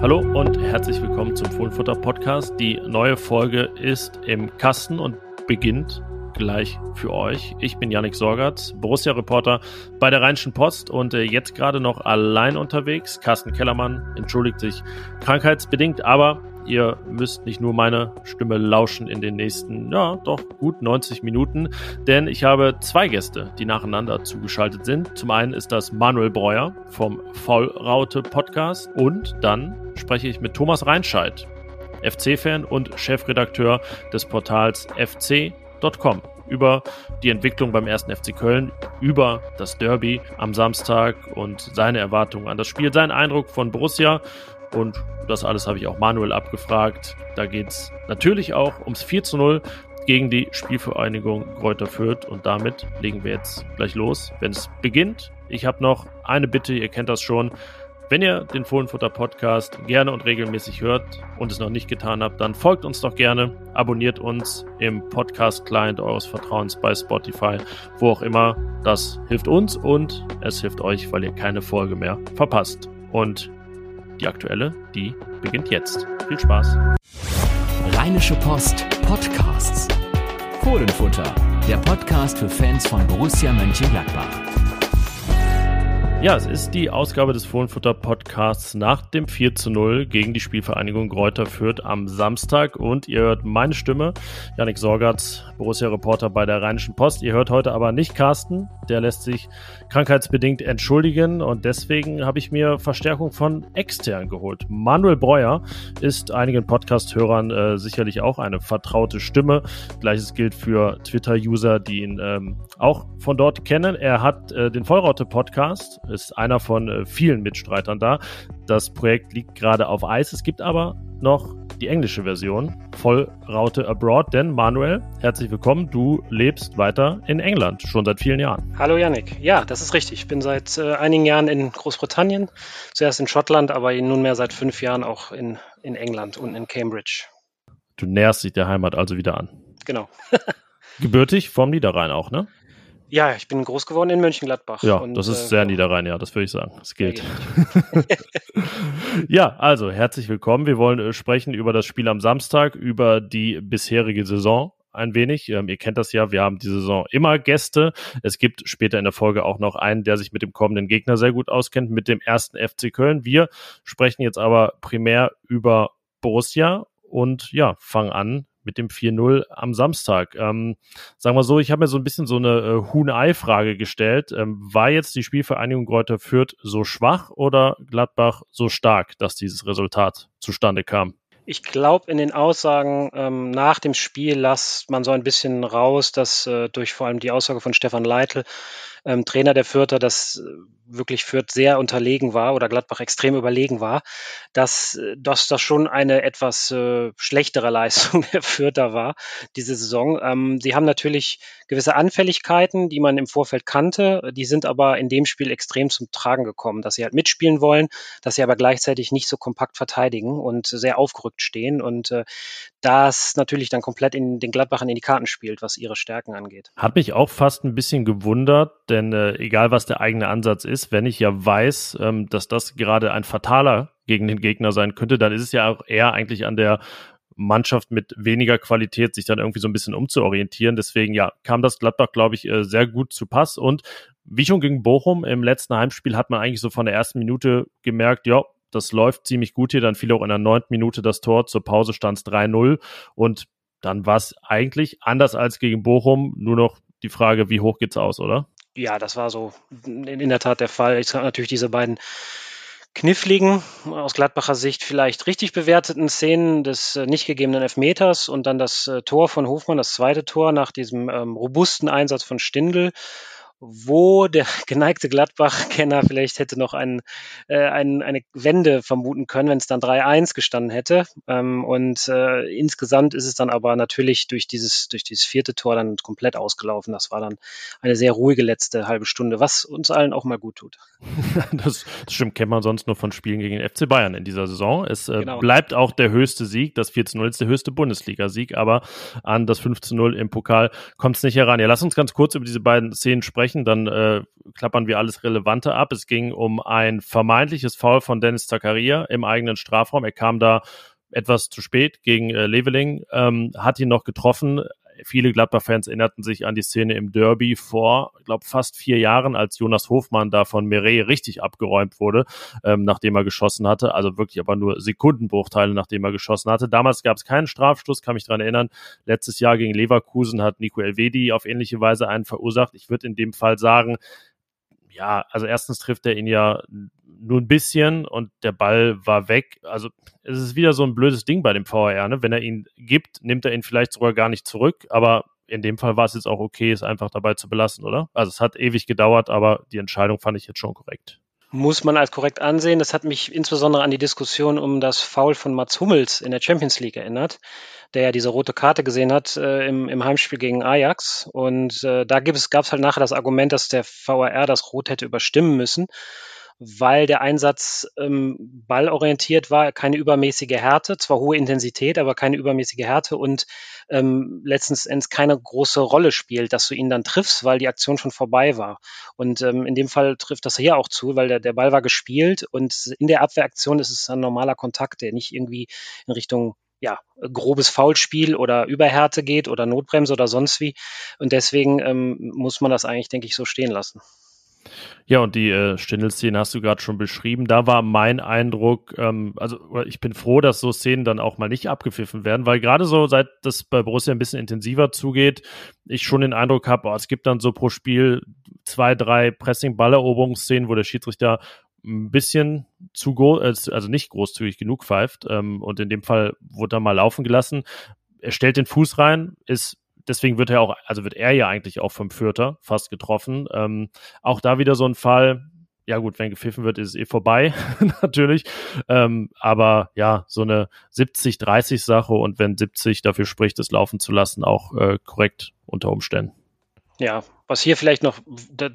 Hallo und herzlich willkommen zum Fohlenfutter Podcast. Die neue Folge ist im Kasten und beginnt gleich für euch. Ich bin Yannick Sorgatz, Borussia-Reporter bei der Rheinischen Post und äh, jetzt gerade noch allein unterwegs. Carsten Kellermann entschuldigt sich krankheitsbedingt, aber ihr müsst nicht nur meine Stimme lauschen in den nächsten, ja, doch gut 90 Minuten, denn ich habe zwei Gäste, die nacheinander zugeschaltet sind. Zum einen ist das Manuel Breuer vom Faulraute Podcast und dann spreche ich mit Thomas Reinscheid, FC-Fan und Chefredakteur des Portals fc.com über die Entwicklung beim ersten FC Köln, über das Derby am Samstag und seine Erwartungen an das Spiel, sein Eindruck von Borussia und das alles habe ich auch manuell abgefragt. Da geht es natürlich auch ums 4 zu 0 gegen die Spielvereinigung Kräuter Fürth. Und damit legen wir jetzt gleich los, wenn es beginnt. Ich habe noch eine Bitte, ihr kennt das schon. Wenn ihr den Fohlenfutter Podcast gerne und regelmäßig hört und es noch nicht getan habt, dann folgt uns doch gerne, abonniert uns im Podcast-Client eures Vertrauens bei Spotify, wo auch immer. Das hilft uns und es hilft euch, weil ihr keine Folge mehr verpasst. Und die aktuelle, die beginnt jetzt. Viel Spaß. Rheinische Post Podcasts. Fohlenfutter, der Podcast für Fans von Borussia Mönchengladbach. Ja, es ist die Ausgabe des Fohlenfutter Podcasts nach dem 4 zu 0 gegen die Spielvereinigung Gräuter Fürth am Samstag und ihr hört meine Stimme, Janik Sorgatz, Borussia-Reporter bei der Rheinischen Post. Ihr hört heute aber nicht Carsten, der lässt sich krankheitsbedingt entschuldigen und deswegen habe ich mir Verstärkung von extern geholt. Manuel Breuer ist einigen Podcast-Hörern äh, sicherlich auch eine vertraute Stimme. Gleiches gilt für Twitter-User, die ihn ähm, auch von dort kennen. Er hat äh, den Vollraute-Podcast ist einer von äh, vielen Mitstreitern da. Das Projekt liegt gerade auf Eis. Es gibt aber noch die englische Version, Vollraute Abroad. Denn Manuel, herzlich willkommen. Du lebst weiter in England, schon seit vielen Jahren. Hallo Yannick. Ja, das ist richtig. Ich bin seit äh, einigen Jahren in Großbritannien, zuerst in Schottland, aber nunmehr seit fünf Jahren auch in, in England und in Cambridge. Du näherst dich der Heimat also wieder an. Genau. Gebürtig vom Niederrhein auch, ne? Ja, ich bin groß geworden in Mönchengladbach. Ja, und, das ist äh, sehr Niederrhein, ja, das würde ich sagen. Das gilt. ja, also herzlich willkommen. Wir wollen äh, sprechen über das Spiel am Samstag, über die bisherige Saison ein wenig. Ähm, ihr kennt das ja, wir haben die Saison immer Gäste. Es gibt später in der Folge auch noch einen, der sich mit dem kommenden Gegner sehr gut auskennt, mit dem ersten FC Köln. Wir sprechen jetzt aber primär über Borussia und ja, fangen an mit dem 4-0 am Samstag. Ähm, sagen wir so, ich habe mir so ein bisschen so eine äh, Huhn-Ei-Frage gestellt. Ähm, war jetzt die Spielvereinigung Kräuter Fürth so schwach oder Gladbach so stark, dass dieses Resultat zustande kam? Ich glaube, in den Aussagen ähm, nach dem Spiel lasst man so ein bisschen raus, dass äh, durch vor allem die Aussage von Stefan Leitl, ähm, Trainer der Fürther, dass äh, wirklich Fürth sehr unterlegen war oder Gladbach extrem überlegen war, dass, äh, dass das schon eine etwas äh, schlechtere Leistung der Fürther war, diese Saison. Ähm, sie haben natürlich gewisse Anfälligkeiten, die man im Vorfeld kannte, die sind aber in dem Spiel extrem zum Tragen gekommen, dass sie halt mitspielen wollen, dass sie aber gleichzeitig nicht so kompakt verteidigen und sehr aufgerückt stehen und äh, das natürlich dann komplett in den Gladbachern in die Karten spielt, was ihre Stärken angeht. Hat mich auch fast ein bisschen gewundert, denn äh, egal was der eigene Ansatz ist, wenn ich ja weiß, ähm, dass das gerade ein fataler gegen den Gegner sein könnte, dann ist es ja auch eher eigentlich an der Mannschaft mit weniger Qualität sich dann irgendwie so ein bisschen umzuorientieren. Deswegen ja, kam das Gladbach, glaube ich, äh, sehr gut zu Pass. Und wie schon gegen Bochum im letzten Heimspiel hat man eigentlich so von der ersten Minute gemerkt, ja, das läuft ziemlich gut hier. Dann fiel auch in der neunten Minute das Tor. Zur Pause stand es 3-0. Und dann war es eigentlich anders als gegen Bochum nur noch die Frage, wie hoch geht's aus, oder? Ja, das war so in der Tat der Fall. Ich habe natürlich diese beiden kniffligen, aus Gladbacher Sicht vielleicht richtig bewerteten Szenen des äh, nicht gegebenen Elfmeters und dann das äh, Tor von Hofmann, das zweite Tor nach diesem ähm, robusten Einsatz von Stindl wo der geneigte Gladbach-Kenner vielleicht hätte noch ein, äh, ein, eine Wende vermuten können, wenn es dann 3-1 gestanden hätte. Ähm, und äh, insgesamt ist es dann aber natürlich durch dieses, durch dieses vierte Tor dann komplett ausgelaufen. Das war dann eine sehr ruhige letzte halbe Stunde, was uns allen auch mal gut tut. das, das stimmt, kennt man sonst nur von Spielen gegen den FC Bayern in dieser Saison. Es äh, genau. bleibt auch der höchste Sieg. Das 4-0 ist der höchste Bundesliga-Sieg, aber an das 5-0 im Pokal kommt es nicht heran. Ja, lass uns ganz kurz über diese beiden Szenen sprechen sprechen, dann äh, klappern wir alles Relevante ab. Es ging um ein vermeintliches Foul von Dennis Zakaria im eigenen Strafraum. Er kam da etwas zu spät gegen äh, Leveling, ähm, hat ihn noch getroffen viele Gladbach-Fans erinnerten sich an die Szene im Derby vor, glaube fast vier Jahren, als Jonas Hofmann da von Meret richtig abgeräumt wurde, ähm, nachdem er geschossen hatte. Also wirklich aber nur Sekundenbruchteile, nachdem er geschossen hatte. Damals gab es keinen Strafstoß, kann mich daran erinnern. Letztes Jahr gegen Leverkusen hat Nico Elvedi auf ähnliche Weise einen verursacht. Ich würde in dem Fall sagen, ja, also erstens trifft er ihn ja nur ein bisschen und der Ball war weg. Also es ist wieder so ein blödes Ding bei dem VR, ne? Wenn er ihn gibt, nimmt er ihn vielleicht sogar gar nicht zurück, aber in dem Fall war es jetzt auch okay, es einfach dabei zu belassen, oder? Also es hat ewig gedauert, aber die Entscheidung fand ich jetzt schon korrekt. Muss man als korrekt ansehen. Das hat mich insbesondere an die Diskussion um das Foul von Mats Hummels in der Champions League erinnert, der ja diese rote Karte gesehen hat äh, im, im Heimspiel gegen Ajax. Und äh, da gab es halt nachher das Argument, dass der VAR das Rot hätte überstimmen müssen weil der Einsatz ähm, ballorientiert war, keine übermäßige Härte, zwar hohe Intensität, aber keine übermäßige Härte und ähm, letztens keine große Rolle spielt, dass du ihn dann triffst, weil die Aktion schon vorbei war. Und ähm, in dem Fall trifft das hier auch zu, weil der, der Ball war gespielt und in der Abwehraktion ist es ein normaler Kontakt, der nicht irgendwie in Richtung ja, grobes Foulspiel oder Überhärte geht oder Notbremse oder sonst wie. Und deswegen ähm, muss man das eigentlich, denke ich, so stehen lassen. Ja, und die äh, Stindl-Szene hast du gerade schon beschrieben. Da war mein Eindruck, ähm, also ich bin froh, dass so Szenen dann auch mal nicht abgepfiffen werden, weil gerade so, seit das bei Borussia ein bisschen intensiver zugeht, ich schon den Eindruck habe, oh, es gibt dann so pro Spiel zwei, drei Pressing-Balleroberungsszenen, wo der Schiedsrichter ein bisschen zu groß, also nicht großzügig genug pfeift. Ähm, und in dem Fall wurde er mal laufen gelassen. Er stellt den Fuß rein, ist deswegen wird er auch, also wird er ja eigentlich auch vom Fürther fast getroffen. Ähm, auch da wieder so ein Fall, ja gut, wenn gepfiffen wird, ist es eh vorbei, natürlich. Ähm, aber ja, so eine 70-30-Sache und wenn 70 dafür spricht, es laufen zu lassen, auch äh, korrekt unter Umständen. Ja, was hier vielleicht noch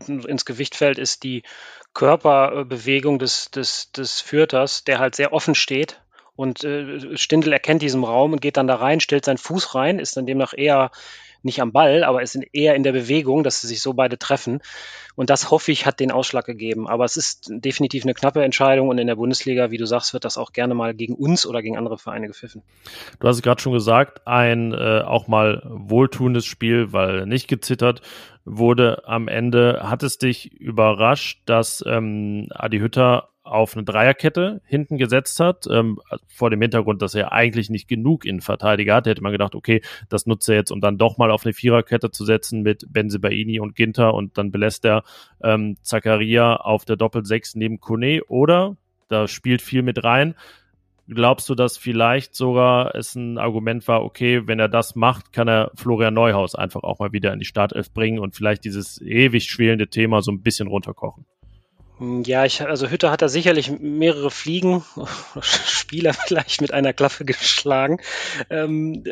ins Gewicht fällt, ist die Körperbewegung des, des, des Fürters, der halt sehr offen steht. Und äh, Stindl erkennt diesen Raum und geht dann da rein, stellt seinen Fuß rein, ist dann demnach eher nicht am Ball, aber ist eher in der Bewegung, dass sie sich so beide treffen. Und das hoffe ich, hat den Ausschlag gegeben. Aber es ist definitiv eine knappe Entscheidung und in der Bundesliga, wie du sagst, wird das auch gerne mal gegen uns oder gegen andere Vereine gepfiffen. Du hast es gerade schon gesagt, ein äh, auch mal wohltuendes Spiel, weil nicht gezittert wurde am Ende. Hat es dich überrascht, dass ähm, Adi Hütter auf eine Dreierkette hinten gesetzt hat, ähm, vor dem Hintergrund, dass er eigentlich nicht genug Innenverteidiger hat, hätte man gedacht, okay, das nutzt er jetzt, um dann doch mal auf eine Viererkette zu setzen mit Benzibaini und Ginter und dann belässt er ähm, Zakaria auf der Doppel-6 neben Kone oder, da spielt viel mit rein, glaubst du, dass vielleicht sogar es ein Argument war, okay, wenn er das macht, kann er Florian Neuhaus einfach auch mal wieder in die Startelf bringen und vielleicht dieses ewig schwelende Thema so ein bisschen runterkochen? Ja, ich, also Hütter hat da sicherlich mehrere Fliegen, Spieler vielleicht mit einer Klaffe geschlagen. Ähm,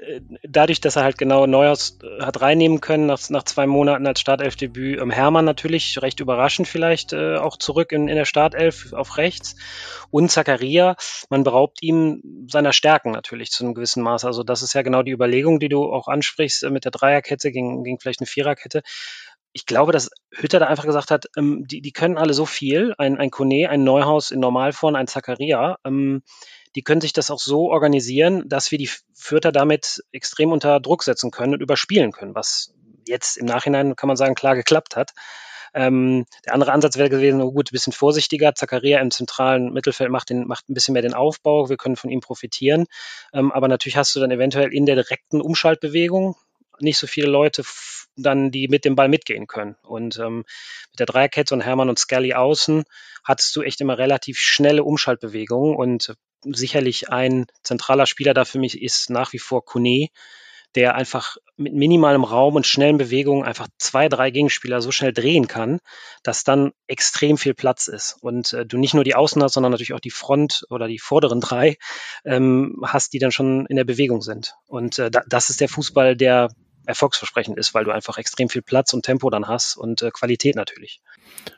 dadurch, dass er halt genau Neuhaus äh, hat reinnehmen können nach, nach zwei Monaten als Startelfdebüt. Ähm, Hermann natürlich recht überraschend vielleicht äh, auch zurück in, in der Startelf auf rechts. Und Zakaria, man beraubt ihm seiner Stärken natürlich zu einem gewissen Maß. Also das ist ja genau die Überlegung, die du auch ansprichst äh, mit der Dreierkette gegen, gegen vielleicht eine Viererkette ich glaube, dass Hütter da einfach gesagt hat, ähm, die, die können alle so viel, ein, ein Kone, ein Neuhaus in Normalform, ein Zacharia, ähm, die können sich das auch so organisieren, dass wir die Fürther damit extrem unter Druck setzen können und überspielen können, was jetzt im Nachhinein, kann man sagen, klar geklappt hat. Ähm, der andere Ansatz wäre gewesen, oh gut, ein bisschen vorsichtiger. Zakaria im zentralen Mittelfeld macht, den, macht ein bisschen mehr den Aufbau. Wir können von ihm profitieren. Ähm, aber natürlich hast du dann eventuell in der direkten Umschaltbewegung nicht so viele Leute dann, die mit dem Ball mitgehen können. Und ähm, mit der Dreierkette und Hermann und Scully außen hattest du echt immer relativ schnelle Umschaltbewegungen und sicherlich ein zentraler Spieler da für mich ist nach wie vor Kone, der einfach mit minimalem Raum und schnellen Bewegungen einfach zwei, drei Gegenspieler so schnell drehen kann, dass dann extrem viel Platz ist. Und äh, du nicht nur die Außen hast, sondern natürlich auch die Front oder die vorderen drei ähm, hast, die dann schon in der Bewegung sind. Und äh, das ist der Fußball, der erfolgsversprechend ist, weil du einfach extrem viel Platz und Tempo dann hast und äh, Qualität natürlich.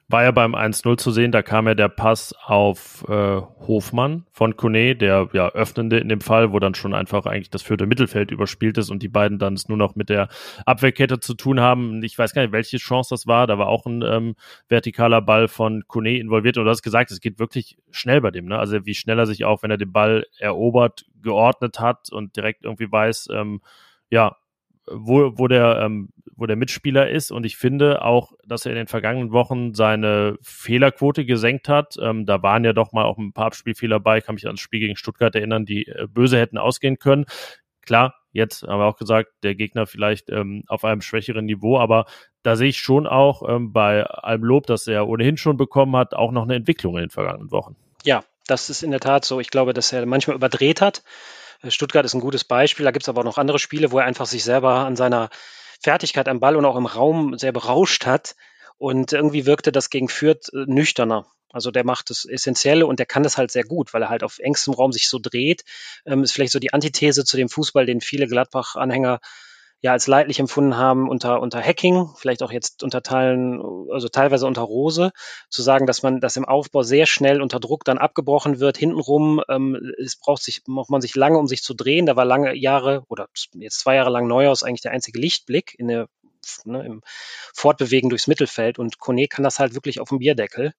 War ja beim 1-0 zu sehen, da kam ja der Pass auf äh, Hofmann von Kone, der ja öffnende in dem Fall, wo dann schon einfach eigentlich das vierte Mittelfeld überspielt ist und die beiden dann es nur noch mit der Abwehrkette zu tun haben. Ich weiß gar nicht, welche Chance das war. Da war auch ein ähm, vertikaler Ball von Kone involviert. Und du hast gesagt, es geht wirklich schnell bei dem. Ne? Also wie schnell er sich auch, wenn er den Ball erobert, geordnet hat und direkt irgendwie weiß, ähm, ja, wo, wo, der, ähm, wo der Mitspieler ist. Und ich finde auch, dass er in den vergangenen Wochen seine Fehlerquote gesenkt hat. Ähm, da waren ja doch mal auch ein paar Abspielfehler bei. Ich kann mich an das Spiel gegen Stuttgart erinnern, die äh, böse hätten ausgehen können. Klar, jetzt haben wir auch gesagt, der Gegner vielleicht ähm, auf einem schwächeren Niveau, aber da sehe ich schon auch ähm, bei allem Lob, das er ohnehin schon bekommen hat, auch noch eine Entwicklung in den vergangenen Wochen. Ja, das ist in der Tat so. Ich glaube, dass er manchmal überdreht hat. Stuttgart ist ein gutes Beispiel. Da gibt es aber auch noch andere Spiele, wo er einfach sich selber an seiner Fertigkeit am Ball und auch im Raum sehr berauscht hat. Und irgendwie wirkte das gegen Fürth äh, nüchterner. Also der macht das Essentielle und der kann das halt sehr gut, weil er halt auf engstem Raum sich so dreht. Ähm, ist vielleicht so die Antithese zu dem Fußball, den viele Gladbach-Anhänger ja als leidlich empfunden haben unter, unter Hacking, vielleicht auch jetzt unter Teilen, also teilweise unter Rose, zu sagen, dass man das im Aufbau sehr schnell unter Druck dann abgebrochen wird, hintenrum, ähm, es braucht sich, braucht man sich lange, um sich zu drehen. Da war lange Jahre oder jetzt zwei Jahre lang Neuhaus eigentlich der einzige Lichtblick in der, ne, im Fortbewegen durchs Mittelfeld und Kone kann das halt wirklich auf dem Bierdeckel.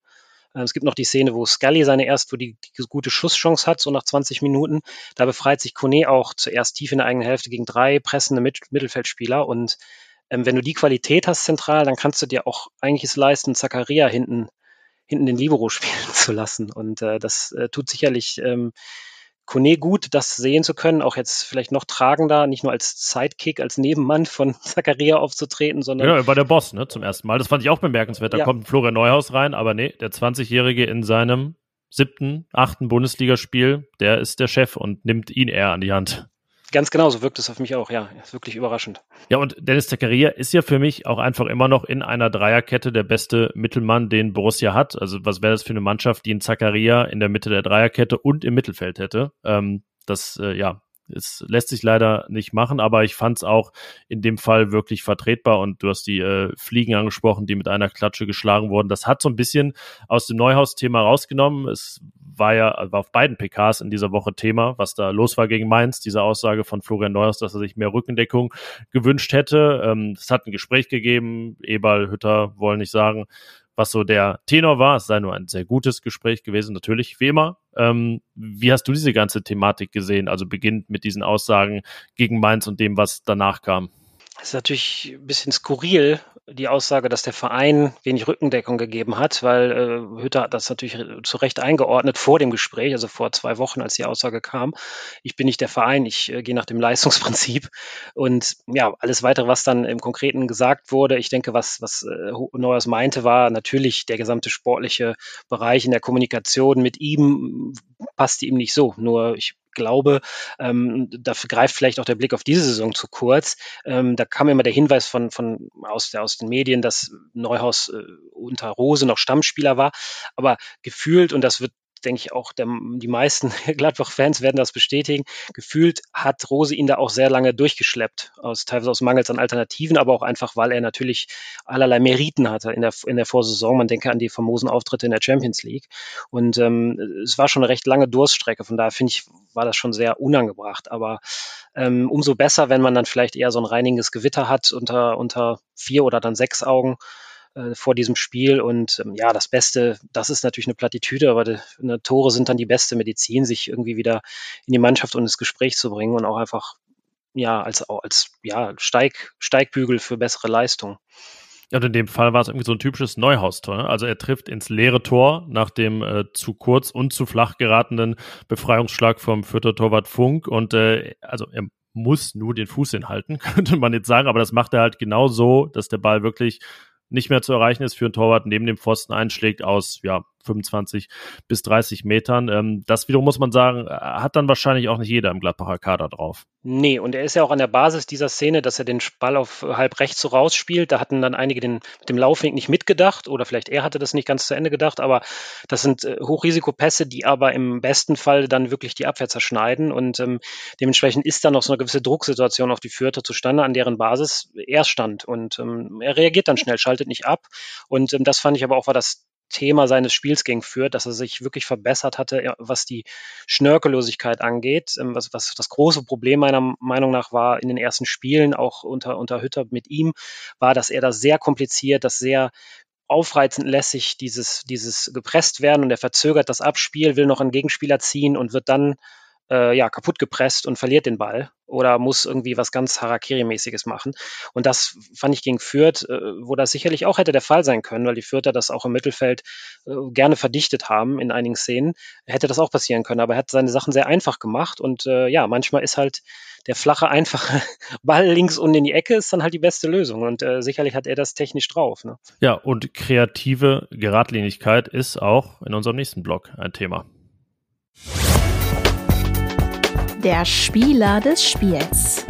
Äh, es gibt noch die Szene, wo Scully seine erst, wo die, die gute Schusschance hat, so nach 20 Minuten. Da befreit sich Kone auch zuerst tief in der eigenen Hälfte gegen drei pressende Mit Mittelfeldspieler. Und ähm, wenn du die Qualität hast zentral, dann kannst du dir auch eigentlich es leisten, Zakaria hinten hinten den Libero spielen zu lassen. Und äh, das äh, tut sicherlich ähm, Kone gut, das sehen zu können, auch jetzt vielleicht noch tragender, nicht nur als Sidekick, als Nebenmann von Zakaria aufzutreten, sondern. Ja, er war der Boss, ne, zum ersten Mal. Das fand ich auch bemerkenswert. Da ja. kommt Florian Neuhaus rein, aber nee, der 20-Jährige in seinem siebten, achten Bundesligaspiel, der ist der Chef und nimmt ihn eher an die Hand. Ganz genau, so wirkt es auf mich auch, ja. Ist wirklich überraschend. Ja, und Dennis Zakaria ist ja für mich auch einfach immer noch in einer Dreierkette der beste Mittelmann, den Borussia hat. Also was wäre das für eine Mannschaft, die einen Zakaria in der Mitte der Dreierkette und im Mittelfeld hätte? Ähm, das, äh, ja, es lässt sich leider nicht machen, aber ich fand es auch in dem Fall wirklich vertretbar und du hast die äh, Fliegen angesprochen, die mit einer Klatsche geschlagen wurden. Das hat so ein bisschen aus dem Neuhaus-Thema rausgenommen. Es war ja war auf beiden PKs in dieser Woche Thema, was da los war gegen Mainz, diese Aussage von Florian Neuhaus, dass er sich mehr Rückendeckung gewünscht hätte. Ähm, es hat ein Gespräch gegeben, Ebal, Hütter wollen nicht sagen, was so der Tenor war. Es sei nur ein sehr gutes Gespräch gewesen, natürlich, wie immer. Ähm, wie hast du diese ganze Thematik gesehen? Also beginnt mit diesen Aussagen gegen Mainz und dem, was danach kam. Das ist natürlich ein bisschen skurril, die Aussage, dass der Verein wenig Rückendeckung gegeben hat, weil äh, Hütter hat das natürlich zu Recht eingeordnet vor dem Gespräch, also vor zwei Wochen, als die Aussage kam. Ich bin nicht der Verein, ich äh, gehe nach dem Leistungsprinzip. Und ja, alles weitere, was dann im Konkreten gesagt wurde, ich denke, was, was äh, Neuers meinte, war natürlich der gesamte sportliche Bereich in der Kommunikation mit ihm passte ihm nicht so. Nur ich glaube, ähm, dafür greift vielleicht auch der Blick auf diese Saison zu kurz. Ähm, da kam immer der Hinweis von, von aus, der, aus den Medien, dass Neuhaus äh, unter Rose noch Stammspieler war. Aber gefühlt, und das wird denke ich auch, der, die meisten Gladbach-Fans werden das bestätigen. Gefühlt hat Rose ihn da auch sehr lange durchgeschleppt, aus, teilweise aus Mangels an Alternativen, aber auch einfach, weil er natürlich allerlei Meriten hatte in der, in der Vorsaison. Man denke an die famosen Auftritte in der Champions League. Und ähm, es war schon eine recht lange Durststrecke, von daher finde ich, war das schon sehr unangebracht. Aber Ähm, umso besser, wenn man dann vielleicht eher so ein reiniges Gewitter hat unter, unter vier oder dann sechs Augen äh, vor diesem Spiel. Und ähm, ja, das Beste, das ist natürlich eine Plattitüde, aber die, ne, Tore sind dann die beste Medizin, sich irgendwie wieder in die Mannschaft und ins Gespräch zu bringen und auch einfach ja als als ja Steig, Steigbügel für bessere Leistung. Ja, und in dem Fall war es irgendwie so ein typisches Neuhaustor. Ne? Also er trifft ins leere Tor nach dem äh, zu kurz und zu flach geratenen Befreiungsschlag vom Fürther Torwart Funk. Und äh, also er muss nur den Fuß hinhalten, könnte man jetzt sagen, aber das macht er halt genau so, dass der Ball wirklich nicht mehr zu erreichen ist für einen Torwart, neben dem Pfosten einschlägt aus, ja, 25 bis 30 Metern. Ähm, das wiederum muss man sagen, hat dann wahrscheinlich auch nicht jeder im Gladbacher Kader drauf. Nee, und er ist ja auch an der Basis dieser Szene, dass er den Ball auf halb rechts so rausspielt. Da hatten dann einige den, mit dem Laufweg nicht mitgedacht oder vielleicht er hatte das nicht ganz zu Ende gedacht, aber das sind äh, Hochrisikopässe, die aber im besten Fall dann wirklich die Abwehr zerschneiden und ähm, dementsprechend ist da noch so eine gewisse Drucksituation auf die Fürther zustande, an deren Basis er stand und ähm, er reagiert dann schnell, schaltet nicht ab und ähm, das fand ich aber auch war das Thema seines Spiels gegen führt, dass er sich wirklich verbessert hatte, was die Schnörkellosigkeit angeht. Ähm, was, was das große Problem meiner Meinung nach war in den ersten Spielen, auch unter, unter Hütter mit ihm, war, dass er das sehr kompliziert, das sehr aufreizend lässig, dieses, dieses gepresst werden und er verzögert das Abspiel, will noch einen Gegenspieler ziehen und wird dann äh, ja, kaputt gepresst und verliert den Ball oder muss irgendwie was ganz Harakiri-mäßiges machen. Und das fand ich gegen Fürth, äh, wo das sicherlich auch hätte der Fall sein können, weil die Fürther das auch im Mittelfeld äh, gerne verdichtet haben in einigen Szenen, hätte das auch passieren können. Aber er hat seine Sachen sehr einfach gemacht und äh, ja, manchmal ist halt der flache, einfache Ball links unten in die Ecke ist dann halt die beste Lösung. Und äh, sicherlich hat er das technisch drauf. Ne? Ja, und kreative Geradlinigkeit ist auch in unserem nächsten Blog ein Thema. Der Spieler des Spiels.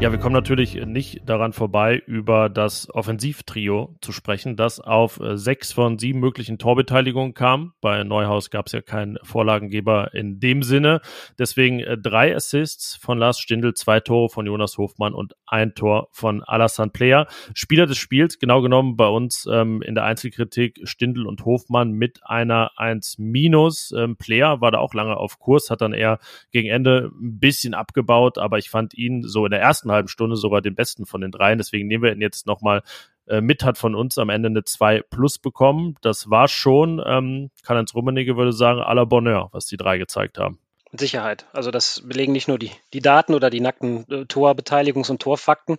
Ja, wir kommen natürlich nicht daran vorbei, über das Offensivtrio zu sprechen, das auf äh, sechs von sieben möglichen Torbeteiligungen kam. Bei Neuhaus gab es ja keinen Vorlagengeber in dem Sinne. Deswegen äh, drei Assists von Lars Stindl, zwei Tore von Jonas Hofmann und ein Tor von Alassane Player. Spieler des Spiels, genau genommen bei uns ähm, in der Einzelkritik Stindl und Hofmann mit einer 1 minus. Ähm, Player war da auch lange auf Kurs, hat dann eher gegen Ende ein bisschen abgebaut, aber ich fand ihn so in der ersten ersten halben Stunde sogar den besten von den dreien. Deswegen nehmen wir ihn jetzt nochmal äh, mit, hat von uns am Ende eine 2 plus bekommen. Das war schon, ähm, Karl-Heinz Rummenigge würde sagen, à la Bonheur, was die drei gezeigt haben. Mit Sicherheit. Also das belegen nicht nur die, die Daten oder die nackten äh, Torbeteiligungs- und Torfakten,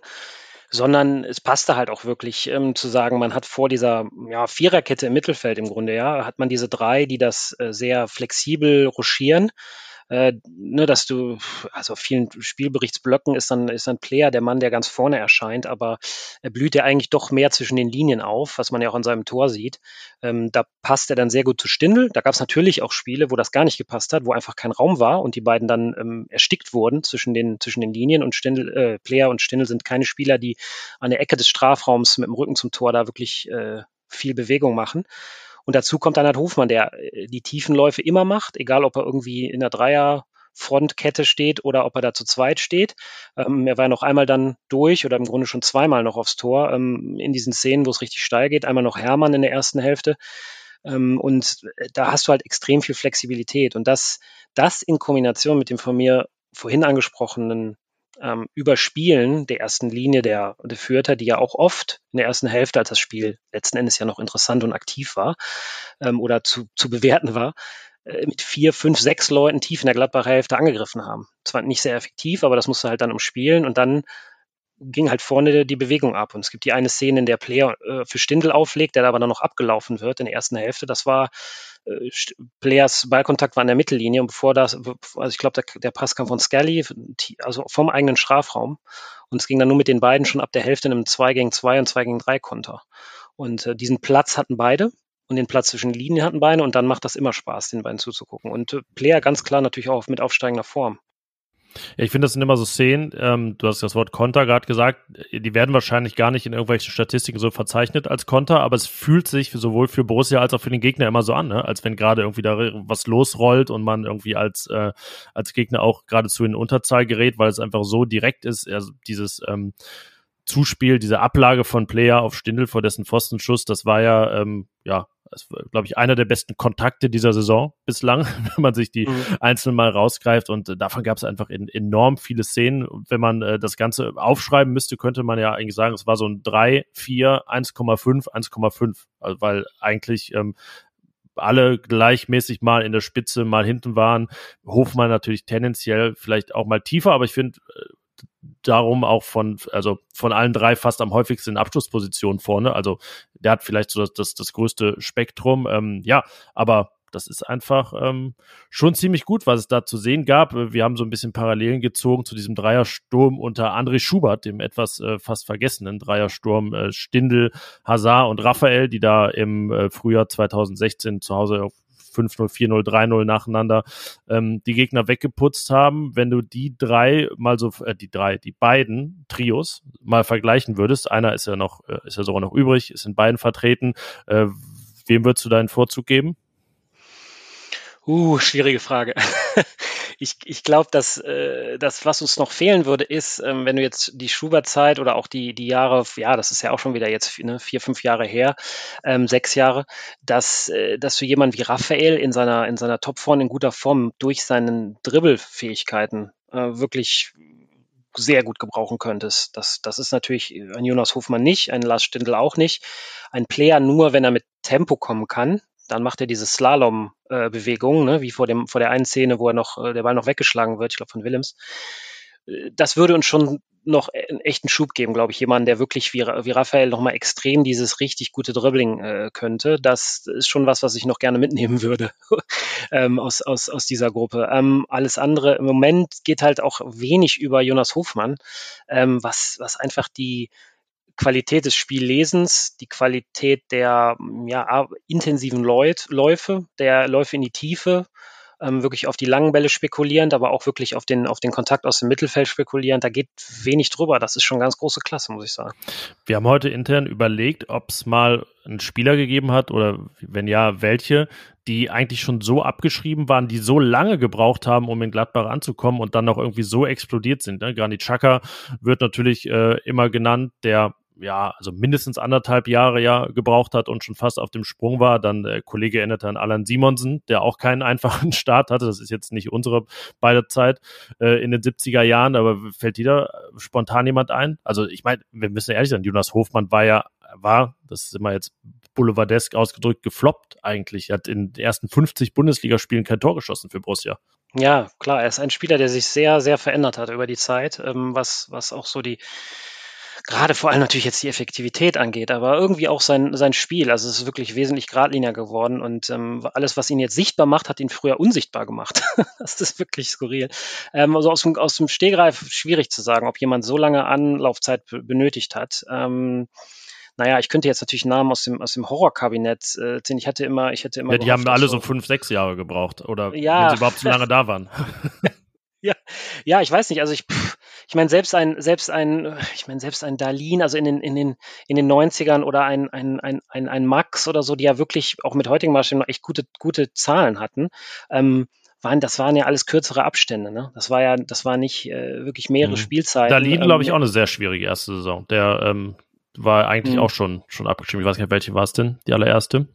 sondern es passte halt auch wirklich ähm, zu sagen, man hat vor dieser ja, Viererkette im Mittelfeld im Grunde, ja, hat man diese drei, die das äh, sehr flexibel ruschieren äh, ne, dass du, also auf vielen Spielberichtsblöcken ist dann, ist dann Player der Mann, der ganz vorne erscheint, aber er blüht ja eigentlich doch mehr zwischen den Linien auf, was man ja auch an seinem Tor sieht. Ähm, da passt er dann sehr gut zu Stindl. Da gab es natürlich auch Spiele, wo das gar nicht gepasst hat, wo einfach kein Raum war und die beiden dann ähm, erstickt wurden zwischen den, zwischen den Linien und Stindl, äh, Player und Stindl sind keine Spieler, die an der Ecke des Strafraums mit dem Rücken zum Tor da wirklich äh, viel Bewegung machen. Und dazu kommt dann halt Hofmann, der äh, die Tiefenläufe immer macht, egal ob er irgendwie in der Dreier Frontkette steht oder ob er da zu zweit steht. Ähm, er war noch einmal dann durch oder im Grunde schon zweimal noch aufs Tor ähm, in diesen Szenen, wo es richtig steil geht. Einmal noch Hermann in der ersten Hälfte. Ähm, und äh, da hast du halt extrem viel Flexibilität. Und das, das in Kombination mit dem von mir vorhin angesprochenen ähm, Überspielen der ersten Linie der, der Fürther, die ja auch oft in der ersten Hälfte, als das Spiel letzten Endes ja noch interessant und aktiv war ähm, oder zu, zu bewerten war, äh, mit vier, fünf, sechs Leuten tief in der Gladbacher Hälfte angegriffen haben. Zwar nicht sehr effektiv, aber das musste halt dann umspielen und dann ging halt vorne die Bewegung ab. Und es gibt die eine Szene, in der Player äh, für Stindel auflegt, der aber dann noch abgelaufen wird in der ersten Hälfte. Das war äh, Players Ballkontakt war in der Mittellinie und bevor das, also ich glaube, der, der, Pass kam von Scully, also vom eigenen Strafraum. Und es ging dann nur mit den beiden schon ab der Hälfte in einem 2 gegen 2 und 2 gegen 3 Konter. Und äh, diesen Platz hatten beide und den Platz zwischen Linien hatten beide und dann macht das immer Spaß, den beiden zuzugucken. Und äh, Player ganz klar natürlich auch mit aufsteigender Form. Ja, ich finde, das sind immer so Szenen, ähm, du hast das Wort Konter gerade gesagt, die werden wahrscheinlich gar nicht in irgendwelchen Statistiken so verzeichnet als Konter, aber es fühlt sich sowohl für Borussia als auch für den Gegner immer so an, ne? als wenn gerade irgendwie da was losrollt und man irgendwie als, äh, als Gegner auch geradezu in Unterzahl gerät, weil es einfach so direkt ist, also dieses ähm, Zuspiel, diese Ablage von Player auf Stindel vor dessen Pfostenschuss, das war ja, ähm, ja, das war, glaube ich, einer der besten Kontakte dieser Saison bislang, wenn man sich die mhm. einzeln mal rausgreift. Und äh, davon gab es einfach in, enorm viele Szenen. Und wenn man äh, das Ganze aufschreiben müsste, könnte man ja eigentlich sagen, es war so ein 3, 4, 1,5, 1,5. Also, weil eigentlich ähm, alle gleichmäßig mal in der Spitze, mal hinten waren. Hofmann natürlich tendenziell vielleicht auch mal tiefer, aber ich finde äh, darum auch von, also von allen drei fast am häufigsten in Abschlusspositionen vorne. Also der hat vielleicht so das, das, das größte Spektrum. Ähm, ja, aber das ist einfach ähm, schon ziemlich gut, was es da zu sehen gab. Wir haben so ein bisschen Parallelen gezogen zu diesem Dreiersturm unter André Schubert, dem etwas äh, fast vergessenen Dreiersturm äh, Stindel, Hazard und Raphael, die da im äh, Frühjahr 2016 zu Hause auf 5-0, 4-0, 3-0 nacheinander ähm, die Gegner weggeputzt haben. Wenn du die drei mal so, äh, die drei, die beiden Trios mal vergleichen würdest, einer ist ja noch, äh, ist ja sogar noch übrig, ist in beiden vertreten. Äh, wem würdest du deinen Vorzug geben? Uh, schwierige Frage. ich ich glaube, dass äh, das, was uns noch fehlen würde, ist, ähm, wenn du jetzt die Schubert-Zeit oder auch die, die Jahre, ja, das ist ja auch schon wieder jetzt ne, vier, fünf Jahre her, ähm, sechs Jahre, dass, äh, dass du jemanden wie Raphael in seiner, in seiner Topform, in guter Form durch seinen Dribbelfähigkeiten äh, wirklich sehr gut gebrauchen könntest. Das, das ist natürlich ein Jonas Hofmann nicht, ein Lars Stindl auch nicht. Ein Player nur, wenn er mit Tempo kommen kann, dann macht er diese Slalom-Bewegung, äh, ne, wie vor, dem, vor der einen Szene, wo er noch, äh, der Ball noch weggeschlagen wird, ich glaube von Willems. Äh, das würde uns schon noch einen echten Schub geben, glaube ich. Jemanden, der wirklich wie, wie Raphael nochmal extrem dieses richtig gute Dribbling äh, könnte. Das ist schon was, was ich noch gerne mitnehmen würde ähm, aus, aus, aus dieser Gruppe. Ähm, alles andere im Moment geht halt auch wenig über Jonas Hofmann, ähm, was, was einfach die, Qualität des Spiellesens, die Qualität der ja, intensiven Läufe, der Läufe in die Tiefe, ähm, wirklich auf die langen Bälle spekulierend, aber auch wirklich auf den, auf den Kontakt aus dem Mittelfeld spekulierend. Da geht wenig drüber. Das ist schon ganz große Klasse, muss ich sagen. Wir haben heute intern überlegt, ob es mal einen Spieler gegeben hat oder wenn ja, welche, die eigentlich schon so abgeschrieben waren, die so lange gebraucht haben, um in Gladbach anzukommen und dann noch irgendwie so explodiert sind. Ne? Granit Xhaka wird natürlich äh, immer genannt, der ja, also mindestens anderthalb Jahre ja gebraucht hat und schon fast auf dem Sprung war. Dann der Kollege erinnerte an Alan Simonsen, der auch keinen einfachen Start hatte. Das ist jetzt nicht unsere beide Zeit äh, in den 70er Jahren, aber fällt dir da spontan jemand ein? Also ich meine, wir müssen ehrlich sein, Jonas Hofmann war ja, war, das ist immer jetzt boulevardesk ausgedrückt, gefloppt eigentlich. Er hat in den ersten 50 Bundesligaspielen kein Tor geschossen für Borussia. Ja, klar, er ist ein Spieler, der sich sehr, sehr verändert hat über die Zeit, ähm, was, was auch so die gerade vor allem natürlich jetzt die Effektivität angeht, aber irgendwie auch sein, sein Spiel. Also es ist wirklich wesentlich geradliniger geworden und ähm, alles, was ihn jetzt sichtbar macht, hat ihn früher unsichtbar gemacht. das ist wirklich skurril. Ähm, also aus dem, aus dem Stehgreif schwierig zu sagen, ob jemand so lange Anlaufzeit benötigt hat. Ähm, naja, ich könnte jetzt natürlich Namen aus dem, aus dem Horrorkabinett äh, ziehen. Ich hatte immer, ich hätte immer. Ja, die gehofft, haben alle so fünf, sechs Jahre gebraucht, oder ja, wenn sie überhaupt so lange da waren. ja, ja, ich weiß nicht. Also ich, pff, ich meine, selbst ein, selbst ein, ich meine, selbst ein Darlin, also in den, in den, in den 90ern oder ein, ein, ein, ein, ein Max oder so, die ja wirklich auch mit heutigen Maschinen noch echt gute, gute Zahlen hatten, ähm, waren, das waren ja alles kürzere Abstände, ne? Das war ja, das war nicht äh, wirklich mehrere mhm. Spielzeiten. Darlin, ähm, glaube ich, auch eine sehr schwierige erste Saison. Der ähm, war eigentlich mhm. auch schon, schon abgeschrieben. Ich weiß nicht, welche war es denn, die allererste?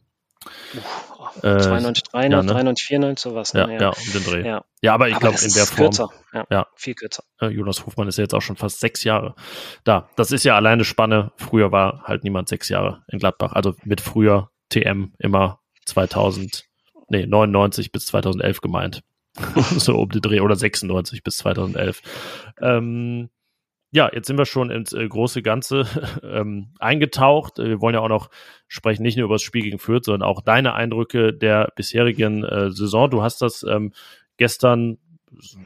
Äh, 92, 93, ja, ne? 93, 94, sowas. Ne? Ja, ja, ja, um den Dreh. Ja, ja aber ich glaube, in der Form. Kürzer. Ja, ja, viel kürzer. Äh, Jonas Hofmann ist ja jetzt auch schon fast sechs Jahre da. Das ist ja alleine Spanne. Früher war halt niemand sechs Jahre in Gladbach. Also mit früher TM immer 2000, nee, 99 bis 2011 gemeint. so um den Dreh oder 96 bis 2011. Ähm, ja, jetzt sind wir schon ins äh, große Ganze ähm, eingetaucht. Wir wollen ja auch noch sprechen, nicht nur über das Spiel gegen Fürth, sondern auch deine Eindrücke der bisherigen äh, Saison. Du hast das ähm, gestern,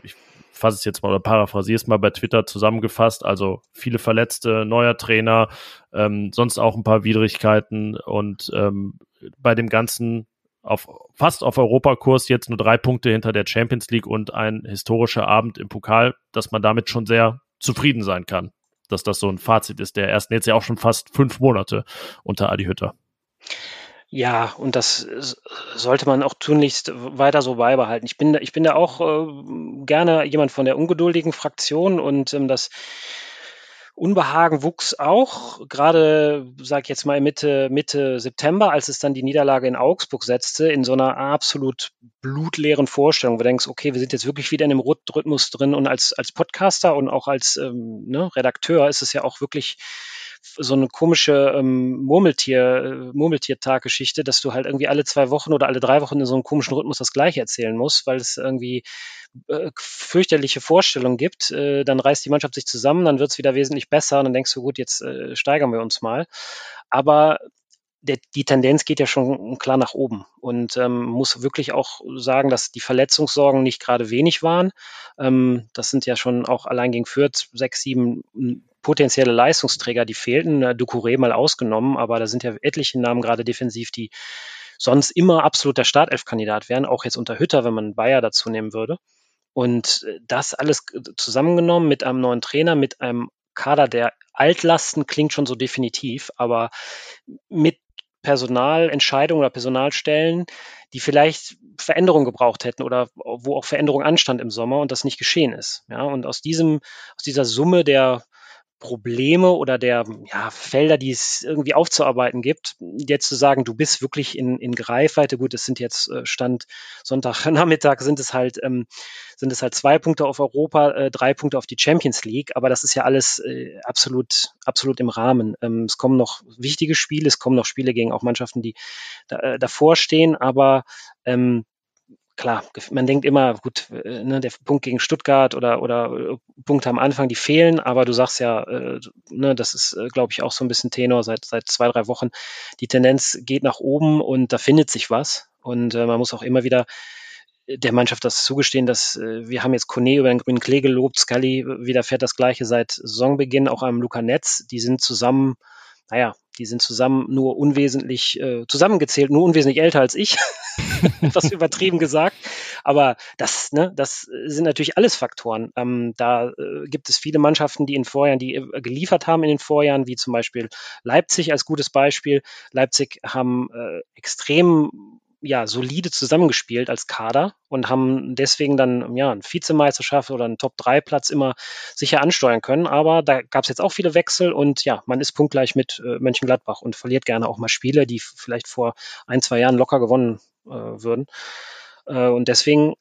ich fasse es jetzt mal oder paraphrasiere es mal bei Twitter zusammengefasst. Also viele Verletzte, neuer Trainer, ähm, sonst auch ein paar Widrigkeiten und ähm, bei dem Ganzen auf fast auf Europakurs jetzt nur drei Punkte hinter der Champions League und ein historischer Abend im Pokal, dass man damit schon sehr zufrieden sein kann, dass das so ein Fazit ist. Der ersten jetzt ja auch schon fast fünf Monate unter Adi Hütter. Ja, und das sollte man auch tunlichst weiter so beibehalten. Ich bin, ich bin da auch äh, gerne jemand von der ungeduldigen Fraktion und ähm, das Unbehagen wuchs auch, gerade, sag ich jetzt mal, Mitte, Mitte September, als es dann die Niederlage in Augsburg setzte, in so einer absolut blutleeren Vorstellung, wo du denkst, okay, wir sind jetzt wirklich wieder in dem Rhythmus drin und als, als Podcaster und auch als ähm, ne, Redakteur ist es ja auch wirklich so eine komische ähm, Murmeltier, Murmeltiertag-Geschichte, dass du halt irgendwie alle zwei Wochen oder alle drei Wochen in so einem komischen Rhythmus das Gleiche erzählen musst, weil es irgendwie äh, fürchterliche Vorstellungen gibt. Äh, dann reißt die Mannschaft sich zusammen, dann wird es wieder wesentlich besser und dann denkst du, gut, jetzt äh, steigern wir uns mal. Aber der, die Tendenz geht ja schon klar nach oben und ähm, muss wirklich auch sagen, dass die Verletzungssorgen nicht gerade wenig waren. Ähm, das sind ja schon auch allein gegen Fürth sechs, sieben potenzielle Leistungsträger, die fehlten. Ducouré mal ausgenommen, aber da sind ja etliche Namen gerade defensiv, die sonst immer absoluter Startelf-Kandidat wären, auch jetzt unter Hütter, wenn man Bayer dazu nehmen würde. Und äh, das alles zusammengenommen mit einem neuen Trainer, mit einem Kader, der Altlasten klingt schon so definitiv, aber mit Personalentscheidungen oder Personalstellen, die vielleicht Veränderungen gebraucht hätten oder wo auch Veränderung anstand im Sommer und das nicht geschehen ist. Ja, und aus diesem, aus dieser Summe der Probleme oder der ja, Felder, die es irgendwie aufzuarbeiten gibt, jetzt zu sagen, du bist wirklich in, in Greifweite, gut, es sind jetzt äh, Stand Sonntagnachmittag, sind es halt, ähm, sind es halt zwei Punkte auf Europa, äh, drei Punkte auf die Champions League, aber das ist ja alles äh, absolut, absolut im Rahmen. Ähm, es kommen noch wichtige Spiele, es kommen noch Spiele gegen auch Mannschaften, die da, äh, davor stehen, aber ähm, klar, man denkt immer, gut, äh, ne, der Punkt gegen Stuttgart oder, oder äh, Punkte am Anfang, die fehlen, aber du sagst ja, äh, ne, das ist, äh, glaube ich, auch so ein bisschen Tenor seit, seit zwei, drei Wochen. Die Tendenz geht nach oben und da findet sich was. Und äh, man muss auch immer wieder der Mannschaft das zugestehen, dass äh, wir haben jetzt Kone über den grünen Klee gelobt, Scully widerfährt das Gleiche seit Saisonbeginn, auch am Luca Netz. Die sind zusammen naja, die sind zusammen nur unwesentlich, äh, zusammengezählt, nur unwesentlich älter als ich. Etwas übertrieben gesagt. Aber das, ne, das sind natürlich alles Faktoren. Ähm, da äh, gibt es viele Mannschaften, die in Vorjahren, die äh, geliefert haben in den Vorjahren, wie zum Beispiel Leipzig als gutes Beispiel. Leipzig haben äh, extrem ja, solide zusammengespielt als Kader und haben deswegen dann ja, eine Vizemeisterschaft oder einen Top-3-Platz immer sicher ansteuern können. Aber da gab es jetzt auch viele Wechsel und ja, man ist punktgleich mit äh, Mönchengladbach und verliert gerne auch mal Spiele, die vielleicht vor ein, zwei Jahren locker gewonnen äh, würden. Äh, und deswegen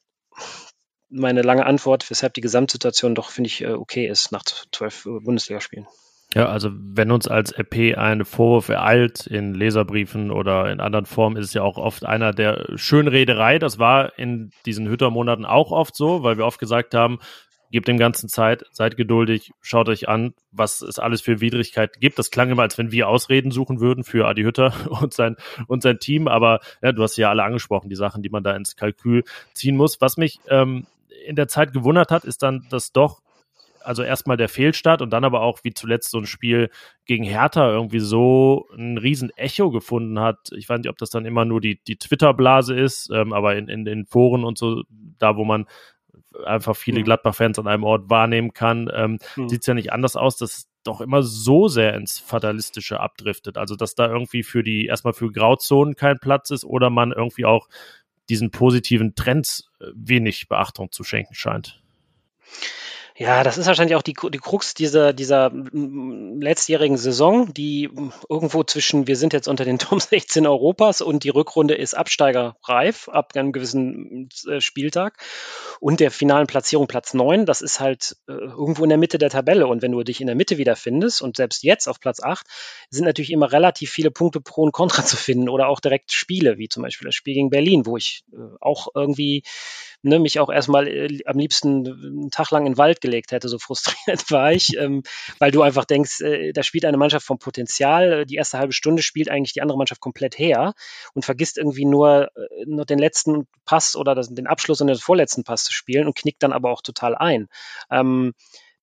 meine lange Antwort, weshalb die Gesamtsituation doch, finde ich, äh, okay ist nach zwölf äh, Bundesligaspielen. Ja, also wenn uns als RP ein Vorwurf ereilt in Leserbriefen oder in anderen Formen, ist es ja auch oft einer der Schönrederei. Das war in diesen Hüttermonaten auch oft so, weil wir oft gesagt haben, gebt dem Ganzen Zeit, seid geduldig, schaut euch an, was es alles für Widrigkeiten gibt. Das klang immer, als wenn wir Ausreden suchen würden für Adi Hütter und sein, und sein Team. Aber ja, du hast ja alle angesprochen, die Sachen, die man da ins Kalkül ziehen muss. Was mich ähm, in der Zeit gewundert hat, ist dann, dass doch also erstmal der Fehlstart und dann aber auch wie zuletzt so ein Spiel gegen Hertha irgendwie so ein riesen Echo gefunden hat. Ich weiß nicht, ob das dann immer nur die, die Twitter-Blase ist, ähm, aber in, in den Foren und so, da wo man einfach viele Gladbach-Fans an einem Ort wahrnehmen kann, ähm, mhm. sieht es ja nicht anders aus, dass doch immer so sehr ins Fatalistische abdriftet. Also dass da irgendwie für die, erstmal für Grauzonen kein Platz ist oder man irgendwie auch diesen positiven Trends äh, wenig Beachtung zu schenken scheint. Ja, das ist wahrscheinlich auch die, die Krux dieser, dieser letztjährigen Saison, die irgendwo zwischen, wir sind jetzt unter den Top 16 Europas und die Rückrunde ist absteigerreif ab einem gewissen äh, Spieltag und der finalen Platzierung Platz 9, das ist halt äh, irgendwo in der Mitte der Tabelle. Und wenn du dich in der Mitte wiederfindest und selbst jetzt auf Platz 8, sind natürlich immer relativ viele Punkte pro und contra zu finden oder auch direkt Spiele, wie zum Beispiel das Spiel gegen Berlin, wo ich äh, auch irgendwie ne, mich auch erstmal äh, am liebsten einen Tag lang in den Wald gelegt hätte, so frustriert war ich, ähm, weil du einfach denkst, äh, da spielt eine Mannschaft vom Potenzial, die erste halbe Stunde spielt eigentlich die andere Mannschaft komplett her und vergisst irgendwie nur, äh, nur den letzten Pass oder das, den Abschluss und den vorletzten Pass zu spielen und knickt dann aber auch total ein. Ähm,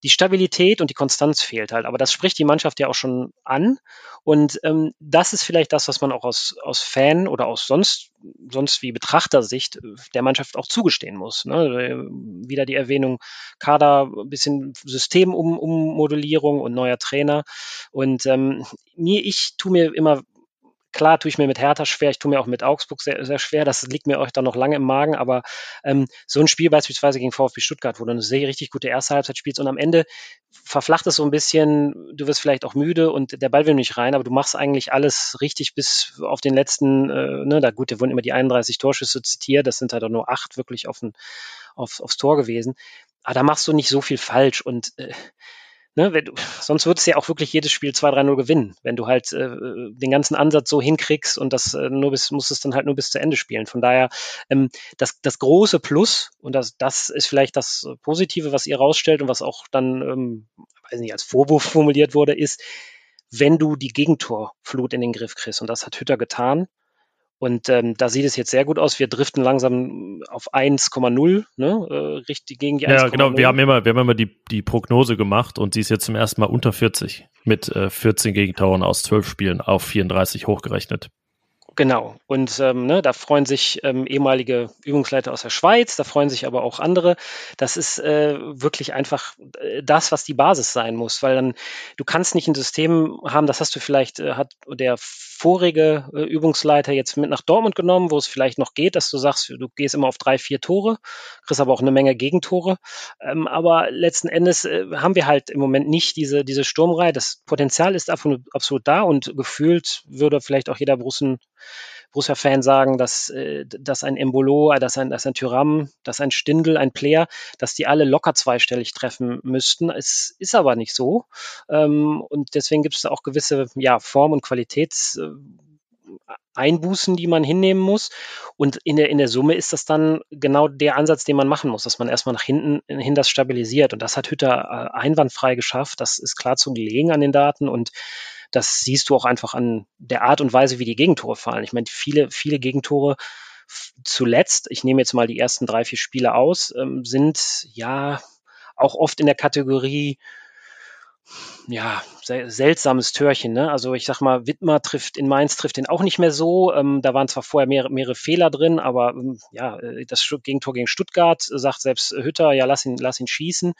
die Stabilität und die Konstanz fehlt halt. Aber das spricht die Mannschaft ja auch schon an. Und ähm, das ist vielleicht das, was man auch aus, aus Fan oder aus sonst, sonst wie Betrachtersicht äh, der Mannschaft auch zugestehen muss. Ne? Wieder die Erwähnung Kader, bisschen Systemummodelierung und neuer Trainer. Und ähm, mir, ich tue mir immer klar, tue ich mir mit Hertha schwer, ich tue mir auch mit Augsburg sehr, sehr schwer, das liegt mir euch dann noch lange im Magen, aber ähm, so ein Spiel beispielsweise gegen VfB Stuttgart, wo du eine sehr richtig gute erste Halbzeit spielst und am Ende verflacht es so ein bisschen, du wirst vielleicht auch müde und der Ball will nicht rein, aber du machst eigentlich alles richtig bis auf den letzten, äh, ne, da gut, da wurden immer die 31 Torschüsse zitiert, das sind halt auch nur acht wirklich auf, ein, auf, aufs Tor gewesen, aber da machst du nicht so viel falsch und äh, Ne, wenn du, sonst würdest du ja auch wirklich jedes Spiel 2-3-0 gewinnen, wenn du halt äh, den ganzen Ansatz so hinkriegst und das äh, nur bis, musst es dann halt nur bis zu Ende spielen. Von daher, ähm, das, das große Plus, und das, das ist vielleicht das Positive, was ihr rausstellt und was auch dann, ähm, weiß nicht, als Vorwurf formuliert wurde, ist, wenn du die Gegentorflut in den Griff kriegst. Und das hat Hütter getan. Und ähm, da sieht es jetzt sehr gut aus. Wir driften langsam auf 1,0, ne? Äh, richtig gegen die 1,0. Ja, genau. Wir haben immer, wir haben immer die, die Prognose gemacht und sie ist jetzt zum ersten Mal unter 40 mit äh, 14 Gegentoren aus 12 Spielen auf 34 hochgerechnet. Genau. Und ähm, ne, da freuen sich ähm, ehemalige Übungsleiter aus der Schweiz, da freuen sich aber auch andere. Das ist äh, wirklich einfach äh, das, was die Basis sein muss, weil dann du kannst nicht ein System haben, das hast du vielleicht, äh, hat der vorige äh, Übungsleiter jetzt mit nach Dortmund genommen, wo es vielleicht noch geht, dass du sagst, du gehst immer auf drei, vier Tore, kriegst aber auch eine Menge Gegentore. Ähm, aber letzten Endes äh, haben wir halt im Moment nicht diese, diese Sturmreihe. Das Potenzial ist absolut, absolut da und gefühlt würde vielleicht auch jeder Brussen Borussia-Fan sagen, dass, äh, dass ein Embolo, dass ein, dass ein Tyram, dass ein Stindel, ein Player, dass die alle locker zweistellig treffen müssten. Es ist aber nicht so. Ähm, und deswegen gibt es auch gewisse ja, Form- und Qualitäts- äh, Einbußen, die man hinnehmen muss. Und in der, in der Summe ist das dann genau der Ansatz, den man machen muss, dass man erstmal nach hinten hin das stabilisiert. Und das hat Hütter äh, einwandfrei geschafft. Das ist klar zu gelegen an den Daten. Und das siehst du auch einfach an der Art und Weise, wie die Gegentore fallen. Ich meine, viele, viele Gegentore zuletzt, ich nehme jetzt mal die ersten drei, vier Spiele aus, ähm, sind ja auch oft in der Kategorie ja, seltsames Törchen. Ne? Also ich sag mal, Wittmer trifft in Mainz trifft den auch nicht mehr so. Ähm, da waren zwar vorher mehrere, mehrere Fehler drin, aber ähm, ja, äh, das Gegentor gegen Stuttgart sagt selbst Hütter, ja, lass ihn, lass ihn schießen.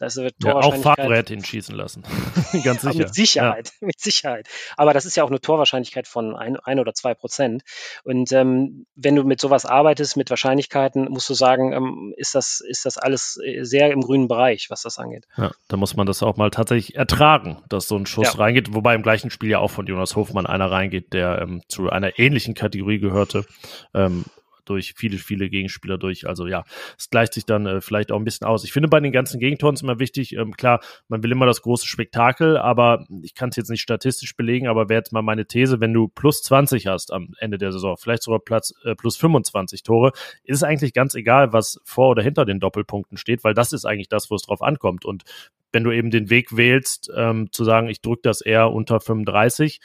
Das wird ja, auch Favre hätte ihn schießen lassen. Ganz sicher. mit Sicherheit, ja. mit Sicherheit. Aber das ist ja auch eine Torwahrscheinlichkeit von ein, ein oder zwei Prozent. Und ähm, wenn du mit sowas arbeitest, mit Wahrscheinlichkeiten, musst du sagen, ähm, ist das, ist das alles äh, sehr im grünen Bereich, was das angeht. Ja, da muss man das auch mal tatsächlich ertragen, dass so ein Schuss ja. reingeht, wobei im gleichen Spiel ja auch von Jonas Hofmann einer reingeht, der ähm, zu einer ähnlichen Kategorie gehörte. Durch viele, viele Gegenspieler durch. Also ja, es gleicht sich dann äh, vielleicht auch ein bisschen aus. Ich finde bei den ganzen Gegentoren ist immer wichtig, ähm, klar, man will immer das große Spektakel, aber ich kann es jetzt nicht statistisch belegen, aber wäre jetzt mal meine These, wenn du plus 20 hast am Ende der Saison, vielleicht sogar Platz, äh, plus 25 Tore, ist es eigentlich ganz egal, was vor oder hinter den Doppelpunkten steht, weil das ist eigentlich das, wo es drauf ankommt. Und wenn du eben den Weg wählst, ähm, zu sagen, ich drücke das eher unter 35,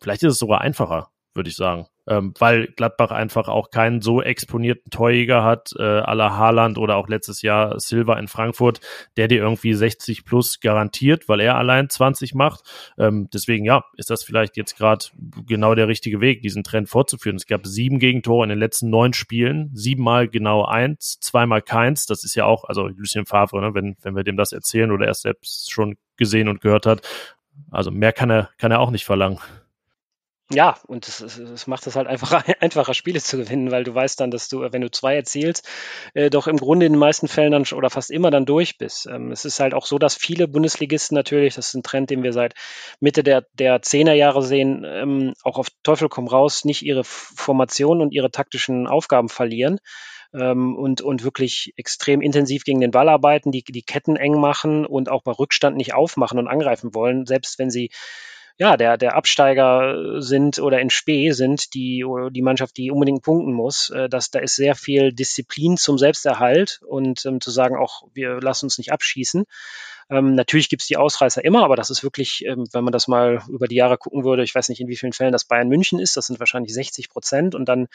vielleicht ist es sogar einfacher, würde ich sagen ähm, weil Gladbach einfach auch keinen so exponierten Torjäger hat, äh, aller Haaland oder auch letztes Jahr Silva in Frankfurt, der dir irgendwie 60 plus garantiert, weil er allein 20 macht. Ähm, deswegen, ja, ist das vielleicht jetzt gerade genau der richtige Weg, diesen Trend fortzuführen. Es gab sieben Gegentore in den letzten neun Spielen, siebenmal genau eins, zweimal keins. Das ist ja auch, also Lucien Favre, ne, wenn, wenn wir dem das erzählen oder er es selbst schon gesehen und gehört hat, also mehr kann er, kann er auch nicht verlangen. Ja, und es, macht es halt einfach einfacher, Spiele zu gewinnen, weil du weißt dann, dass du, wenn du zwei erzielst, äh, doch im Grunde in den meisten Fällen dann oder fast immer dann durch bist. Ähm, es ist halt auch so, dass viele Bundesligisten natürlich, das ist ein Trend, den wir seit Mitte der, der Zehnerjahre sehen, ähm, auch auf Teufel komm raus, nicht ihre Formation und ihre taktischen Aufgaben verlieren. Ähm, und, und wirklich extrem intensiv gegen den Ball arbeiten, die, die Ketten eng machen und auch bei Rückstand nicht aufmachen und angreifen wollen, selbst wenn sie ja, der, der Absteiger sind oder in Spee sind, die, oder die Mannschaft, die unbedingt punkten muss. Äh, dass, da ist sehr viel Disziplin zum Selbsterhalt und ähm, zu sagen auch, wir lassen uns nicht abschießen. Ähm, natürlich gibt es die Ausreißer immer, aber das ist wirklich, ähm, wenn man das mal über die Jahre gucken würde, ich weiß nicht, in wie vielen Fällen das Bayern München ist, das sind wahrscheinlich 60 Prozent und dann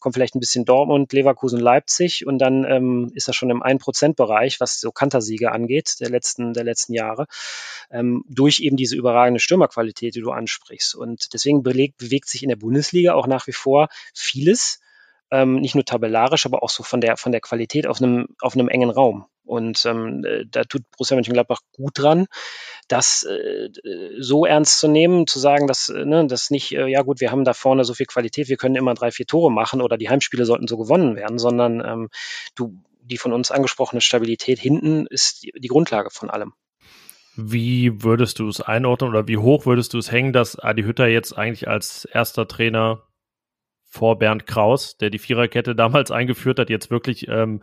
kommt vielleicht ein bisschen Dortmund, Leverkusen, Leipzig und dann ähm, ist das schon im 1%-Bereich, was so Kantersiege angeht, der letzten, der letzten Jahre, ähm, durch eben diese überragende Stürmerqualität, die du ansprichst. Und deswegen belegt, bewegt sich in der Bundesliga auch nach wie vor vieles, ähm, nicht nur tabellarisch, aber auch so von der, von der Qualität auf einem, auf einem engen Raum. Und ähm, äh, da tut Borussia Mönchengladbach gut dran, das äh, so ernst zu nehmen, zu sagen, dass äh, ne, das nicht, äh, ja gut, wir haben da vorne so viel Qualität, wir können immer drei, vier Tore machen oder die Heimspiele sollten so gewonnen werden, sondern ähm, du, die von uns angesprochene Stabilität hinten ist die, die Grundlage von allem. Wie würdest du es einordnen oder wie hoch würdest du es hängen, dass Adi Hütter jetzt eigentlich als erster Trainer vor Bernd Kraus, der die Viererkette damals eingeführt hat, jetzt wirklich ähm,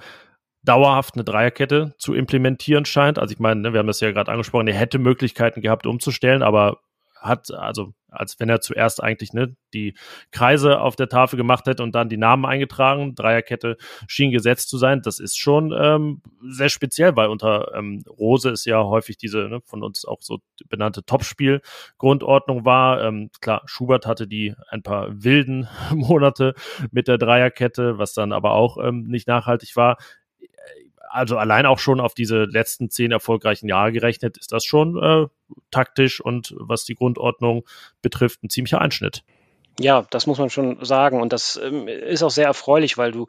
dauerhaft eine Dreierkette zu implementieren scheint. Also ich meine, ne, wir haben das ja gerade angesprochen, er hätte Möglichkeiten gehabt umzustellen, aber hat, also als wenn er zuerst eigentlich ne, die Kreise auf der Tafel gemacht hätte und dann die Namen eingetragen, Dreierkette schien gesetzt zu sein. Das ist schon ähm, sehr speziell, weil unter ähm, Rose ist ja häufig diese ne, von uns auch so benannte Topspiel-Grundordnung war. Ähm, klar, Schubert hatte die ein paar wilden Monate mit der Dreierkette, was dann aber auch ähm, nicht nachhaltig war also allein auch schon auf diese letzten zehn erfolgreichen Jahre gerechnet, ist das schon äh, taktisch und was die Grundordnung betrifft, ein ziemlicher Einschnitt. Ja, das muss man schon sagen. Und das ähm, ist auch sehr erfreulich, weil du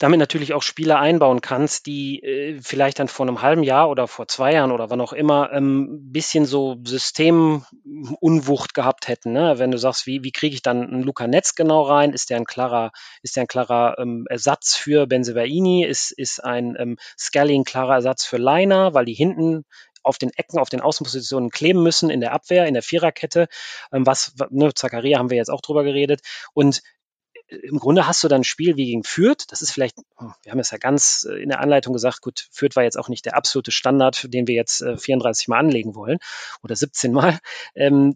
damit natürlich auch Spieler einbauen kannst, die äh, vielleicht dann vor einem halben Jahr oder vor zwei Jahren oder wann auch immer ähm, bisschen so Systemunwucht gehabt hätten. Ne? Wenn du sagst, wie, wie kriege ich dann einen Luca Netz genau rein? Ist der ein klarer, ist der ein klarer ähm, Ersatz für Benzebaini? Ist, ist ein ähm, Scully ein klarer Ersatz für Leiner, weil die hinten auf den Ecken, auf den Außenpositionen kleben müssen in der Abwehr, in der Viererkette. Ähm, was, ne, Zakaria haben wir jetzt auch drüber geredet. Und im Grunde hast du dann ein Spiel wie gegen Fürth. Das ist vielleicht, hm, wir haben es ja ganz äh, in der Anleitung gesagt, gut, Fürth war jetzt auch nicht der absolute Standard, den wir jetzt 34 äh, Mal anlegen wollen oder 17 Mal. Ähm,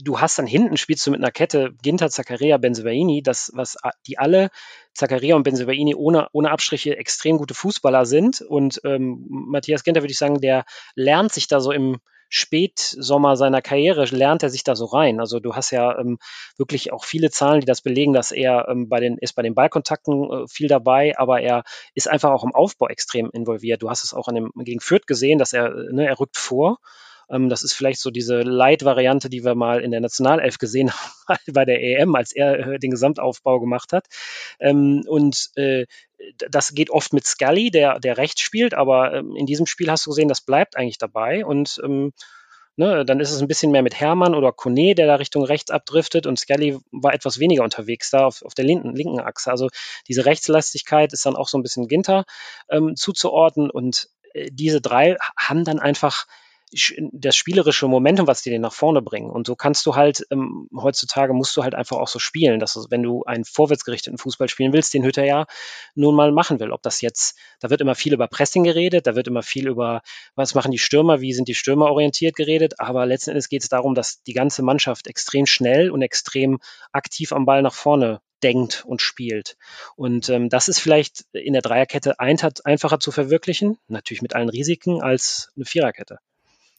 du hast dann hinten, spielst du mit einer Kette Ginter, Zaccaria, Benzebaini, das, was die alle, Zaccaria und Benzebaini ohne, ohne Abstriche extrem gute Fußballer sind. Und ähm, Matthias Ginter, würde ich sagen, der lernt sich da so im, Spätsommer seiner Karriere lernt er sich da so rein. Also du hast ja ähm, wirklich auch viele Zahlen, die das belegen, dass er ähm, bei den, ist bei den Ballkontakten äh, viel dabei, aber er ist einfach auch im Aufbau extrem involviert. Du hast es auch an dem, gegen Fürth gesehen, dass er, äh, ne, er rückt vor ähm, das ist vielleicht so diese Light-Variante, die wir mal in der Nationalelf gesehen haben bei der EM, als er äh, den Gesamtaufbau gemacht hat. Ähm, und äh, das geht oft mit Scully, der, der rechts spielt, aber ähm, in diesem Spiel hast du gesehen, das bleibt eigentlich dabei und ähm, ne, dann ist es ein bisschen mehr mit Hermann oder Kone, der da Richtung rechts abdriftet und Scully war etwas weniger unterwegs da auf, auf der linken, linken Achse. Also diese Rechtslastigkeit ist dann auch so ein bisschen Ginter ähm, zuzuordnen und äh, diese drei haben dann einfach das spielerische Momentum, was die den nach vorne bringen. Und so kannst du halt, ähm, heutzutage musst du halt einfach auch so spielen, dass du, wenn du einen vorwärtsgerichteten Fußball spielen willst, den Hütter ja nun mal machen will. Ob das jetzt, da wird immer viel über Pressing geredet, da wird immer viel über, was machen die Stürmer, wie sind die Stürmer orientiert geredet, aber letzten Endes geht es darum, dass die ganze Mannschaft extrem schnell und extrem aktiv am Ball nach vorne denkt und spielt. Und ähm, das ist vielleicht in der Dreierkette einfacher zu verwirklichen, natürlich mit allen Risiken, als eine Viererkette.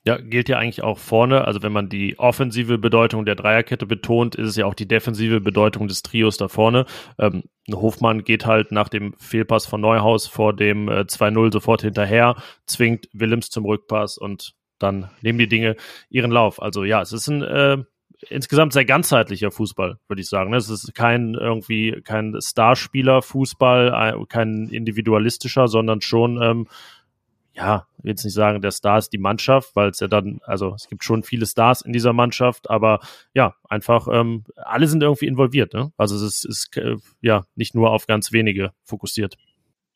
Ja, gilt ja eigentlich auch vorne. Also wenn man die offensive Bedeutung der Dreierkette betont, ist es ja auch die defensive Bedeutung des Trios da vorne. Ähm, Hofmann geht halt nach dem Fehlpass von Neuhaus vor dem äh, 2-0 sofort hinterher, zwingt Willems zum Rückpass und dann nehmen die Dinge ihren Lauf. Also ja, es ist ein äh, insgesamt sehr ganzheitlicher Fußball, würde ich sagen. Es ist kein irgendwie kein Starspieler-Fußball, kein individualistischer, sondern schon ähm, ja, ich will jetzt nicht sagen, der Star ist die Mannschaft, weil es ja dann, also es gibt schon viele Stars in dieser Mannschaft, aber ja, einfach, ähm, alle sind irgendwie involviert, ne? Also es ist, ist äh, ja nicht nur auf ganz wenige fokussiert.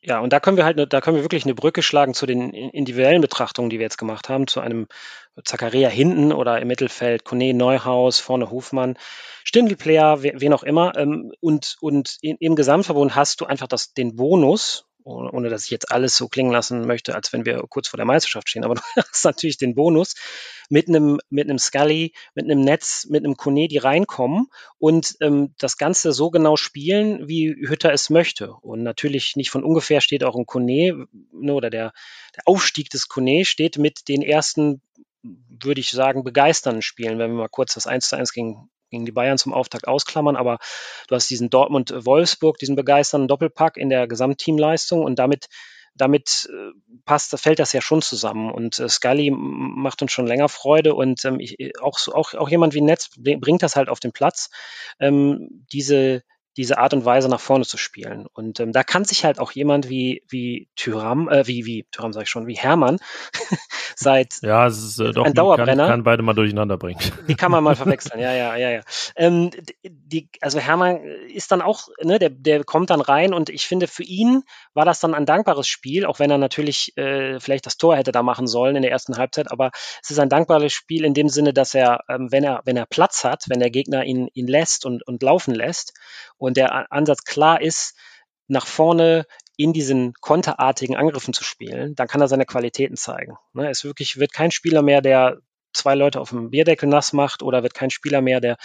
Ja, und da können wir halt, da können wir wirklich eine Brücke schlagen zu den individuellen Betrachtungen, die wir jetzt gemacht haben, zu einem Zakaria hinten oder im Mittelfeld, Kone Neuhaus, vorne Hofmann, Stindl-Player, wen auch immer. Ähm, und, und im Gesamtverbund hast du einfach das, den Bonus, ohne dass ich jetzt alles so klingen lassen möchte, als wenn wir kurz vor der Meisterschaft stehen. Aber du hast natürlich den Bonus mit einem, mit einem Scully, mit einem Netz, mit einem Kone, die reinkommen und ähm, das Ganze so genau spielen, wie Hütter es möchte. Und natürlich nicht von ungefähr steht auch ein Kone ne, oder der, der Aufstieg des Kone steht mit den ersten würde ich sagen, begeisternden Spielen, wenn wir mal kurz das 1 zu 1 gegen gegen die Bayern zum Auftakt ausklammern, aber du hast diesen Dortmund-Wolfsburg, diesen begeisternden Doppelpack in der Gesamtteamleistung und damit damit äh, passt, fällt das ja schon zusammen. Und äh, Scully macht uns schon länger Freude und ähm, ich, auch, auch, auch jemand wie Netz bringt das halt auf den Platz. Ähm, diese, diese Art und Weise nach vorne zu spielen. Und ähm, da kann sich halt auch jemand wie, wie Tyram, äh, wie, wie, Tyram sag ich schon, wie Hermann, seit ja, es ist äh, doch ein Dauerbrenner. Kann, kann beide mal durcheinander bringen. Die kann man mal verwechseln, ja, ja, ja, ja. Ähm, die, also Hermann ist dann auch, ne, der, der kommt dann rein und ich finde, für ihn war das dann ein dankbares Spiel, auch wenn er natürlich äh, vielleicht das Tor hätte da machen sollen in der ersten Halbzeit, aber es ist ein dankbares Spiel in dem Sinne, dass er, ähm, wenn er, wenn er Platz hat, wenn der Gegner ihn, ihn lässt und, und laufen lässt und der Ansatz klar ist, nach vorne in diesen konterartigen Angriffen zu spielen, dann kann er seine Qualitäten zeigen. Ne, es wirklich wird kein Spieler mehr, der zwei Leute auf dem Bierdeckel nass macht oder wird kein Spieler mehr, der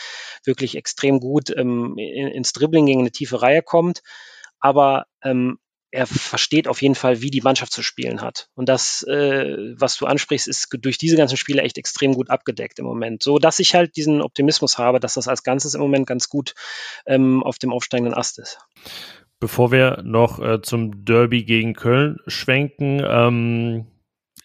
wirklich extrem gut ähm, ins Dribbling gegen eine tiefe Reihe kommt. Aber ähm, er versteht auf jeden Fall, wie die Mannschaft zu spielen hat. Und das, äh, was du ansprichst, ist durch diese ganzen Spiele echt extrem gut abgedeckt im Moment. So dass ich halt diesen Optimismus habe, dass das als Ganzes im Moment ganz gut ähm, auf dem aufsteigenden Ast ist. Bevor wir noch äh, zum Derby gegen Köln schwenken, ähm,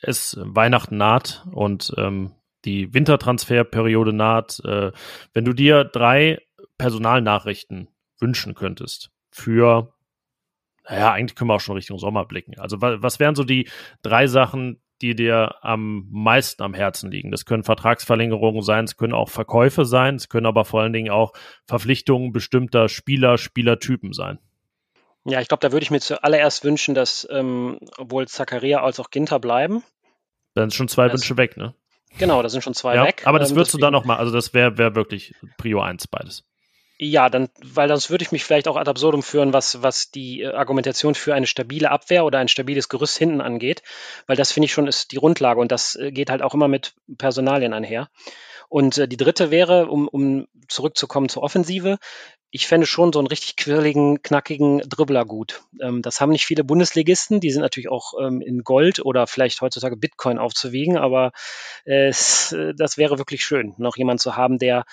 es Weihnachten naht und ähm, die Wintertransferperiode naht. Äh, wenn du dir drei Personalnachrichten wünschen könntest für naja, eigentlich können wir auch schon Richtung Sommer blicken. Also was wären so die drei Sachen, die dir am meisten am Herzen liegen? Das können Vertragsverlängerungen sein, es können auch Verkäufe sein, es können aber vor allen Dingen auch Verpflichtungen bestimmter Spieler, Spielertypen sein. Ja, ich glaube, da würde ich mir zuallererst wünschen, dass ähm, sowohl Zakaria als auch Ginter bleiben. Dann sind schon zwei das, Wünsche weg, ne? Genau, da sind schon zwei ja, weg. Aber das ähm, würdest du dann nochmal, also das wäre wär wirklich Prio 1 beides. Ja, dann, weil sonst würde ich mich vielleicht auch ad absurdum führen, was, was die äh, Argumentation für eine stabile Abwehr oder ein stabiles Gerüst hinten angeht, weil das finde ich schon ist die Grundlage und das äh, geht halt auch immer mit Personalien einher. Und äh, die dritte wäre, um, um zurückzukommen zur Offensive, ich fände schon so einen richtig quirligen, knackigen Dribbler gut. Ähm, das haben nicht viele Bundesligisten, die sind natürlich auch ähm, in Gold oder vielleicht heutzutage Bitcoin aufzuwiegen, aber es, das wäre wirklich schön, noch jemand zu haben, der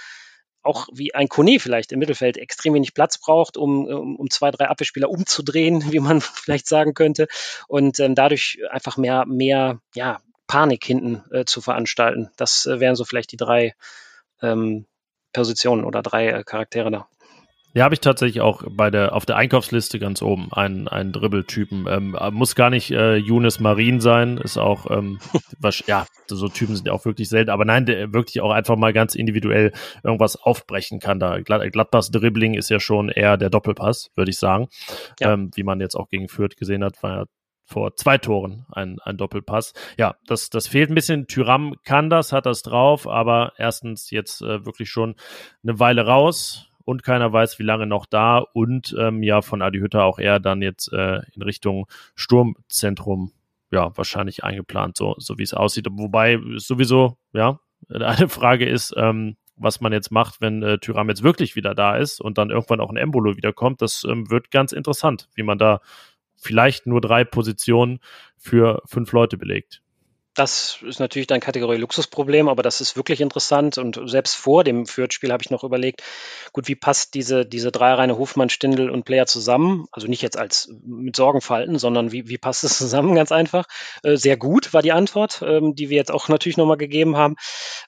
auch wie ein Kone vielleicht im Mittelfeld extrem wenig Platz braucht, um, um, zwei, drei Abwehrspieler umzudrehen, wie man vielleicht sagen könnte, und ähm, dadurch einfach mehr, mehr ja, Panik hinten äh, zu veranstalten. Das äh, wären so vielleicht die drei ähm, Positionen oder drei äh, Charaktere da. Ja, habe ich tatsächlich auch bei der auf der Einkaufsliste ganz oben einen, einen Dribbeltypen. Ähm, muss gar nicht äh, Younes Marin sein, ist auch, ähm, was, ja, so Typen sind ja auch wirklich selten, aber nein, der wirklich auch einfach mal ganz individuell irgendwas aufbrechen kann. Da Gladbachs Dribbling ist ja schon eher der Doppelpass, würde ich sagen. Ja. Ähm, wie man jetzt auch gegen Fürth gesehen hat, war ja vor zwei Toren ein, ein Doppelpass. Ja, das, das fehlt ein bisschen. Tyram kann das, hat das drauf, aber erstens jetzt äh, wirklich schon eine Weile raus und keiner weiß, wie lange noch da und ähm, ja von Adi Hütter auch eher dann jetzt äh, in Richtung Sturmzentrum ja wahrscheinlich eingeplant, so, so wie es aussieht. Wobei sowieso, ja, eine Frage ist, ähm, was man jetzt macht, wenn äh, Tyram jetzt wirklich wieder da ist und dann irgendwann auch ein Embolo wiederkommt. Das ähm, wird ganz interessant, wie man da vielleicht nur drei Positionen für fünf Leute belegt. Das ist natürlich dann Kategorie Luxusproblem, aber das ist wirklich interessant. Und selbst vor dem Fürth-Spiel habe ich noch überlegt, gut, wie passt diese, diese Dreierreihe Hofmann, Stindl und Player zusammen? Also nicht jetzt als mit Sorgenfalten, sondern wie, wie passt es zusammen? Ganz einfach. Äh, sehr gut war die Antwort, ähm, die wir jetzt auch natürlich nochmal gegeben haben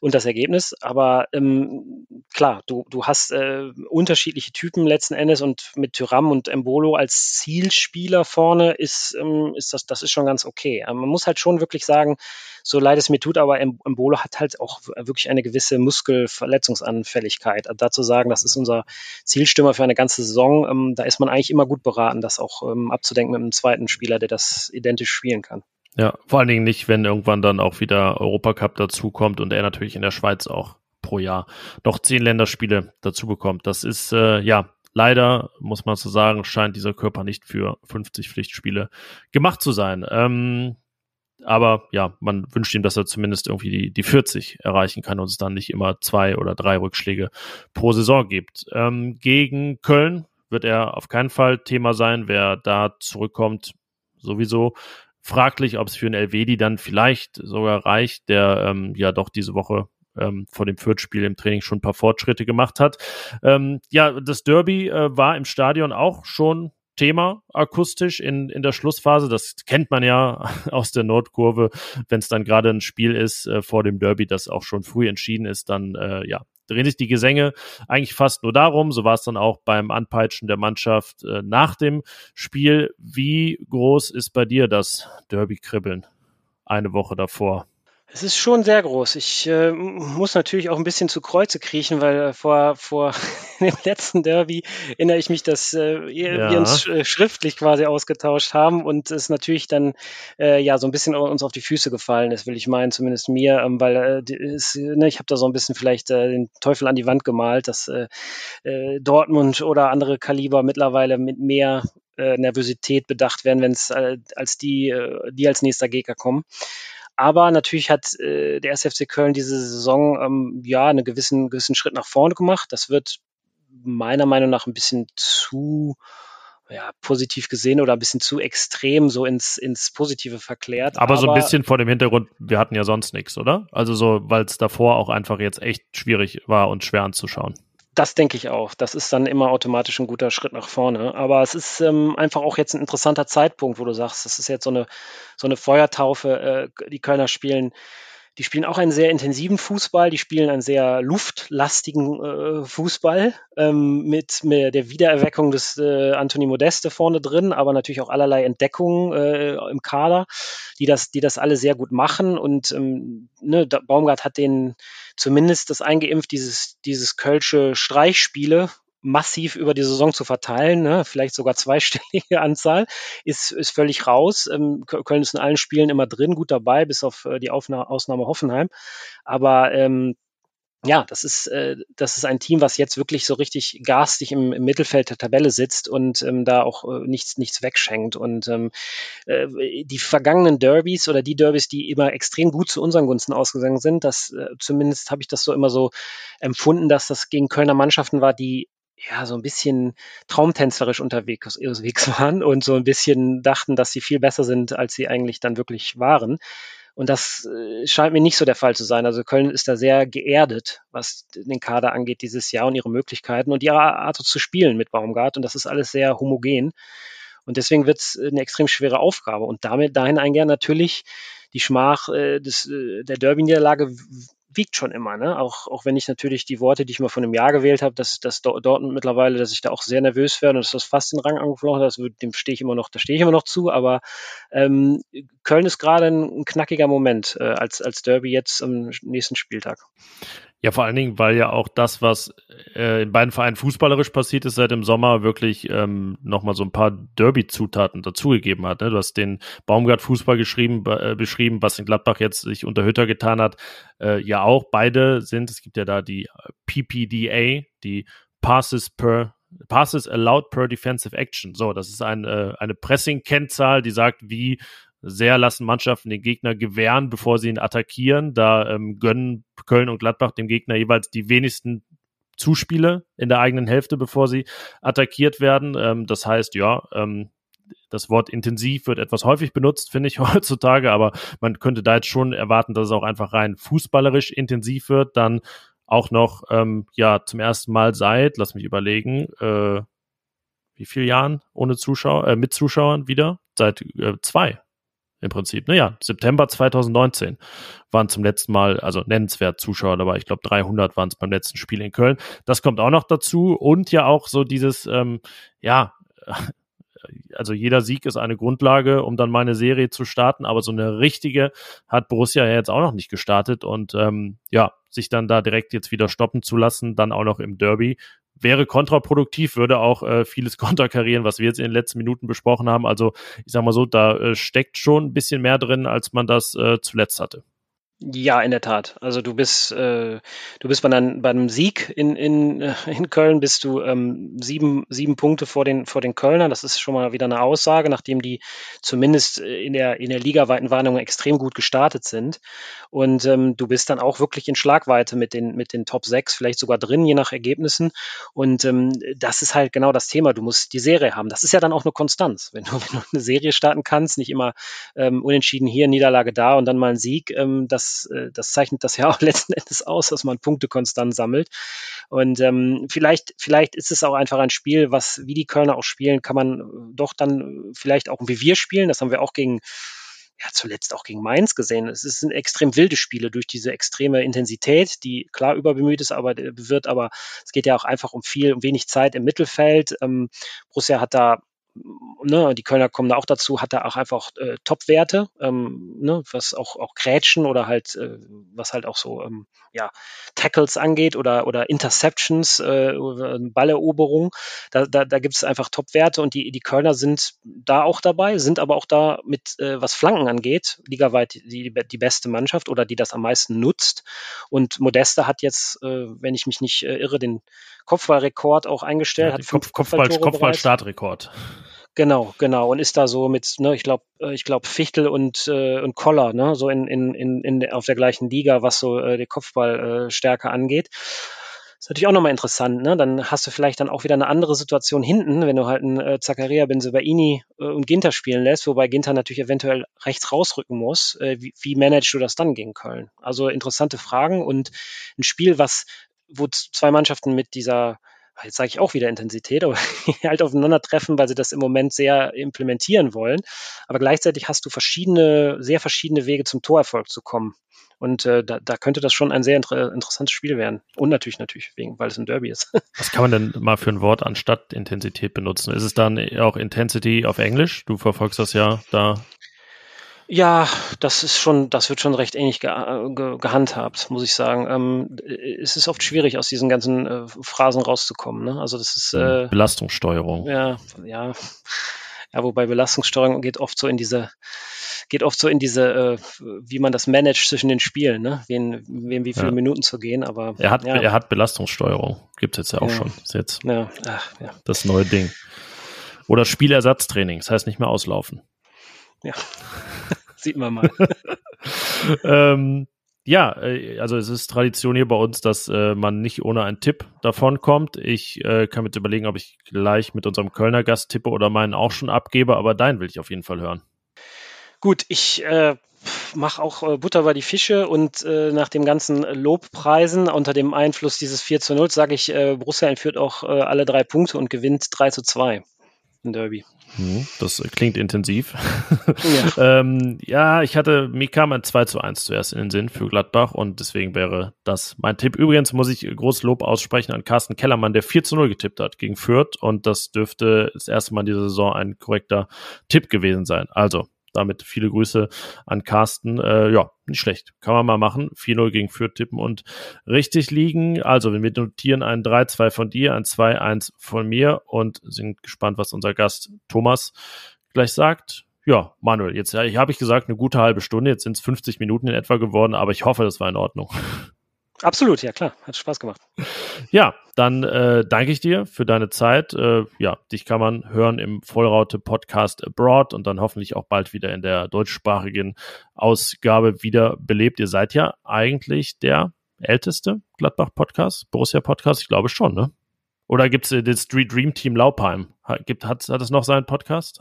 und das Ergebnis. Aber ähm, klar, du, du hast äh, unterschiedliche Typen letzten Endes und mit Tyram und Embolo als Zielspieler vorne ist, ähm, ist das, das ist schon ganz okay. Aber man muss halt schon wirklich sagen, so leid es mir tut, aber Embolo hat halt auch wirklich eine gewisse Muskelverletzungsanfälligkeit. Also dazu sagen, das ist unser Zielstürmer für eine ganze Saison, ähm, da ist man eigentlich immer gut beraten, das auch ähm, abzudenken mit einem zweiten Spieler, der das identisch spielen kann. Ja, vor allen Dingen nicht, wenn irgendwann dann auch wieder Europacup dazukommt und er natürlich in der Schweiz auch pro Jahr noch zehn Länderspiele dazu bekommt. Das ist äh, ja leider, muss man so sagen, scheint dieser Körper nicht für 50 Pflichtspiele gemacht zu sein. Ähm, aber ja, man wünscht ihm, dass er zumindest irgendwie die, die 40 erreichen kann und es dann nicht immer zwei oder drei Rückschläge pro Saison gibt. Ähm, gegen Köln wird er auf keinen Fall Thema sein. Wer da zurückkommt, sowieso fraglich, ob es für einen Elvedi dann vielleicht sogar reicht, der ähm, ja doch diese Woche ähm, vor dem Fürth-Spiel im Training schon ein paar Fortschritte gemacht hat. Ähm, ja, das Derby äh, war im Stadion auch schon Thema akustisch in, in der Schlussphase. Das kennt man ja aus der Nordkurve, wenn es dann gerade ein Spiel ist äh, vor dem Derby, das auch schon früh entschieden ist, dann äh, ja, drehen sich die Gesänge eigentlich fast nur darum. So war es dann auch beim Anpeitschen der Mannschaft äh, nach dem Spiel. Wie groß ist bei dir das Derby-Kribbeln eine Woche davor? Es ist schon sehr groß. Ich äh, muss natürlich auch ein bisschen zu Kreuze kriechen, weil äh, vor, vor dem letzten Derby erinnere ich mich, dass äh, ja. wir uns sch schriftlich quasi ausgetauscht haben und es natürlich dann äh, ja so ein bisschen uns auf die Füße gefallen ist, will ich meinen, zumindest mir, ähm, weil äh, ist, ne, ich habe da so ein bisschen vielleicht äh, den Teufel an die Wand gemalt, dass äh, äh, Dortmund oder andere Kaliber mittlerweile mit mehr äh, Nervosität bedacht werden, wenn es äh, als die, äh, die als nächster Gegner kommen. Aber natürlich hat äh, der SFC Köln diese Saison ähm, ja einen gewissen, gewissen Schritt nach vorne gemacht. Das wird meiner Meinung nach ein bisschen zu ja, positiv gesehen oder ein bisschen zu extrem so ins, ins Positive verklärt. Aber, aber so ein bisschen vor dem Hintergrund, wir hatten ja sonst nichts, oder? Also so, weil es davor auch einfach jetzt echt schwierig war und schwer anzuschauen. Das denke ich auch. Das ist dann immer automatisch ein guter Schritt nach vorne. Aber es ist ähm, einfach auch jetzt ein interessanter Zeitpunkt, wo du sagst, das ist jetzt so eine, so eine Feuertaufe. Äh, die Kölner spielen die spielen auch einen sehr intensiven Fußball, die spielen einen sehr luftlastigen äh, Fußball ähm, mit, mit der Wiedererweckung des äh, Anthony Modeste vorne drin, aber natürlich auch allerlei Entdeckungen äh, im Kader, die das, die das alle sehr gut machen. Und ähm, ne, Baumgart hat den zumindest das eingeimpft, dieses, dieses Kölsche Streichspiele, massiv über die Saison zu verteilen, ne? vielleicht sogar zweistellige Anzahl, ist, ist völlig raus. Ähm, Köln ist in allen Spielen immer drin, gut dabei, bis auf äh, die Aufna Ausnahme Hoffenheim. Aber ähm, ja, das ist, äh, das ist ein Team, was jetzt wirklich so richtig garstig im, im Mittelfeld der Tabelle sitzt und ähm, da auch äh, nichts, nichts wegschenkt. Und ähm, äh, die vergangenen Derbys oder die Derbys, die immer extrem gut zu unseren Gunsten ausgegangen sind, das äh, zumindest habe ich das so immer so empfunden, dass das gegen Kölner Mannschaften war, die ja, so ein bisschen traumtänzerisch unterwegs, unterwegs waren und so ein bisschen dachten, dass sie viel besser sind, als sie eigentlich dann wirklich waren. Und das äh, scheint mir nicht so der Fall zu sein. Also Köln ist da sehr geerdet, was den Kader angeht dieses Jahr und ihre Möglichkeiten und ihre Art zu spielen mit Baumgart. Und das ist alles sehr homogen. Und deswegen wird es eine extrem schwere Aufgabe. Und damit dahin eingehen natürlich die Schmach äh, des, äh, der Derby-Niederlage wiegt schon immer, ne? Auch, auch wenn ich natürlich die Worte, die ich mal von einem Jahr gewählt habe, dass, dass Dortmund mittlerweile, dass ich da auch sehr nervös werde und dass das fast den Rang angeflogen hat, dem stehe ich immer noch, da stehe ich immer noch zu, aber ähm, Köln ist gerade ein, ein, knackiger Moment äh, als, als Derby jetzt am nächsten Spieltag. Ja, vor allen Dingen, weil ja auch das, was äh, in beiden Vereinen fußballerisch passiert ist seit dem Sommer, wirklich ähm, nochmal so ein paar Derby-Zutaten dazugegeben hat. Ne? Du hast den Baumgart-Fußball geschrieben, äh, beschrieben, was in Gladbach jetzt sich unter Hütter getan hat. Äh, ja auch beide sind, es gibt ja da die PPDA, die Passes per Passes allowed per defensive action. So, das ist ein, äh, eine Pressing-Kennzahl, die sagt, wie sehr lassen Mannschaften den Gegner gewähren, bevor sie ihn attackieren. Da ähm, gönnen Köln und Gladbach dem Gegner jeweils die wenigsten Zuspiele in der eigenen Hälfte, bevor sie attackiert werden. Ähm, das heißt, ja, ähm, das Wort intensiv wird etwas häufig benutzt, finde ich heutzutage, aber man könnte da jetzt schon erwarten, dass es auch einfach rein fußballerisch intensiv wird. Dann auch noch, ähm, ja, zum ersten Mal seit, lass mich überlegen, äh, wie viele Jahren ohne Zuschauer, äh, mit Zuschauern wieder? Seit äh, zwei im Prinzip. Naja, September 2019 waren zum letzten Mal, also nennenswert Zuschauer dabei. Ich glaube, 300 waren es beim letzten Spiel in Köln. Das kommt auch noch dazu und ja auch so dieses, ähm, ja, also jeder Sieg ist eine Grundlage, um dann mal eine Serie zu starten, aber so eine richtige hat Borussia ja jetzt auch noch nicht gestartet und ähm, ja, sich dann da direkt jetzt wieder stoppen zu lassen, dann auch noch im Derby, wäre kontraproduktiv, würde auch äh, vieles konterkarieren, was wir jetzt in den letzten Minuten besprochen haben. Also ich sag mal so, da äh, steckt schon ein bisschen mehr drin, als man das äh, zuletzt hatte. Ja, in der Tat. Also du bist, äh, du bist bei, einem, Sieg in, in, äh, in Köln bist du ähm, sieben, sieben Punkte vor den, vor den Kölnern. Das ist schon mal wieder eine Aussage, nachdem die zumindest äh, in der, in der ligaweiten Warnung extrem gut gestartet sind. Und ähm, du bist dann auch wirklich in Schlagweite mit den, mit den Top 6, vielleicht sogar drin, je nach Ergebnissen. Und ähm, das ist halt genau das Thema. Du musst die Serie haben. Das ist ja dann auch eine Konstanz. Wenn du, wenn du eine Serie starten kannst, nicht immer ähm, unentschieden hier, Niederlage da und dann mal ein Sieg, ähm, das das, äh, das zeichnet das ja auch letzten Endes aus, dass man Punkte konstant sammelt. Und ähm, vielleicht, vielleicht ist es auch einfach ein Spiel, was wie die Kölner auch spielen, kann man doch dann vielleicht auch wie wir spielen. Das haben wir auch gegen ja zuletzt auch gegen Mainz gesehen. Es sind extrem wilde Spiele durch diese extreme Intensität, die klar überbemüht ist, aber wird, aber es geht ja auch einfach um viel, um wenig Zeit im Mittelfeld. Ähm, Borussia hat da ne, die Kölner kommen da auch dazu, hat da auch einfach äh, Top-Werte, ähm, ne, was auch, auch Grätschen oder halt, äh, was halt auch so, ähm, ja, Tackles angeht oder, oder Interceptions, äh, Balleroberung. Da, da, da gibt es einfach Top-Werte und die, die Kölner sind da auch dabei, sind aber auch da mit, äh, was Flanken angeht, ligaweit die, die beste Mannschaft oder die das am meisten nutzt. Und Modeste hat jetzt, äh, wenn ich mich nicht äh, irre, den Kopfballrekord auch eingestellt. Ja, hat Kopf, Kopfball, Kopfball-Startrekord. Genau, genau. Und ist da so mit, ne, ich glaube, äh, ich glaube Fichtel und, äh, und Koller, ne, so in, in, in, in, auf der gleichen Liga, was so äh, die Kopfballstärke äh, angeht. ist natürlich auch nochmal interessant, ne? Dann hast du vielleicht dann auch wieder eine andere Situation hinten, wenn du halt einen äh, Zakaria Benzebaini äh, und Ginter spielen lässt, wobei Ginter natürlich eventuell rechts rausrücken muss. Äh, wie, wie managst du das dann gegen Köln? Also interessante Fragen und ein Spiel, was wo zwei Mannschaften mit dieser, jetzt sage ich auch wieder Intensität, aber halt aufeinandertreffen, weil sie das im Moment sehr implementieren wollen. Aber gleichzeitig hast du verschiedene, sehr verschiedene Wege zum Torerfolg zu kommen. Und äh, da, da könnte das schon ein sehr inter interessantes Spiel werden. Und natürlich, natürlich, wegen, weil es ein Derby ist. Was kann man denn mal für ein Wort anstatt Intensität benutzen? Ist es dann auch Intensity auf Englisch? Du verfolgst das ja da ja, das ist schon, das wird schon recht ähnlich ge ge gehandhabt, muss ich sagen. Ähm, es ist oft schwierig, aus diesen ganzen äh, Phrasen rauszukommen. Ne? Also das ist äh, Belastungssteuerung. Ja, ja, ja. Wobei Belastungssteuerung geht oft so in diese, geht oft so in diese, äh, wie man das managt zwischen den Spielen, ne? Wen, wem wie viele ja. Minuten zu gehen. Aber er hat, ja. er hat Belastungssteuerung. Gibt es jetzt ja auch ja. schon. Ist jetzt ja. Ach, ja. das neue Ding. Oder Spielersatztraining. Das heißt nicht mehr auslaufen. Ja. Sieht man mal. ähm, ja, äh, also es ist Tradition hier bei uns, dass äh, man nicht ohne einen Tipp davon kommt. Ich äh, kann mir überlegen, ob ich gleich mit unserem Kölner Gast tippe oder meinen auch schon abgebe, aber deinen will ich auf jeden Fall hören. Gut, ich äh, mache auch äh, Butter bei die Fische und äh, nach dem ganzen Lobpreisen unter dem Einfluss dieses 4 zu 0 sage ich, äh, Borussia entführt auch äh, alle drei Punkte und gewinnt 3 zu 2 im Derby. Mhm, das klingt intensiv. Ja. ähm, ja, ich hatte, mir kam ein 2 zu 1 zuerst in den Sinn für Gladbach und deswegen wäre das mein Tipp. Übrigens muss ich groß Lob aussprechen an Carsten Kellermann, der 4 zu 0 getippt hat gegen Fürth und das dürfte das erste Mal in dieser Saison ein korrekter Tipp gewesen sein. Also, damit viele Grüße an Carsten. Äh, ja, nicht schlecht. Kann man mal machen. 4-0 gegen Fürth tippen und richtig liegen. Also, wir notieren ein 3-2 von dir, ein 2-1 von mir und sind gespannt, was unser Gast Thomas gleich sagt. Ja, Manuel, jetzt ja, habe ich gesagt, eine gute halbe Stunde. Jetzt sind es 50 Minuten in etwa geworden, aber ich hoffe, das war in Ordnung. Absolut, ja klar, hat Spaß gemacht. Ja, dann äh, danke ich dir für deine Zeit. Äh, ja, dich kann man hören im Vollraute Podcast Abroad und dann hoffentlich auch bald wieder in der deutschsprachigen Ausgabe wieder belebt. Ihr seid ja eigentlich der älteste Gladbach-Podcast, Borussia-Podcast, ich glaube schon, ne? Oder gibt es äh, das Dream Team Laupheim? Hat, gibt, hat, hat es noch seinen Podcast?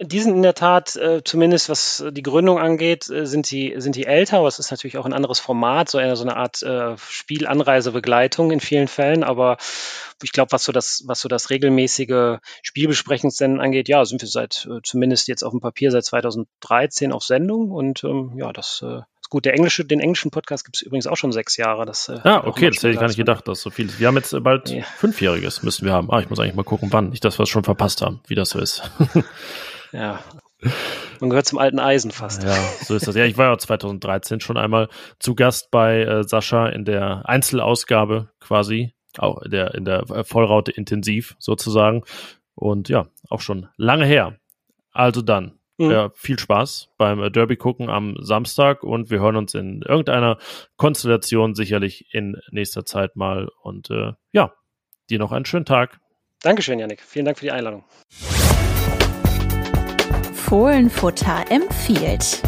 Die sind in der Tat, äh, zumindest was die Gründung angeht, äh, sind die, sind die älter, aber es ist natürlich auch ein anderes Format, so eine, so eine Art äh, Spielanreisebegleitung in vielen Fällen. Aber ich glaube, was so das, was so das regelmäßige Spielbesprechungssenden angeht, ja, sind wir seit äh, zumindest jetzt auf dem Papier seit 2013 auf Sendung und ähm, ja, das äh, ist gut. Der englische, den englischen Podcast gibt es übrigens auch schon sechs Jahre. Das, äh, ah, okay, das hätte ich gar nicht gedacht, dass so viel ist. Wir haben jetzt bald ja. fünfjähriges, müssen wir haben. Ah, ich muss eigentlich mal gucken, wann. Nicht, dass wir es schon verpasst haben, wie das so ist. ja. Man gehört zum alten Eisen fast. Ja, so ist das. Ja, ich war ja 2013 schon einmal zu Gast bei äh, Sascha in der Einzelausgabe quasi, auch in der, in der Vollraute intensiv sozusagen. Und ja, auch schon lange her. Also dann, Mhm. Ja, viel Spaß beim äh, Derby gucken am Samstag und wir hören uns in irgendeiner Konstellation sicherlich in nächster Zeit mal. Und äh, ja, dir noch einen schönen Tag. Dankeschön, Janik. Vielen Dank für die Einladung. Fohlenfutter empfiehlt.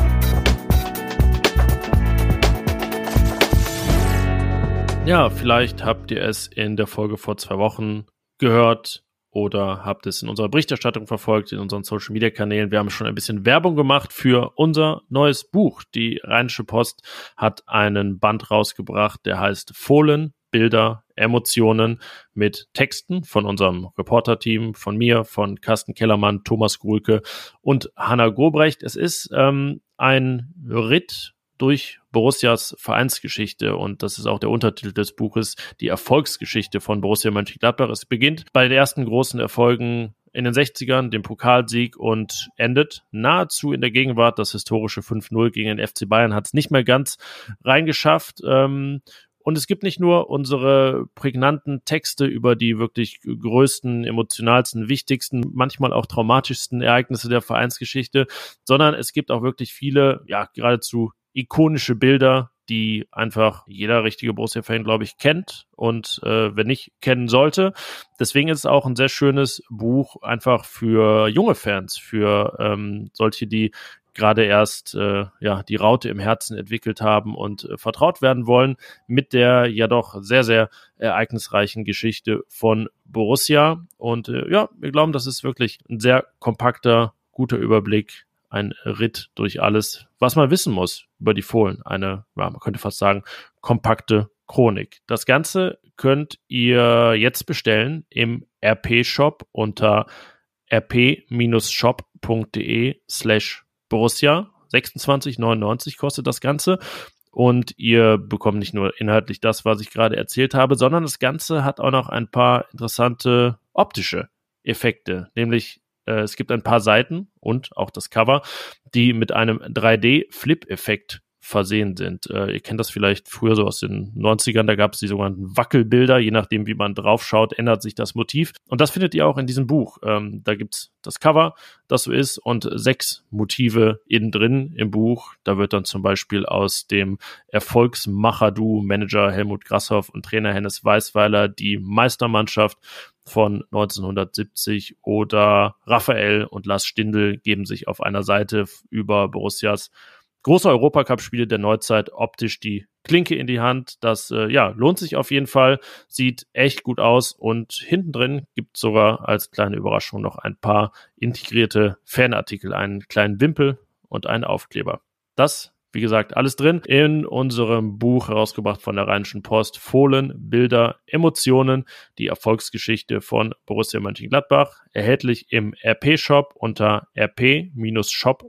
Ja, vielleicht habt ihr es in der Folge vor zwei Wochen gehört oder habt es in unserer Berichterstattung verfolgt, in unseren Social Media Kanälen. Wir haben schon ein bisschen Werbung gemacht für unser neues Buch. Die Rheinische Post hat einen Band rausgebracht, der heißt Fohlen Bilder Emotionen mit Texten von unserem Reporter-Team, von mir, von Carsten Kellermann, Thomas Gruhlke und Hanna Gobrecht. Es ist ähm, ein Ritt durch Borussias Vereinsgeschichte und das ist auch der Untertitel des Buches, die Erfolgsgeschichte von Borussia Mönchengladbach. Es beginnt bei den ersten großen Erfolgen in den 60ern, dem Pokalsieg und endet nahezu in der Gegenwart. Das historische 5-0 gegen den FC Bayern hat es nicht mehr ganz reingeschafft. Ähm, und es gibt nicht nur unsere prägnanten Texte über die wirklich größten, emotionalsten, wichtigsten, manchmal auch traumatischsten Ereignisse der Vereinsgeschichte, sondern es gibt auch wirklich viele, ja, geradezu ikonische Bilder, die einfach jeder richtige Borussia-Fan, glaube ich, kennt und äh, wenn nicht, kennen sollte. Deswegen ist es auch ein sehr schönes Buch einfach für junge Fans, für ähm, solche, die gerade erst äh, ja die Raute im Herzen entwickelt haben und äh, vertraut werden wollen mit der ja doch sehr sehr ereignisreichen Geschichte von Borussia und äh, ja wir glauben das ist wirklich ein sehr kompakter guter Überblick ein Ritt durch alles, was man wissen muss über die Fohlen. Eine, ja, man könnte fast sagen, kompakte Chronik. Das Ganze könnt ihr jetzt bestellen im RP-Shop unter rp-shop.de slash Borussia. 26,99 kostet das Ganze. Und ihr bekommt nicht nur inhaltlich das, was ich gerade erzählt habe, sondern das Ganze hat auch noch ein paar interessante optische Effekte, nämlich äh, es gibt ein paar Seiten und auch das Cover, die mit einem 3D-Flip-Effekt versehen sind. Äh, ihr kennt das vielleicht früher so aus den 90ern, da gab es die sogenannten Wackelbilder, je nachdem, wie man drauf schaut, ändert sich das Motiv. Und das findet ihr auch in diesem Buch. Ähm, da gibt's das Cover, das so ist, und sechs Motive innen drin im Buch. Da wird dann zum Beispiel aus dem Erfolgsmacher-Du Manager Helmut Grasshoff und Trainer Hennes Weißweiler die Meistermannschaft von 1970 oder Raphael und Lars Stindl geben sich auf einer Seite über Borussias große Europacup-Spiele der Neuzeit optisch die Klinke in die Hand. Das äh, ja, lohnt sich auf jeden Fall, sieht echt gut aus und hinten drin gibt sogar als kleine Überraschung noch ein paar integrierte Fanartikel, einen kleinen Wimpel und einen Aufkleber. Das wie gesagt, alles drin in unserem Buch herausgebracht von der Rheinischen Post. Fohlen, Bilder, Emotionen, die Erfolgsgeschichte von Borussia Mönchengladbach. Erhältlich im RP-Shop unter rp-shop.de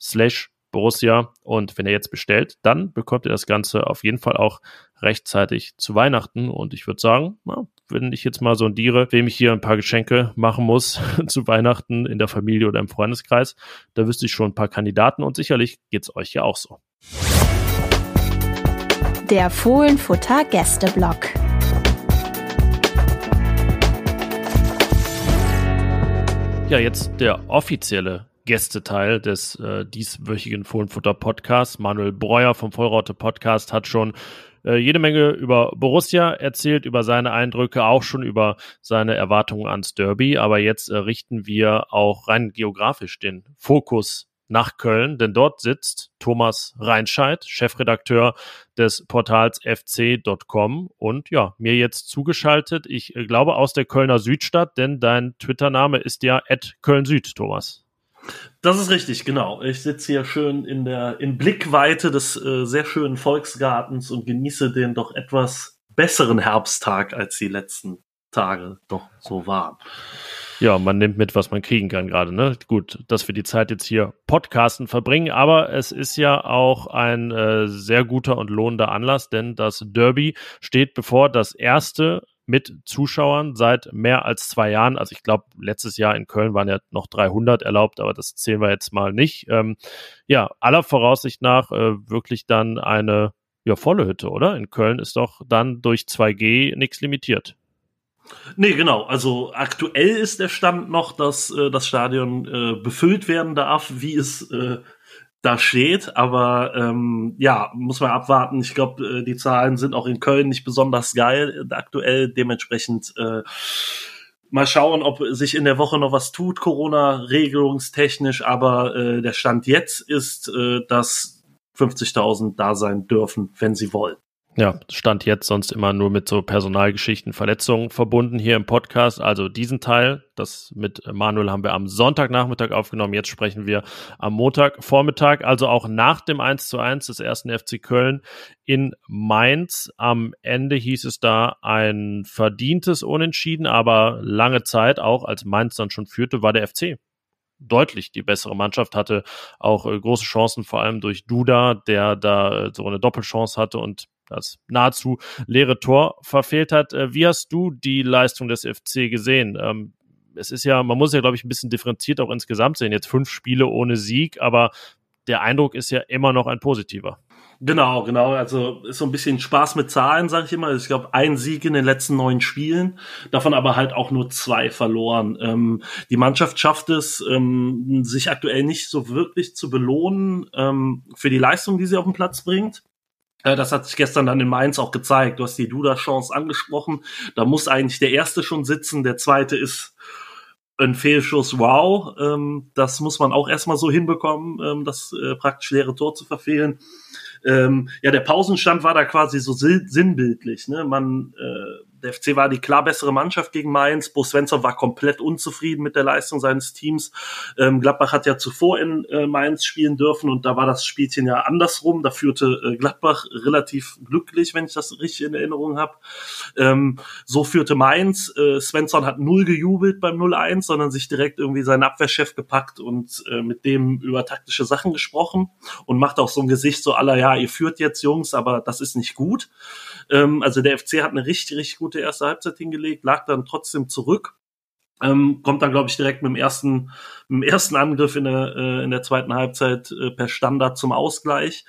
slash Borussia. Und wenn ihr jetzt bestellt, dann bekommt ihr das Ganze auf jeden Fall auch rechtzeitig zu Weihnachten. Und ich würde sagen, na, wenn ich jetzt mal sondiere, wem ich hier ein paar Geschenke machen muss zu Weihnachten in der Familie oder im Freundeskreis, da wüsste ich schon ein paar Kandidaten und sicherlich geht es euch ja auch so. Der Fohlenfutter Gästeblock. Ja, jetzt der offizielle Gästeteil des äh, dieswöchigen Fohlenfutter Podcasts. Manuel Breuer vom Vollraute Podcast hat schon äh, jede Menge über Borussia erzählt, über seine Eindrücke, auch schon über seine Erwartungen ans Derby. Aber jetzt äh, richten wir auch rein geografisch den Fokus nach Köln, denn dort sitzt Thomas Reinscheid, Chefredakteur des Portals fc.com und ja, mir jetzt zugeschaltet, ich äh, glaube aus der Kölner Südstadt, denn dein Twitter-Name ist ja Köln Süd, Thomas. Das ist richtig, genau. Ich sitze hier schön in der in Blickweite des äh, sehr schönen Volksgartens und genieße den doch etwas besseren Herbsttag, als die letzten Tage doch so waren. Ja, man nimmt mit, was man kriegen kann gerade. Ne? Gut, dass wir die Zeit jetzt hier Podcasten verbringen, aber es ist ja auch ein äh, sehr guter und lohnender Anlass, denn das Derby steht bevor. Das erste mit Zuschauern seit mehr als zwei Jahren. Also ich glaube, letztes Jahr in Köln waren ja noch 300 erlaubt, aber das zählen wir jetzt mal nicht. Ähm, ja, aller Voraussicht nach äh, wirklich dann eine ja, volle Hütte, oder? In Köln ist doch dann durch 2G nichts limitiert. Nee, genau. Also aktuell ist der Stand noch, dass äh, das Stadion äh, befüllt werden darf, wie es äh, da steht. Aber ähm, ja, muss man abwarten. Ich glaube, äh, die Zahlen sind auch in Köln nicht besonders geil äh, aktuell. Dementsprechend äh, mal schauen, ob sich in der Woche noch was tut, Corona-regelungstechnisch. Aber äh, der Stand jetzt ist, äh, dass 50.000 da sein dürfen, wenn sie wollen. Ja, stand jetzt sonst immer nur mit so Personalgeschichten, Verletzungen verbunden hier im Podcast. Also diesen Teil, das mit Manuel haben wir am Sonntagnachmittag aufgenommen. Jetzt sprechen wir am Montagvormittag, also auch nach dem 1 zu 1 des ersten FC Köln in Mainz. Am Ende hieß es da ein verdientes Unentschieden, aber lange Zeit auch, als Mainz dann schon führte, war der FC deutlich die bessere Mannschaft, hatte auch äh, große Chancen, vor allem durch Duda, der da äh, so eine Doppelchance hatte und das nahezu leere Tor verfehlt hat. Äh, wie hast du die Leistung des FC gesehen? Ähm, es ist ja, man muss ja, glaube ich, ein bisschen differenziert auch insgesamt sehen. Jetzt fünf Spiele ohne Sieg, aber der Eindruck ist ja immer noch ein positiver. Genau, genau. Also ist so ein bisschen Spaß mit Zahlen, sage ich immer. Ich glaube, ein Sieg in den letzten neun Spielen, davon aber halt auch nur zwei verloren. Ähm, die Mannschaft schafft es, ähm, sich aktuell nicht so wirklich zu belohnen ähm, für die Leistung, die sie auf den Platz bringt. Das hat sich gestern dann in Mainz auch gezeigt. Du hast die Duda-Chance angesprochen. Da muss eigentlich der erste schon sitzen. Der zweite ist ein Fehlschuss, wow. Ähm, das muss man auch erstmal so hinbekommen, ähm, das äh, praktisch leere Tor zu verfehlen ähm, ja, der Pausenstand war da quasi so sinnbildlich. Ne? Man äh, der FC war die klar bessere Mannschaft gegen Mainz. Bo Svensson war komplett unzufrieden mit der Leistung seines Teams. Ähm, Gladbach hat ja zuvor in äh, Mainz spielen dürfen und da war das Spielchen ja andersrum. Da führte äh, Gladbach relativ glücklich, wenn ich das richtig in Erinnerung habe. Ähm, so führte Mainz. Äh, Svensson hat null gejubelt beim 0-1, sondern sich direkt irgendwie seinen Abwehrchef gepackt und äh, mit dem über taktische Sachen gesprochen und macht auch so ein Gesicht so aller, ja, ihr führt jetzt Jungs, aber das ist nicht gut. Ähm, also der FC hat eine richtig, richtig gute erste Halbzeit hingelegt, lag dann trotzdem zurück. Ähm, kommt dann, glaube ich, direkt mit dem ersten, mit dem ersten Angriff in der, äh, in der zweiten Halbzeit äh, per Standard zum Ausgleich.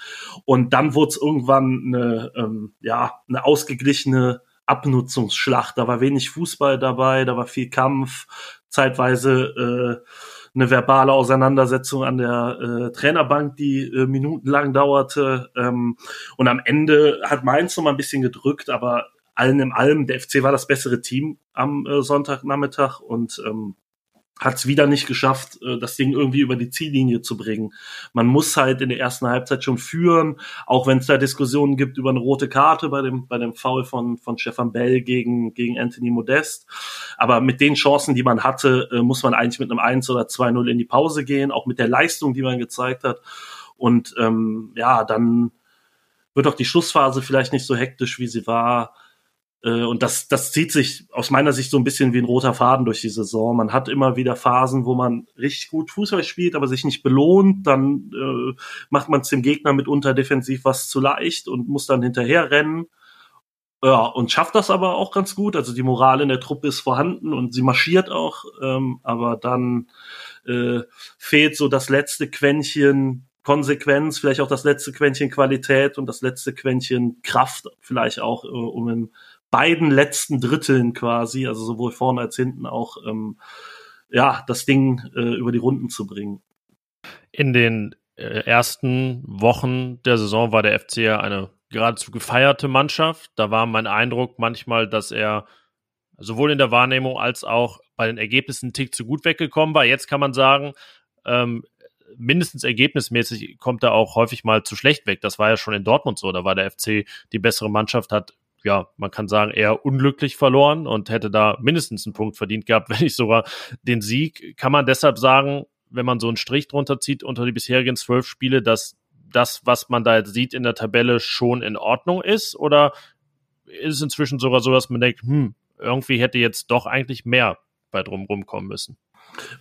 Und dann wurde es irgendwann eine, ähm, ja, eine ausgeglichene Abnutzungsschlacht. Da war wenig Fußball dabei, da war viel Kampf, zeitweise äh, eine verbale Auseinandersetzung an der äh, Trainerbank, die äh, minutenlang dauerte. Ähm, und am Ende hat Mainz noch mal ein bisschen gedrückt, aber allen im allem, der FC war das bessere Team am äh, Sonntagnachmittag und ähm, hat es wieder nicht geschafft, äh, das Ding irgendwie über die Ziellinie zu bringen. Man muss halt in der ersten Halbzeit schon führen, auch wenn es da Diskussionen gibt über eine rote Karte bei dem, bei dem Foul von, von Stefan Bell gegen, gegen Anthony Modest. Aber mit den Chancen, die man hatte, äh, muss man eigentlich mit einem 1 oder 2-0 in die Pause gehen, auch mit der Leistung, die man gezeigt hat. Und ähm, ja, dann wird auch die Schlussphase vielleicht nicht so hektisch, wie sie war. Äh, und das, das zieht sich aus meiner Sicht so ein bisschen wie ein roter Faden durch die Saison. Man hat immer wieder Phasen, wo man richtig gut Fußball spielt, aber sich nicht belohnt. Dann äh, macht man es dem Gegner mitunter defensiv was zu leicht und muss dann hinterher rennen. Ja, und schafft das aber auch ganz gut. Also die Moral in der Truppe ist vorhanden und sie marschiert auch. Ähm, aber dann äh, fehlt so das letzte Quäntchen Konsequenz, vielleicht auch das letzte Quäntchen Qualität und das letzte Quäntchen Kraft, vielleicht auch, äh, um im beiden letzten Dritteln quasi, also sowohl vorne als hinten auch, ähm, ja, das Ding äh, über die Runden zu bringen. In den äh, ersten Wochen der Saison war der FC ja eine geradezu gefeierte Mannschaft. Da war mein Eindruck manchmal, dass er sowohl in der Wahrnehmung als auch bei den Ergebnissen einen Tick zu gut weggekommen war. Jetzt kann man sagen, ähm, mindestens ergebnismäßig kommt er auch häufig mal zu schlecht weg. Das war ja schon in Dortmund so. Da war der FC die bessere Mannschaft, hat ja, man kann sagen, eher unglücklich verloren und hätte da mindestens einen Punkt verdient gehabt, wenn nicht sogar den Sieg. Kann man deshalb sagen, wenn man so einen Strich drunter zieht unter die bisherigen zwölf Spiele, dass das, was man da jetzt sieht in der Tabelle, schon in Ordnung ist? Oder ist es inzwischen sogar so, dass man denkt, hm, irgendwie hätte jetzt doch eigentlich mehr bei drum rumkommen müssen?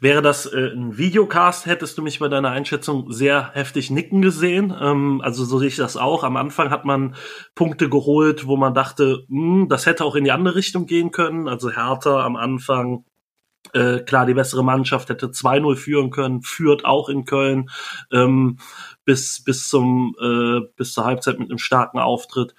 Wäre das äh, ein Videocast, hättest du mich bei deiner Einschätzung sehr heftig nicken gesehen. Ähm, also so sehe ich das auch. Am Anfang hat man Punkte geholt, wo man dachte, mh, hm, das hätte auch in die andere Richtung gehen können. Also Hertha am Anfang äh, klar, die bessere Mannschaft hätte 2-0 führen können, führt auch in Köln ähm, bis, bis, zum, äh, bis zur Halbzeit mit einem starken Auftritt.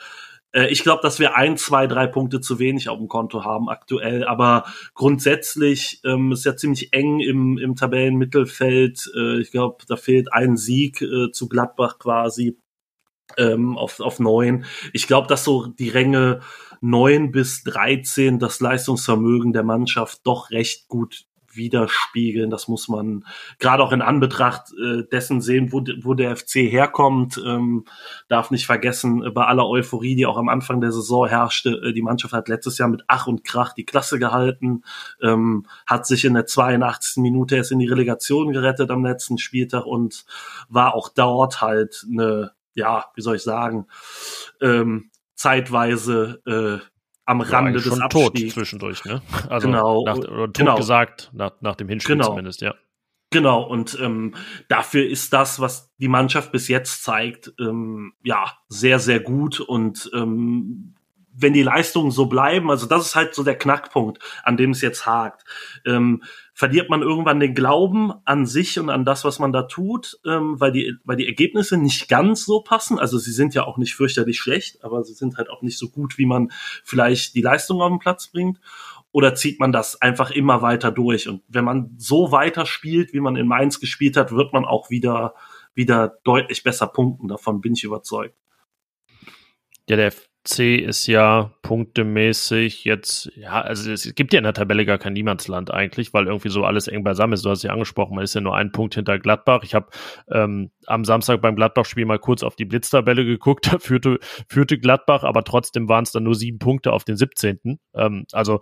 Äh, ich glaube, dass wir ein, zwei, drei Punkte zu wenig auf dem Konto haben aktuell, aber grundsätzlich ähm, ist ja ziemlich eng im, im Tabellenmittelfeld. Äh, ich glaube, da fehlt ein Sieg äh, zu Gladbach quasi ähm, auf, auf neun. Ich glaube, dass so die Ränge neun bis dreizehn das Leistungsvermögen der Mannschaft doch recht gut widerspiegeln. Das muss man gerade auch in Anbetracht äh, dessen sehen, wo, wo der FC herkommt. Ähm, darf nicht vergessen, äh, bei aller Euphorie, die auch am Anfang der Saison herrschte, äh, die Mannschaft hat letztes Jahr mit Ach und Krach die Klasse gehalten, ähm, hat sich in der 82. Minute erst in die Relegation gerettet am letzten Spieltag und war auch dort halt eine, ja, wie soll ich sagen, ähm, zeitweise äh, am Rande des schon tot zwischendurch, ne? Also genau, nach, oder tot genau. gesagt, nach, nach dem Hinspiel genau. zumindest, ja. Genau, und ähm, dafür ist das, was die Mannschaft bis jetzt zeigt, ähm, ja, sehr, sehr gut. Und ähm, wenn die Leistungen so bleiben, also das ist halt so der Knackpunkt, an dem es jetzt hakt. Ähm, verliert man irgendwann den Glauben an sich und an das, was man da tut, ähm, weil, die, weil die Ergebnisse nicht ganz so passen. Also sie sind ja auch nicht fürchterlich schlecht, aber sie sind halt auch nicht so gut, wie man vielleicht die Leistung auf den Platz bringt. Oder zieht man das einfach immer weiter durch? Und wenn man so weiter spielt, wie man in Mainz gespielt hat, wird man auch wieder, wieder deutlich besser punkten. Davon bin ich überzeugt. Ja, der C ist ja punktemäßig jetzt, ja, also es gibt ja in der Tabelle gar kein Niemandsland eigentlich, weil irgendwie so alles eng beisammen ist. Du hast ja angesprochen, man ist ja nur ein Punkt hinter Gladbach. Ich habe ähm, am Samstag beim Gladbach-Spiel mal kurz auf die Blitztabelle geguckt, da führte, führte Gladbach, aber trotzdem waren es dann nur sieben Punkte auf den 17. Ähm, also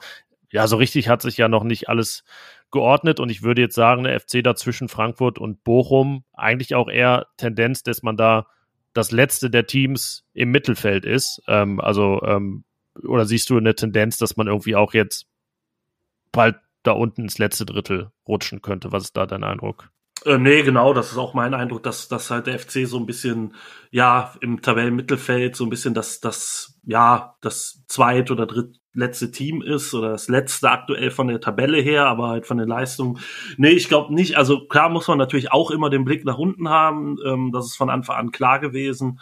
ja, so richtig hat sich ja noch nicht alles geordnet und ich würde jetzt sagen, der FC da zwischen Frankfurt und Bochum eigentlich auch eher Tendenz, dass man da das letzte der Teams im Mittelfeld ist. Ähm, also, ähm, oder siehst du eine Tendenz, dass man irgendwie auch jetzt bald da unten ins letzte Drittel rutschen könnte? Was ist da dein Eindruck? Äh, nee, genau, das ist auch mein Eindruck, dass, dass halt der FC so ein bisschen, ja, im Tabellenmittelfeld so ein bisschen das, das, ja, das zweit- oder drittletzte Team ist oder das letzte aktuell von der Tabelle her, aber halt von den Leistungen. Nee, ich glaube nicht. Also klar muss man natürlich auch immer den Blick nach unten haben. Ähm, das ist von Anfang an klar gewesen.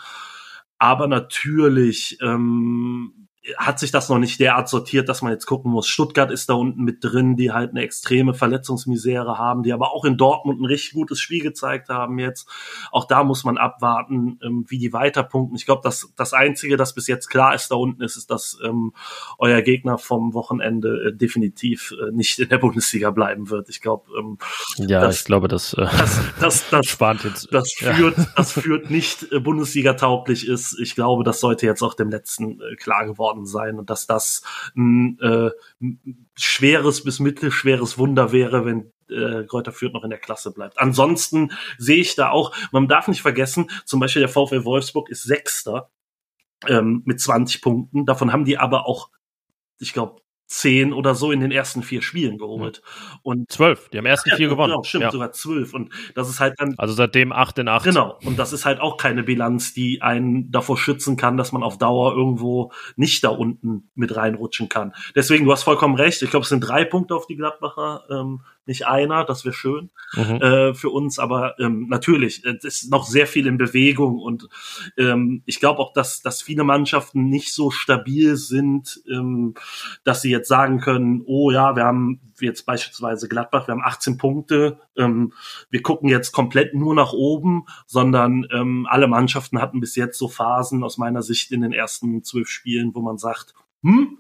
Aber natürlich, ähm, hat sich das noch nicht derart sortiert, dass man jetzt gucken muss. Stuttgart ist da unten mit drin, die halt eine extreme Verletzungsmisere haben, die aber auch in Dortmund ein richtig gutes Spiel gezeigt haben jetzt. Auch da muss man abwarten, ähm, wie die weiterpunkten. Ich glaube, das, das Einzige, das bis jetzt klar ist da unten ist, ist, dass ähm, euer Gegner vom Wochenende äh, definitiv äh, nicht in der Bundesliga bleiben wird. Ich glaube, ähm, ja, das, ich glaube, das, äh, das, das, das, spart jetzt. Das führt, ja. das führt nicht äh, Bundesliga tauglich ist. Ich glaube, das sollte jetzt auch dem letzten äh, klar geworden worden sein und dass das ein äh, schweres bis mittelschweres Wunder wäre, wenn äh, Kräuter Fürth noch in der Klasse bleibt. Ansonsten sehe ich da auch, man darf nicht vergessen, zum Beispiel der VfL Wolfsburg ist Sechster ähm, mit 20 Punkten. Davon haben die aber auch, ich glaube, zehn oder so in den ersten vier Spielen geholt. Und zwölf, die haben ersten ja, vier gewonnen. Genau, stimmt, ja. sogar zwölf. Und das ist halt dann. Also seitdem acht in acht. Genau. Und das ist halt auch keine Bilanz, die einen davor schützen kann, dass man auf Dauer irgendwo nicht da unten mit reinrutschen kann. Deswegen, du hast vollkommen recht. Ich glaube, es sind drei Punkte auf die Gladbacher ähm, nicht einer, das wäre schön mhm. äh, für uns, aber ähm, natürlich, es ist noch sehr viel in Bewegung und ähm, ich glaube auch, dass, dass viele Mannschaften nicht so stabil sind, ähm, dass sie jetzt sagen können, oh ja, wir haben jetzt beispielsweise Gladbach, wir haben 18 Punkte, ähm, wir gucken jetzt komplett nur nach oben, sondern ähm, alle Mannschaften hatten bis jetzt so Phasen aus meiner Sicht in den ersten zwölf Spielen, wo man sagt, hm,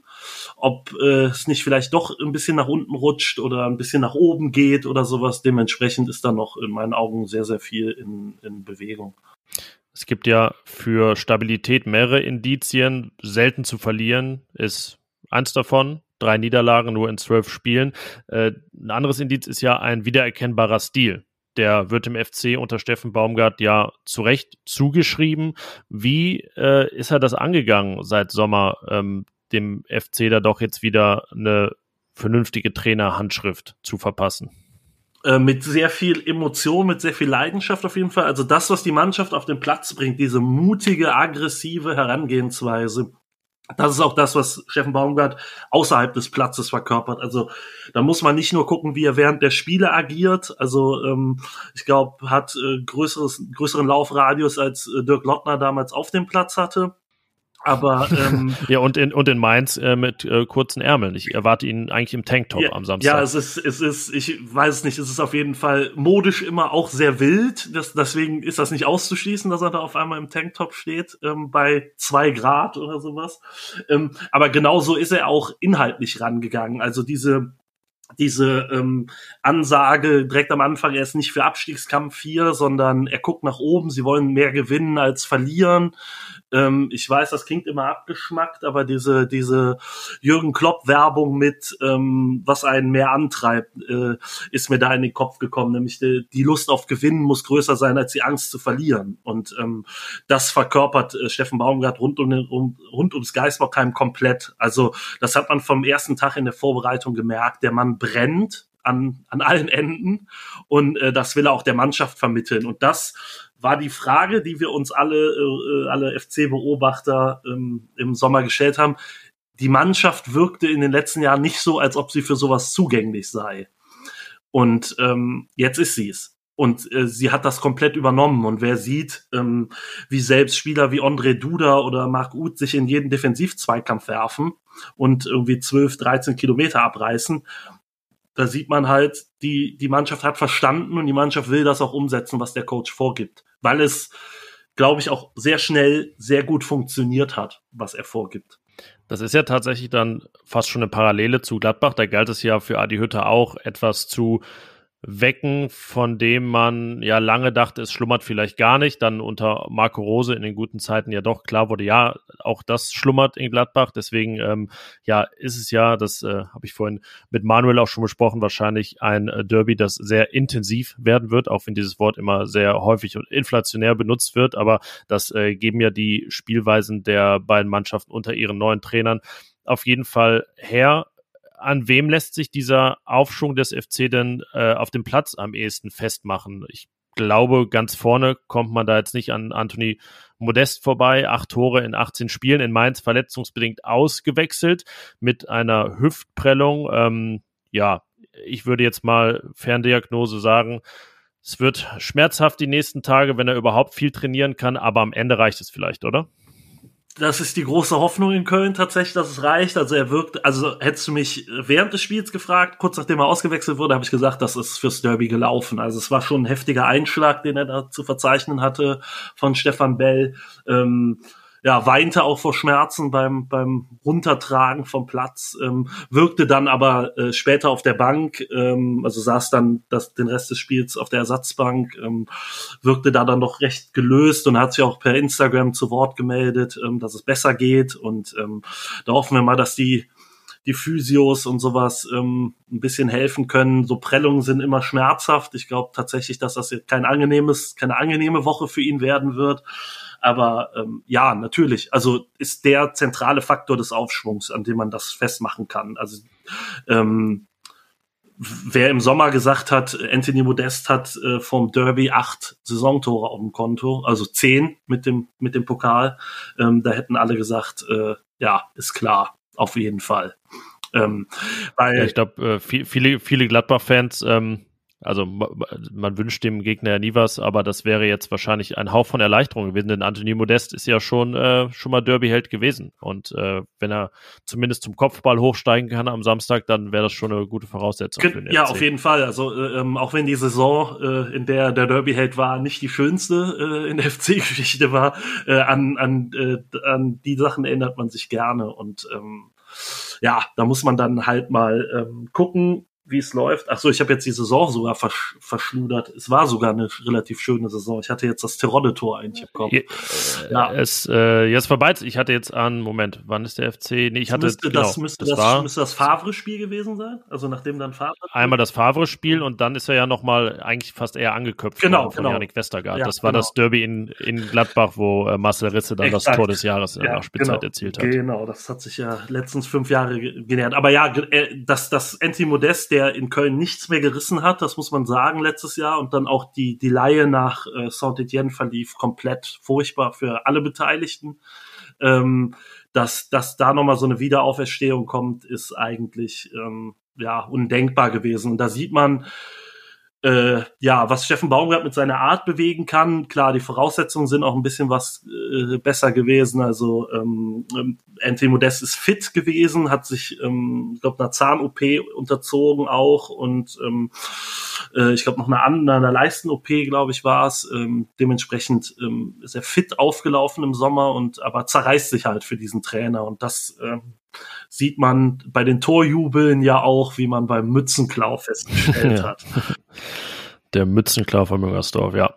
ob äh, es nicht vielleicht doch ein bisschen nach unten rutscht oder ein bisschen nach oben geht oder sowas. Dementsprechend ist da noch in meinen Augen sehr, sehr viel in, in Bewegung. Es gibt ja für Stabilität mehrere Indizien. Selten zu verlieren ist eins davon. Drei Niederlagen nur in zwölf Spielen. Äh, ein anderes Indiz ist ja ein wiedererkennbarer Stil. Der wird dem FC unter Steffen Baumgart ja zu Recht zugeschrieben. Wie äh, ist er das angegangen seit Sommer? Ähm, dem FC da doch jetzt wieder eine vernünftige Trainerhandschrift zu verpassen. Äh, mit sehr viel Emotion, mit sehr viel Leidenschaft auf jeden Fall. Also das, was die Mannschaft auf den Platz bringt, diese mutige, aggressive Herangehensweise, das ist auch das, was Steffen Baumgart außerhalb des Platzes verkörpert. Also da muss man nicht nur gucken, wie er während der Spiele agiert. Also ähm, ich glaube, hat äh, größeres, größeren Laufradius als äh, Dirk Lottner damals auf dem Platz hatte. Aber ähm, ja und in und in Mainz äh, mit äh, kurzen Ärmeln. Ich erwarte ihn eigentlich im Tanktop ja, am Samstag. Ja, es ist es ist ich weiß es nicht. Es ist auf jeden Fall modisch immer auch sehr wild. Das, deswegen ist das nicht auszuschließen, dass er da auf einmal im Tanktop steht ähm, bei zwei Grad oder sowas. Ähm, aber genauso ist er auch inhaltlich rangegangen. Also diese diese ähm, Ansage direkt am Anfang, er ist nicht für Abstiegskampf hier, sondern er guckt nach oben, sie wollen mehr gewinnen als verlieren. Ähm, ich weiß, das klingt immer abgeschmackt, aber diese, diese Jürgen Klopp-Werbung mit, ähm, was einen mehr antreibt, äh, ist mir da in den Kopf gekommen. Nämlich die, die Lust auf Gewinnen muss größer sein als die Angst zu verlieren. Und ähm, das verkörpert äh, Steffen Baumgart rund, um, um, rund ums Geisbockheim komplett. Also das hat man vom ersten Tag in der Vorbereitung gemerkt. Der Mann brennt an, an allen Enden und äh, das will er auch der Mannschaft vermitteln. Und das war die Frage, die wir uns alle, äh, alle FC-Beobachter ähm, im Sommer gestellt haben. Die Mannschaft wirkte in den letzten Jahren nicht so, als ob sie für sowas zugänglich sei. Und ähm, jetzt ist sie es. Und äh, sie hat das komplett übernommen. Und wer sieht, ähm, wie selbst Spieler wie André Duda oder Marc Uth sich in jeden Defensivzweikampf werfen und irgendwie 12, 13 Kilometer abreißen, da sieht man halt, die, die Mannschaft hat verstanden und die Mannschaft will das auch umsetzen, was der Coach vorgibt. Weil es, glaube ich, auch sehr schnell sehr gut funktioniert hat, was er vorgibt. Das ist ja tatsächlich dann fast schon eine Parallele zu Gladbach. Da galt es ja für Adi Hütter auch etwas zu wecken, von dem man ja lange dachte, es schlummert vielleicht gar nicht, dann unter Marco Rose in den guten Zeiten ja doch klar wurde, ja, auch das schlummert in Gladbach, deswegen ähm, ja, ist es ja, das äh, habe ich vorhin mit Manuel auch schon besprochen, wahrscheinlich ein äh, Derby, das sehr intensiv werden wird, auch wenn dieses Wort immer sehr häufig und inflationär benutzt wird, aber das äh, geben ja die Spielweisen der beiden Mannschaften unter ihren neuen Trainern auf jeden Fall her an wem lässt sich dieser Aufschwung des FC denn äh, auf dem Platz am ehesten festmachen? Ich glaube, ganz vorne kommt man da jetzt nicht an Anthony Modest vorbei. Acht Tore in 18 Spielen in Mainz verletzungsbedingt ausgewechselt mit einer Hüftprellung. Ähm, ja, ich würde jetzt mal Ferndiagnose sagen, es wird schmerzhaft die nächsten Tage, wenn er überhaupt viel trainieren kann, aber am Ende reicht es vielleicht, oder? Das ist die große Hoffnung in Köln tatsächlich, dass es reicht. Also er wirkt, also hättest du mich während des Spiels gefragt, kurz nachdem er ausgewechselt wurde, habe ich gesagt, das ist fürs Derby gelaufen. Also es war schon ein heftiger Einschlag, den er da zu verzeichnen hatte von Stefan Bell. Ähm, ja, weinte auch vor Schmerzen beim, beim Runtertragen vom Platz, ähm, wirkte dann aber äh, später auf der Bank, ähm, also saß dann das, den Rest des Spiels auf der Ersatzbank, ähm, wirkte da dann noch recht gelöst und hat sich auch per Instagram zu Wort gemeldet, ähm, dass es besser geht und ähm, da hoffen wir mal, dass die die Physios und sowas ähm, ein bisschen helfen können. So Prellungen sind immer schmerzhaft. Ich glaube tatsächlich, dass das jetzt kein angenehmes, keine angenehme Woche für ihn werden wird. Aber ähm, ja, natürlich. Also ist der zentrale Faktor des Aufschwungs, an dem man das festmachen kann. Also ähm, wer im Sommer gesagt hat, Anthony Modest hat äh, vom Derby acht Saisontore auf dem Konto, also zehn mit dem mit dem Pokal, ähm, da hätten alle gesagt, äh, ja, ist klar, auf jeden Fall. Ähm, weil ja, ich glaube, äh, viele viele Gladbach-Fans ähm, also man wünscht dem Gegner ja nie was, aber das wäre jetzt wahrscheinlich ein Hauch von Erleichterung gewesen, denn Anthony Modest ist ja schon äh, schon mal Derby-Held gewesen. Und äh, wenn er zumindest zum Kopfball hochsteigen kann am Samstag, dann wäre das schon eine gute Voraussetzung für den Ja, FC. auf jeden Fall. Also äh, ähm, auch wenn die Saison, äh, in der der Derby-Held war, nicht die schönste äh, in der FC-Geschichte war, äh, an, an, äh, an die Sachen erinnert man sich gerne. Und ähm, ja, da muss man dann halt mal ähm, gucken, wie es läuft. Ach so, ich habe jetzt die Saison sogar versch verschludert. Es war sogar eine relativ schöne Saison. Ich hatte jetzt das Terodde-Tor eigentlich im Kopf. Äh, ja. Es, äh, jetzt vorbei. Ich hatte jetzt an, Moment, wann ist der FC? Nee, ich hatte, müsste, genau, das, müsste das, das, müsste das Favre-Spiel gewesen sein? Also nachdem dann Favre... Einmal das Favre-Spiel und dann ist er ja nochmal eigentlich fast eher angeköpft genau, von genau. Janik Westergaard. Ja, das war genau. das Derby in, in Gladbach, wo äh, Marcel Ritze dann Exakt. das Tor des Jahres in der Nachspielzeit genau, erzielt hat. Genau, das hat sich ja letztens fünf Jahre genährt. Aber ja, äh, dass das Anti Modest, der in Köln nicht nichts mehr gerissen hat, das muss man sagen, letztes Jahr. Und dann auch die, die Laie nach äh, Saint-Etienne verlief komplett furchtbar für alle Beteiligten. Ähm, dass, dass da nochmal so eine Wiederauferstehung kommt, ist eigentlich ähm, ja undenkbar gewesen. Und da sieht man, äh, ja, was Steffen Baumgart mit seiner Art bewegen kann. Klar, die Voraussetzungen sind auch ein bisschen was äh, besser gewesen. Also ähm, ähm Anthony Modest ist fit gewesen, hat sich, ähm, ich glaube, einer Zahn-OP unterzogen auch und ähm, äh, ich glaube noch eine andere, eine Leisten-OP, glaube ich, war es. Ähm, dementsprechend ähm, ist er fit aufgelaufen im Sommer und aber zerreißt sich halt für diesen Trainer und das äh, sieht man bei den Torjubeln ja auch, wie man beim Mützenklau festgestellt hat. Der Mützenklau von Müngersdorf, ja.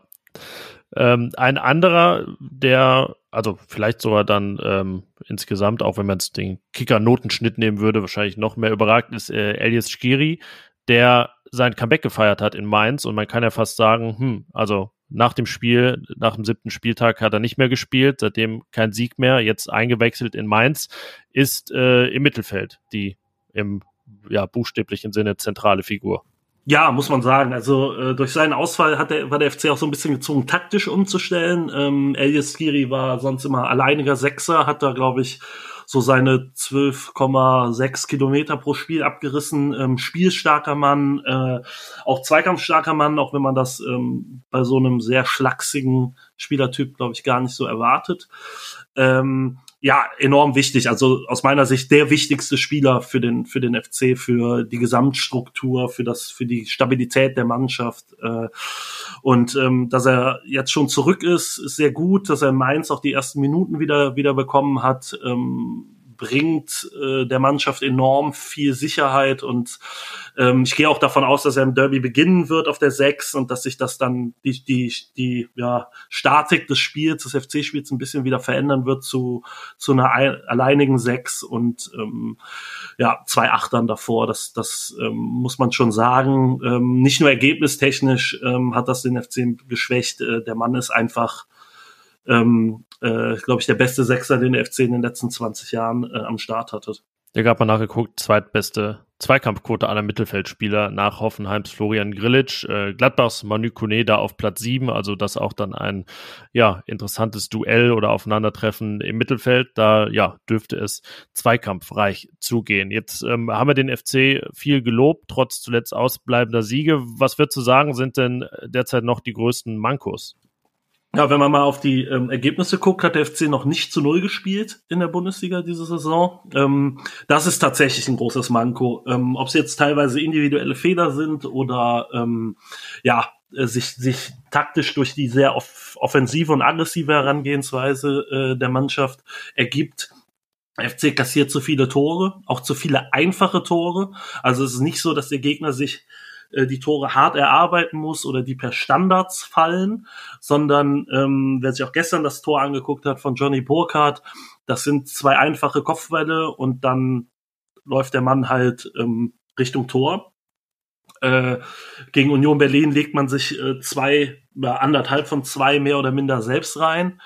Ähm, ein anderer, der, also vielleicht sogar dann ähm, insgesamt, auch wenn man jetzt den Kicker-Notenschnitt nehmen würde, wahrscheinlich noch mehr überragt, ist äh, Elias Skiri, der sein Comeback gefeiert hat in Mainz und man kann ja fast sagen, hm, also nach dem Spiel, nach dem siebten Spieltag hat er nicht mehr gespielt, seitdem kein Sieg mehr, jetzt eingewechselt in Mainz, ist äh, im Mittelfeld die im ja, buchstäblichen Sinne zentrale Figur. Ja, muss man sagen. Also äh, durch seinen Ausfall hat der, war der FC auch so ein bisschen gezwungen, taktisch umzustellen. Ähm, Elias Skiri war sonst immer alleiniger Sechser, hat da, glaube ich, so seine 12,6 Kilometer pro Spiel abgerissen. Ähm, spielstarker Mann, äh, auch zweikampfstarker Mann, auch wenn man das ähm, bei so einem sehr schlachsigen Spielertyp, glaube ich, gar nicht so erwartet. Ähm, ja, enorm wichtig. Also aus meiner Sicht der wichtigste Spieler für den für den FC, für die Gesamtstruktur, für das für die Stabilität der Mannschaft. Äh, und ähm, dass er jetzt schon zurück ist, ist sehr gut. Dass er Mainz auch die ersten Minuten wieder wieder bekommen hat. Ähm, bringt äh, der Mannschaft enorm viel Sicherheit und ähm, ich gehe auch davon aus, dass er im Derby beginnen wird auf der 6 und dass sich das dann die, die, die ja, Statik des Spiels, des FC-Spiels ein bisschen wieder verändern wird zu, zu einer alleinigen 6 und ähm, ja, zwei Achtern davor. Das, das ähm, muss man schon sagen. Ähm, nicht nur ergebnistechnisch ähm, hat das den FC geschwächt. Äh, der Mann ist einfach ähm, äh, glaube ich, der beste Sechser, den der FC in den letzten 20 Jahren äh, am Start hatte. Der gab mal nachgeguckt, zweitbeste Zweikampfquote aller Mittelfeldspieler nach Hoffenheims Florian Grillitsch, äh, Gladbachs Manu Kone da auf Platz 7, also das auch dann ein ja interessantes Duell oder Aufeinandertreffen im Mittelfeld. Da ja dürfte es zweikampfreich zugehen. Jetzt ähm, haben wir den FC viel gelobt, trotz zuletzt ausbleibender Siege. Was wird zu sagen sind denn derzeit noch die größten Mankos? Ja, wenn man mal auf die ähm, Ergebnisse guckt, hat der FC noch nicht zu Null gespielt in der Bundesliga diese Saison. Ähm, das ist tatsächlich ein großes Manko. Ähm, Ob es jetzt teilweise individuelle Fehler sind oder ähm, ja, äh, sich, sich taktisch durch die sehr off offensive und aggressive Herangehensweise äh, der Mannschaft ergibt. FC kassiert zu viele Tore, auch zu viele einfache Tore. Also es ist nicht so, dass der Gegner sich äh, die Tore hart erarbeiten muss oder die per Standards fallen, sondern ähm, wer sich auch gestern das Tor angeguckt hat von Johnny Burkhardt, das sind zwei einfache Kopfbälle und dann läuft der Mann halt ähm, Richtung Tor. Äh, gegen Union Berlin legt man sich äh, zwei, anderthalb von zwei mehr oder minder selbst rein.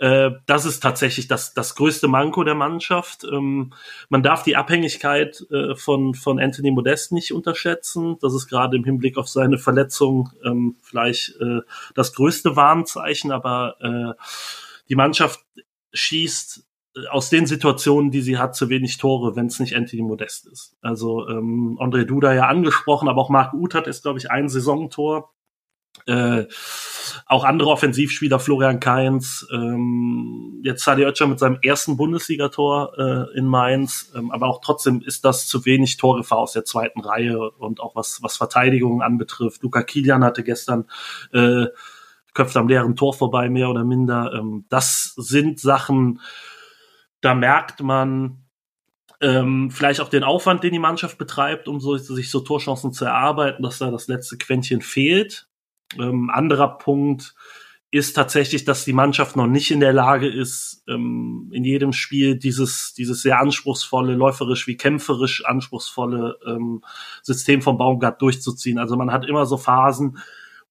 Äh, das ist tatsächlich das, das größte Manko der Mannschaft. Ähm, man darf die Abhängigkeit äh, von, von Anthony Modest nicht unterschätzen. Das ist gerade im Hinblick auf seine Verletzung ähm, vielleicht äh, das größte Warnzeichen, aber äh, die Mannschaft schießt äh, aus den Situationen, die sie hat, zu wenig Tore, wenn es nicht Anthony Modest ist. Also ähm, André Duda ja angesprochen, aber auch Marc Uth hat ist, glaube ich, ein Saisontor. Äh, auch andere Offensivspieler, Florian Kainz, ähm, jetzt Sadi Oetscher mit seinem ersten Bundesligator äh, in Mainz, ähm, aber auch trotzdem ist das zu wenig Torgefahr aus der zweiten Reihe und auch was, was Verteidigung anbetrifft. Luca Kilian hatte gestern äh, köpft am leeren Tor vorbei, mehr oder minder. Ähm, das sind Sachen, da merkt man, ähm, vielleicht auch den Aufwand, den die Mannschaft betreibt, um so, sich so Torchancen zu erarbeiten, dass da das letzte Quäntchen fehlt. Ähm, anderer Punkt ist tatsächlich, dass die Mannschaft noch nicht in der Lage ist, ähm, in jedem Spiel dieses, dieses sehr anspruchsvolle, läuferisch wie kämpferisch anspruchsvolle ähm, System von Baumgart durchzuziehen. Also man hat immer so Phasen,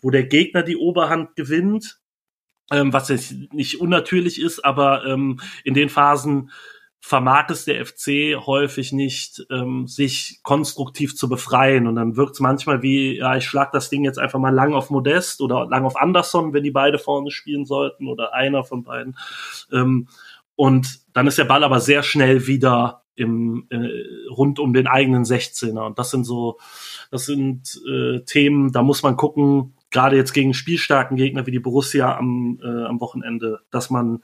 wo der Gegner die Oberhand gewinnt, ähm, was jetzt nicht unnatürlich ist, aber ähm, in den Phasen vermag es der FC häufig nicht, ähm, sich konstruktiv zu befreien. Und dann wirkt es manchmal wie, ja, ich schlag das Ding jetzt einfach mal lang auf Modest oder lang auf Anderson, wenn die beide vorne spielen sollten oder einer von beiden. Ähm, und dann ist der Ball aber sehr schnell wieder im, äh, rund um den eigenen 16er. Und das sind so, das sind äh, Themen, da muss man gucken, gerade jetzt gegen spielstarken Gegner wie die Borussia am, äh, am Wochenende, dass man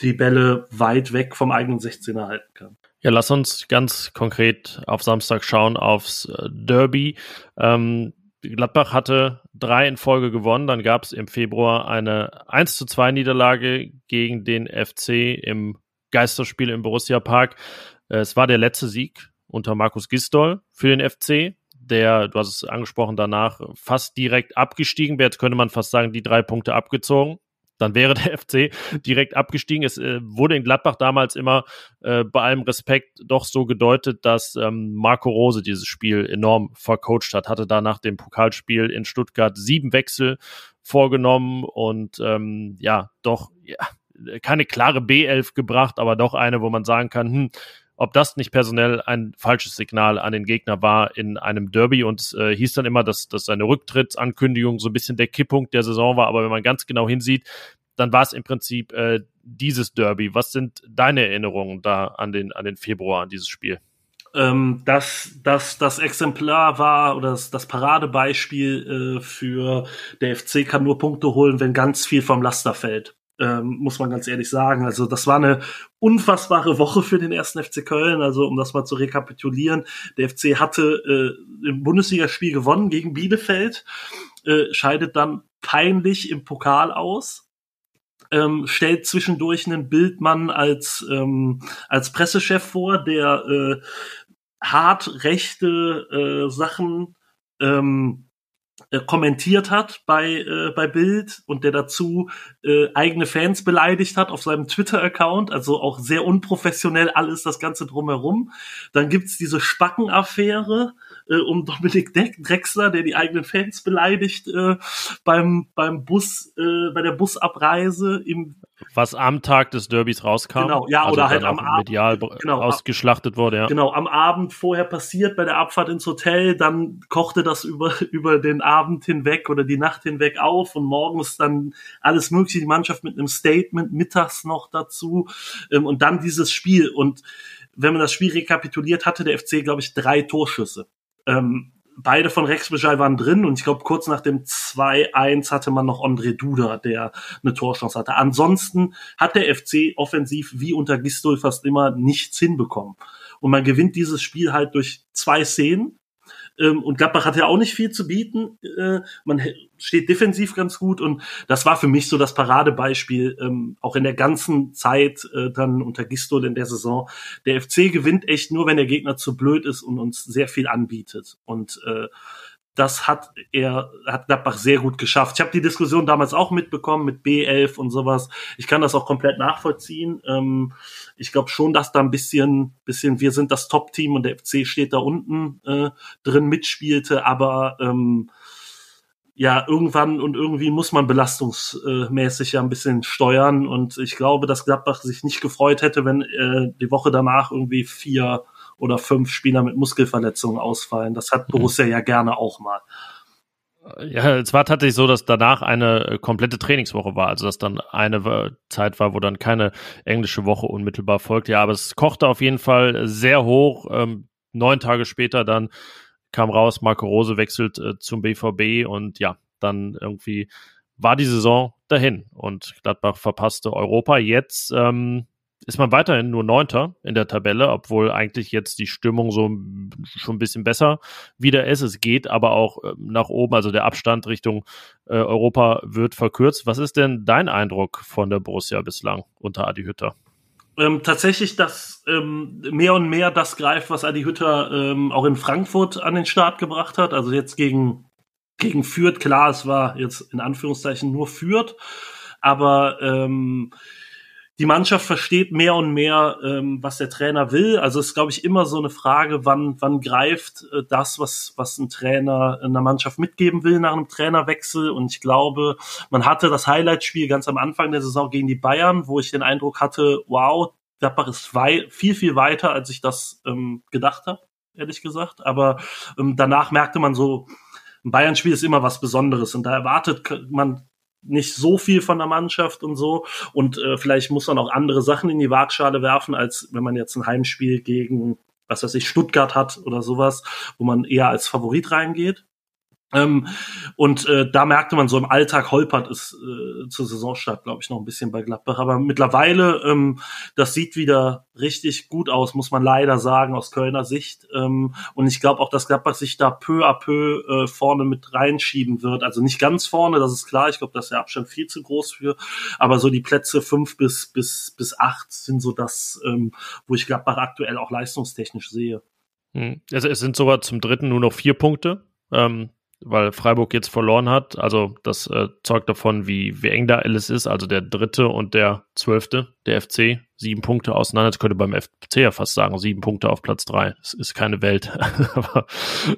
die Bälle weit weg vom eigenen 16er halten kann. Ja, lass uns ganz konkret auf Samstag schauen aufs äh, Derby. Ähm, Gladbach hatte drei in Folge gewonnen. Dann gab es im Februar eine 1 zu 2 Niederlage gegen den FC im Geisterspiel im Borussia Park. Äh, es war der letzte Sieg unter Markus Gistol für den FC, der, du hast es angesprochen, danach fast direkt abgestiegen wäre. Jetzt könnte man fast sagen, die drei Punkte abgezogen dann wäre der FC direkt abgestiegen. Es äh, wurde in Gladbach damals immer äh, bei allem Respekt doch so gedeutet, dass ähm, Marco Rose dieses Spiel enorm vercoacht hat, hatte da nach dem Pokalspiel in Stuttgart sieben Wechsel vorgenommen und ähm, ja, doch ja, keine klare B11 gebracht, aber doch eine, wo man sagen kann, hm, ob das nicht personell ein falsches Signal an den Gegner war in einem Derby und äh, hieß dann immer, dass, dass seine Rücktrittsankündigung so ein bisschen der Kipppunkt der Saison war, aber wenn man ganz genau hinsieht, dann war es im Prinzip äh, dieses Derby. Was sind deine Erinnerungen da an den, an den Februar, an dieses Spiel? Ähm, das, das, das Exemplar war oder das, das Paradebeispiel äh, für der FC kann nur Punkte holen, wenn ganz viel vom Laster fällt ähm, muss man ganz ehrlich sagen. Also das war eine unfassbare Woche für den ersten FC Köln. Also um das mal zu rekapitulieren, der FC hatte äh, im Bundesligaspiel gewonnen gegen Bielefeld, äh, scheidet dann peinlich im Pokal aus. Ähm, stellt zwischendurch einen Bildmann als ähm, als Pressechef vor, der äh, hart rechte äh, Sachen ähm, äh, kommentiert hat bei, äh, bei Bild und der dazu äh, eigene Fans beleidigt hat auf seinem Twitter-Account, also auch sehr unprofessionell alles das Ganze drumherum. Dann gibt's diese Spacken-Affäre äh, um Dominik Drexler, der die eigenen Fans beleidigt äh, beim, beim Bus, äh, bei der Busabreise im was am Tag des Derbys rauskam. Genau, ja, also oder halt am Abend. Medial genau, ausgeschlachtet wurde, ja. Genau, am Abend vorher passiert bei der Abfahrt ins Hotel, dann kochte das über, über den Abend hinweg oder die Nacht hinweg auf und morgens dann alles mögliche, die Mannschaft mit einem Statement, mittags noch dazu ähm, und dann dieses Spiel. Und wenn man das Spiel rekapituliert, hatte der FC, glaube ich, drei Torschüsse. Ähm, beide von Rex Bejai waren drin und ich glaube, kurz nach dem 2-1 hatte man noch André Duda, der eine Torchance hatte. Ansonsten hat der FC offensiv wie unter Gistol fast immer nichts hinbekommen. Und man gewinnt dieses Spiel halt durch zwei Szenen. Ähm, und Gladbach hat ja auch nicht viel zu bieten. Äh, man steht defensiv ganz gut und das war für mich so das Paradebeispiel, ähm, auch in der ganzen Zeit äh, dann unter Gistol in der Saison. Der FC gewinnt echt nur, wenn der Gegner zu blöd ist und uns sehr viel anbietet. Und äh, das hat er, hat Gladbach sehr gut geschafft. Ich habe die Diskussion damals auch mitbekommen mit B11 und sowas. Ich kann das auch komplett nachvollziehen. Ähm, ich glaube schon, dass da ein bisschen, bisschen, wir sind das Top-Team und der FC steht da unten äh, drin mitspielte, aber ähm, ja, irgendwann und irgendwie muss man belastungsmäßig ja ein bisschen steuern. Und ich glaube, dass Gladbach sich nicht gefreut hätte, wenn äh, die Woche danach irgendwie vier oder fünf Spieler mit Muskelverletzungen ausfallen. Das hat mhm. Borussia mhm. ja gerne auch mal. Ja, es war tatsächlich so, dass danach eine äh, komplette Trainingswoche war, also dass dann eine Zeit war, wo dann keine englische Woche unmittelbar folgte. Ja, aber es kochte auf jeden Fall sehr hoch. Ähm, neun Tage später dann kam raus, Marco Rose wechselt äh, zum BVB und ja, dann irgendwie war die Saison dahin und Gladbach verpasste Europa. Jetzt ähm, ist man weiterhin nur Neunter in der Tabelle, obwohl eigentlich jetzt die Stimmung so schon ein bisschen besser wieder ist. Es geht aber auch ähm, nach oben, also der Abstand Richtung äh, Europa wird verkürzt. Was ist denn dein Eindruck von der Borussia bislang unter Adi Hütter? Ähm, tatsächlich, dass ähm, mehr und mehr das greift, was Adi Hütter ähm, auch in Frankfurt an den Start gebracht hat. Also jetzt gegen, gegen Fürth, klar, es war jetzt in Anführungszeichen nur Fürth, aber ähm, die Mannschaft versteht mehr und mehr, ähm, was der Trainer will. Also es ist, glaube ich, immer so eine Frage, wann, wann greift äh, das, was, was ein Trainer in der Mannschaft mitgeben will nach einem Trainerwechsel. Und ich glaube, man hatte das Highlight-Spiel ganz am Anfang der Saison gegen die Bayern, wo ich den Eindruck hatte, wow, Gladbach ist viel, viel weiter, als ich das ähm, gedacht habe, ehrlich gesagt. Aber ähm, danach merkte man so, ein Bayern-Spiel ist immer was Besonderes und da erwartet man nicht so viel von der Mannschaft und so. Und äh, vielleicht muss man auch andere Sachen in die Waagschale werfen, als wenn man jetzt ein Heimspiel gegen, was weiß ich, Stuttgart hat oder sowas, wo man eher als Favorit reingeht. Ähm, und äh, da merkte man so im Alltag holpert es äh, zur Saisonstart, glaube ich, noch ein bisschen bei Gladbach. Aber mittlerweile, ähm, das sieht wieder richtig gut aus, muss man leider sagen, aus Kölner Sicht. Ähm, und ich glaube auch, dass Gladbach sich da peu à peu äh, vorne mit reinschieben wird. Also nicht ganz vorne, das ist klar. Ich glaube, ist der Abstand viel zu groß für. Aber so die Plätze fünf bis, bis, bis acht sind so das, ähm, wo ich Gladbach aktuell auch leistungstechnisch sehe. Hm. Also es sind sogar zum dritten nur noch vier Punkte. Ähm, weil Freiburg jetzt verloren hat. Also das äh, zeugt davon, wie, wie eng da alles ist. Also der dritte und der zwölfte, der FC, sieben Punkte auseinander. Das könnte beim FC ja fast sagen, sieben Punkte auf Platz drei. Das ist keine Welt. Aber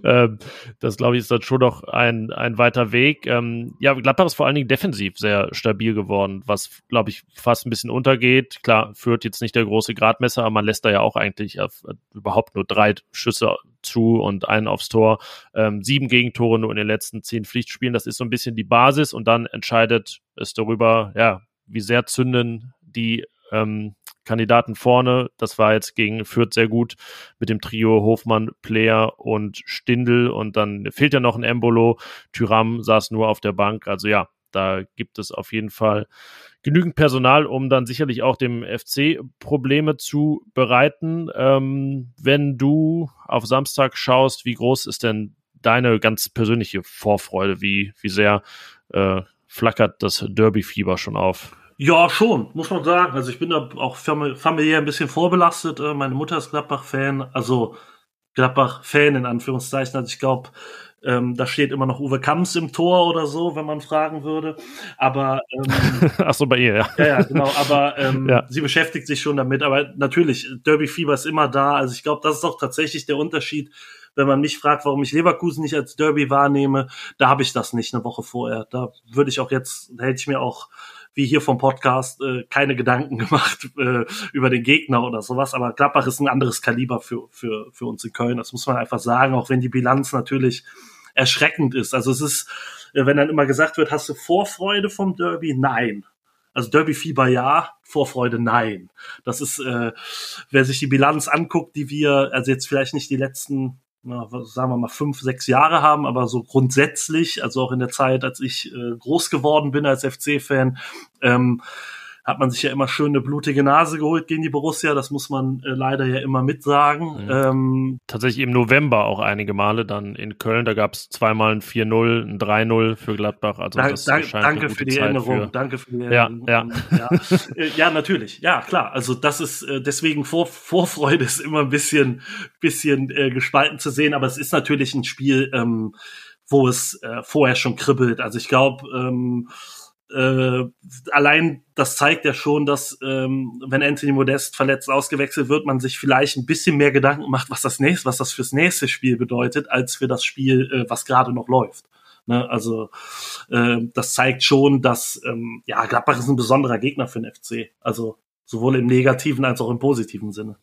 ähm, das, glaube ich, ist dann schon noch ein, ein weiter Weg. Ähm, ja, Gladbach ist vor allen Dingen defensiv sehr stabil geworden, was, glaube ich, fast ein bisschen untergeht. Klar, führt jetzt nicht der große Gradmesser, aber man lässt da ja auch eigentlich auf, äh, überhaupt nur drei Schüsse zu und einen aufs Tor. Ähm, sieben Gegentore nur in den letzten zehn Pflichtspielen. Das ist so ein bisschen die Basis und dann entscheidet es darüber, ja, wie sehr zünden die ähm, Kandidaten vorne. Das war jetzt gegen Fürth sehr gut mit dem Trio Hofmann, Player und Stindel. Und dann fehlt ja noch ein Embolo. Tyram saß nur auf der Bank. Also ja, da gibt es auf jeden Fall genügend Personal, um dann sicherlich auch dem FC Probleme zu bereiten. Ähm, wenn du auf Samstag schaust, wie groß ist denn deine ganz persönliche Vorfreude? Wie, wie sehr äh, flackert das Derby-Fieber schon auf? Ja, schon, muss man sagen. Also ich bin da auch familiär ein bisschen vorbelastet. Äh, meine Mutter ist Gladbach-Fan, also Gladbach-Fan in Anführungszeichen. Also ich glaube, ähm, da steht immer noch Uwe Kamps im Tor oder so, wenn man fragen würde. Aber ähm, ach so bei ihr, ja. Ja, ja genau. Aber ähm, ja. sie beschäftigt sich schon damit. Aber natürlich, Derby-Fieber ist immer da. Also ich glaube, das ist auch tatsächlich der Unterschied. Wenn man mich fragt, warum ich Leverkusen nicht als Derby wahrnehme, da habe ich das nicht eine Woche vorher. Da würde ich auch jetzt, da hätte ich mir auch wie hier vom Podcast äh, keine Gedanken gemacht äh, über den Gegner oder sowas. Aber Gladbach ist ein anderes Kaliber für, für, für uns in Köln. Das muss man einfach sagen, auch wenn die Bilanz natürlich erschreckend ist. Also es ist, äh, wenn dann immer gesagt wird, hast du Vorfreude vom Derby? Nein. Also Derby-Fieber ja, Vorfreude nein. Das ist, äh, wer sich die Bilanz anguckt, die wir, also jetzt vielleicht nicht die letzten sagen wir mal, fünf, sechs Jahre haben, aber so grundsätzlich, also auch in der Zeit, als ich äh, groß geworden bin als FC-Fan, ähm, hat man sich ja immer schön eine blutige Nase geholt gegen die Borussia. Das muss man äh, leider ja immer mitsagen. Mhm. Ähm, Tatsächlich im November auch einige Male dann in Köln. Da gab es zweimal ein 4-0, ein 3-0 für Gladbach. Also da, das da, danke für die Zeit Erinnerung. Für... Danke für die Erinnerung. Ja, ja. ja. Äh, ja, natürlich. Ja, klar. Also das ist äh, deswegen Vor Vorfreude ist immer ein bisschen, bisschen äh, gespalten zu sehen. Aber es ist natürlich ein Spiel, ähm, wo es äh, vorher schon kribbelt. Also ich glaube, ähm, äh, allein das zeigt ja schon, dass ähm, wenn Anthony Modest verletzt ausgewechselt wird, man sich vielleicht ein bisschen mehr Gedanken macht, was das nächste, was das fürs nächste Spiel bedeutet, als für das Spiel, äh, was gerade noch läuft. Ne? Also äh, das zeigt schon, dass ähm, ja Gladbach ist ein besonderer Gegner für den FC. Also sowohl im negativen als auch im positiven Sinne.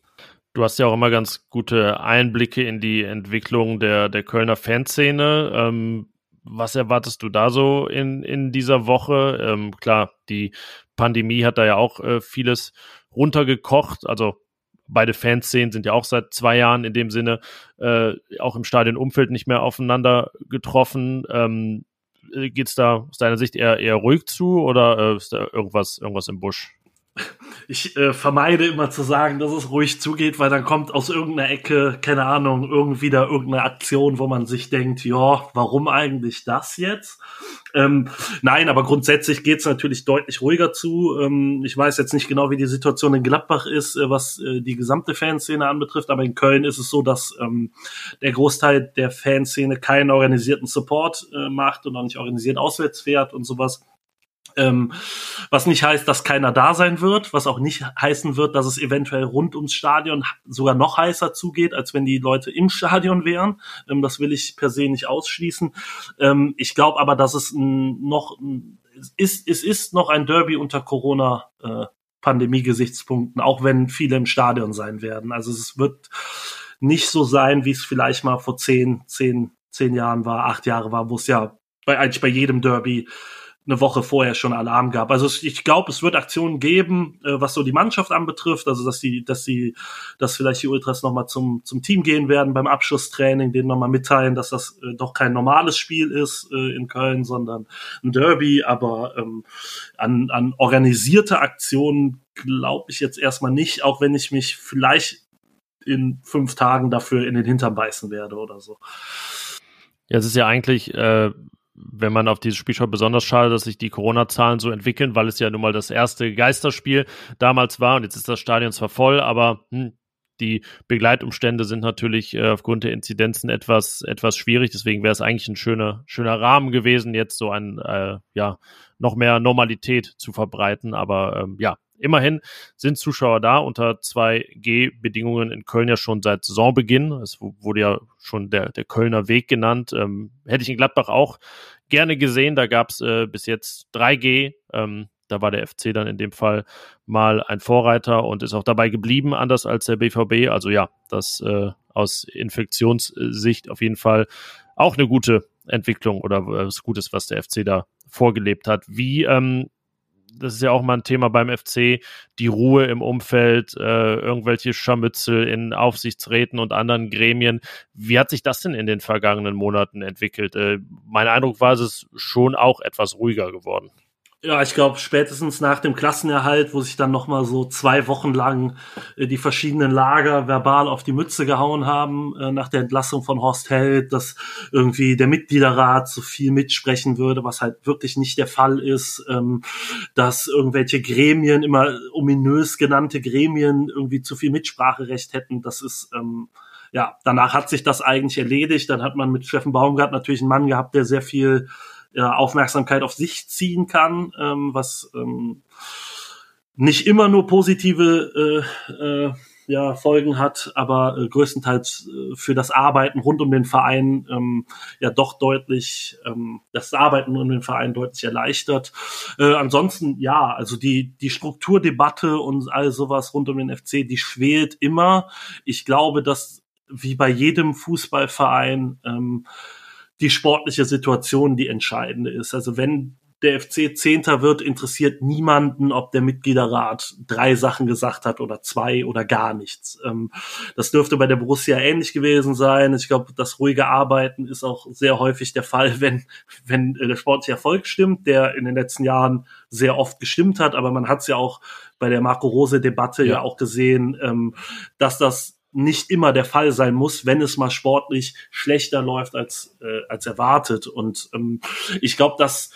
Du hast ja auch immer ganz gute Einblicke in die Entwicklung der, der Kölner Fanszene. Ähm, was erwartest du da so in, in dieser Woche? Ähm, klar, die Pandemie hat da ja auch äh, vieles runtergekocht. Also beide Fanszenen sind ja auch seit zwei Jahren in dem Sinne äh, auch im Stadionumfeld nicht mehr aufeinander getroffen. Ähm, äh, Geht es da aus deiner Sicht eher, eher ruhig zu oder äh, ist da irgendwas, irgendwas im Busch? Ich äh, vermeide immer zu sagen, dass es ruhig zugeht, weil dann kommt aus irgendeiner Ecke, keine Ahnung, irgendwie da irgendeine Aktion, wo man sich denkt, ja, warum eigentlich das jetzt? Ähm, nein, aber grundsätzlich geht's natürlich deutlich ruhiger zu. Ähm, ich weiß jetzt nicht genau, wie die Situation in Gladbach ist, äh, was äh, die gesamte Fanszene anbetrifft, aber in Köln ist es so, dass ähm, der Großteil der Fanszene keinen organisierten Support äh, macht und auch nicht organisiert auswärts fährt und sowas. Ähm, was nicht heißt, dass keiner da sein wird, was auch nicht heißen wird, dass es eventuell rund ums Stadion sogar noch heißer zugeht, als wenn die Leute im Stadion wären. Ähm, das will ich per se nicht ausschließen. Ähm, ich glaube aber, dass es noch ist, es ist noch ein Derby unter Corona äh, Pandemie-Gesichtspunkten, auch wenn viele im Stadion sein werden. Also es wird nicht so sein, wie es vielleicht mal vor zehn, zehn, zehn Jahren war, acht Jahre war, wo es ja bei, eigentlich bei jedem Derby eine Woche vorher schon Alarm gab. Also ich glaube, es wird Aktionen geben, äh, was so die Mannschaft anbetrifft, also dass die, dass die, dass vielleicht die Ultras nochmal zum, zum Team gehen werden beim Abschlusstraining, denen nochmal mitteilen, dass das äh, doch kein normales Spiel ist äh, in Köln, sondern ein Derby, aber ähm, an, an organisierte Aktionen glaube ich jetzt erstmal nicht, auch wenn ich mich vielleicht in fünf Tagen dafür in den Hintern beißen werde oder so. Ja, es ist ja eigentlich, äh, wenn man auf dieses Spiel schaut, besonders schade, dass sich die Corona-Zahlen so entwickeln, weil es ja nun mal das erste Geisterspiel damals war und jetzt ist das Stadion zwar voll, aber hm, die Begleitumstände sind natürlich äh, aufgrund der Inzidenzen etwas, etwas schwierig. Deswegen wäre es eigentlich ein schöner, schöner Rahmen gewesen, jetzt so ein, äh, ja, noch mehr Normalität zu verbreiten. Aber ähm, ja, immerhin sind Zuschauer da unter 2G-Bedingungen in Köln ja schon seit Saisonbeginn. Es wurde ja schon der, der Kölner Weg genannt. Ähm, hätte ich in Gladbach auch gerne gesehen. Da gab es äh, bis jetzt 3G. Ähm, da war der FC dann in dem Fall mal ein Vorreiter und ist auch dabei geblieben, anders als der BVB. Also ja, das äh, aus Infektionssicht auf jeden Fall auch eine gute Entwicklung oder was Gutes, was der FC da vorgelebt hat. Wie ähm, das ist ja auch mal ein Thema beim FC, die Ruhe im Umfeld, äh, irgendwelche Scharmützel in Aufsichtsräten und anderen Gremien. Wie hat sich das denn in den vergangenen Monaten entwickelt? Äh, mein Eindruck war, es ist schon auch etwas ruhiger geworden. Ja, ich glaube, spätestens nach dem Klassenerhalt, wo sich dann noch mal so zwei Wochen lang äh, die verschiedenen Lager verbal auf die Mütze gehauen haben, äh, nach der Entlassung von Horst Held, dass irgendwie der Mitgliederrat so viel mitsprechen würde, was halt wirklich nicht der Fall ist, ähm, dass irgendwelche Gremien, immer ominös genannte Gremien, irgendwie zu viel Mitspracherecht hätten, das ist... Ähm, ja, danach hat sich das eigentlich erledigt. Dann hat man mit Steffen Baumgart natürlich einen Mann gehabt, der sehr viel ja, Aufmerksamkeit auf sich ziehen kann, ähm, was ähm, nicht immer nur positive äh, äh, ja, Folgen hat, aber äh, größtenteils äh, für das Arbeiten rund um den Verein ähm, ja doch deutlich, ähm, das Arbeiten um den Verein deutlich erleichtert. Äh, ansonsten, ja, also die, die Strukturdebatte und all sowas rund um den FC, die schwelt immer. Ich glaube, dass wie bei jedem Fußballverein ähm, die sportliche Situation die entscheidende ist. Also wenn der FC Zehnter wird, interessiert niemanden, ob der Mitgliederrat drei Sachen gesagt hat oder zwei oder gar nichts. Ähm, das dürfte bei der Borussia ähnlich gewesen sein. Ich glaube, das ruhige Arbeiten ist auch sehr häufig der Fall, wenn, wenn der sportliche Erfolg stimmt, der in den letzten Jahren sehr oft gestimmt hat. Aber man hat es ja auch bei der Marco Rose Debatte ja. ja auch gesehen, ähm, dass das nicht immer der Fall sein muss, wenn es mal sportlich schlechter läuft als, äh, als erwartet. Und ähm, ich glaube, dass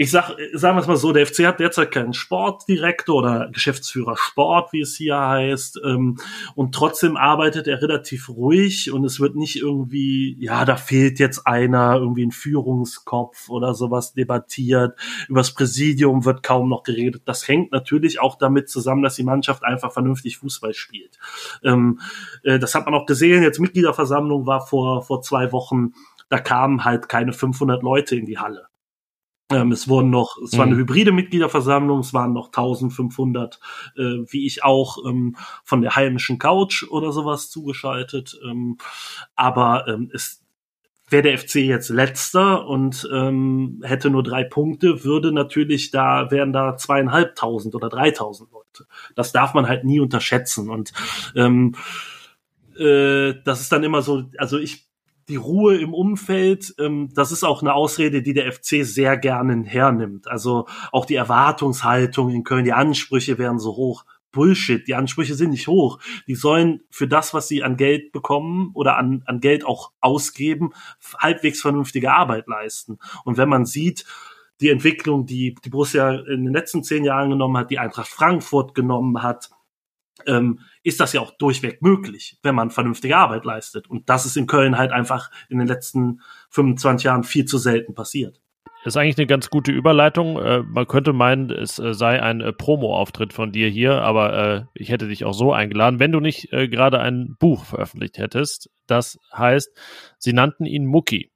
ich sag, sagen wir es mal so, der FC hat derzeit keinen Sportdirektor oder Geschäftsführer Sport, wie es hier heißt, ähm, und trotzdem arbeitet er relativ ruhig und es wird nicht irgendwie, ja, da fehlt jetzt einer, irgendwie ein Führungskopf oder sowas debattiert. Übers Präsidium wird kaum noch geredet. Das hängt natürlich auch damit zusammen, dass die Mannschaft einfach vernünftig Fußball spielt. Ähm, äh, das hat man auch gesehen. Jetzt Mitgliederversammlung war vor vor zwei Wochen. Da kamen halt keine 500 Leute in die Halle. Ähm, es wurden noch, es war eine mhm. hybride Mitgliederversammlung, es waren noch 1500, äh, wie ich auch, ähm, von der heimischen Couch oder sowas zugeschaltet. Ähm, aber ähm, es wäre der FC jetzt letzter und ähm, hätte nur drei Punkte, würde natürlich da, wären da zweieinhalbtausend oder dreitausend Leute. Das darf man halt nie unterschätzen. Und ähm, äh, das ist dann immer so, also ich die Ruhe im Umfeld, ähm, das ist auch eine Ausrede, die der FC sehr gerne hernimmt. Also auch die Erwartungshaltung in Köln, die Ansprüche wären so hoch. Bullshit, die Ansprüche sind nicht hoch. Die sollen für das, was sie an Geld bekommen oder an, an Geld auch ausgeben, halbwegs vernünftige Arbeit leisten. Und wenn man sieht, die Entwicklung, die die Borussia in den letzten zehn Jahren genommen hat, die Eintracht Frankfurt genommen hat, ähm, ist das ja auch durchweg möglich, wenn man vernünftige Arbeit leistet. Und das ist in Köln halt einfach in den letzten 25 Jahren viel zu selten passiert. Das ist eigentlich eine ganz gute Überleitung. Äh, man könnte meinen, es äh, sei ein äh, Promo-Auftritt von dir hier, aber ich hätte dich auch so eingeladen, wenn du nicht gerade ein Buch veröffentlicht hättest. Das heißt, sie nannten ihn Mucki.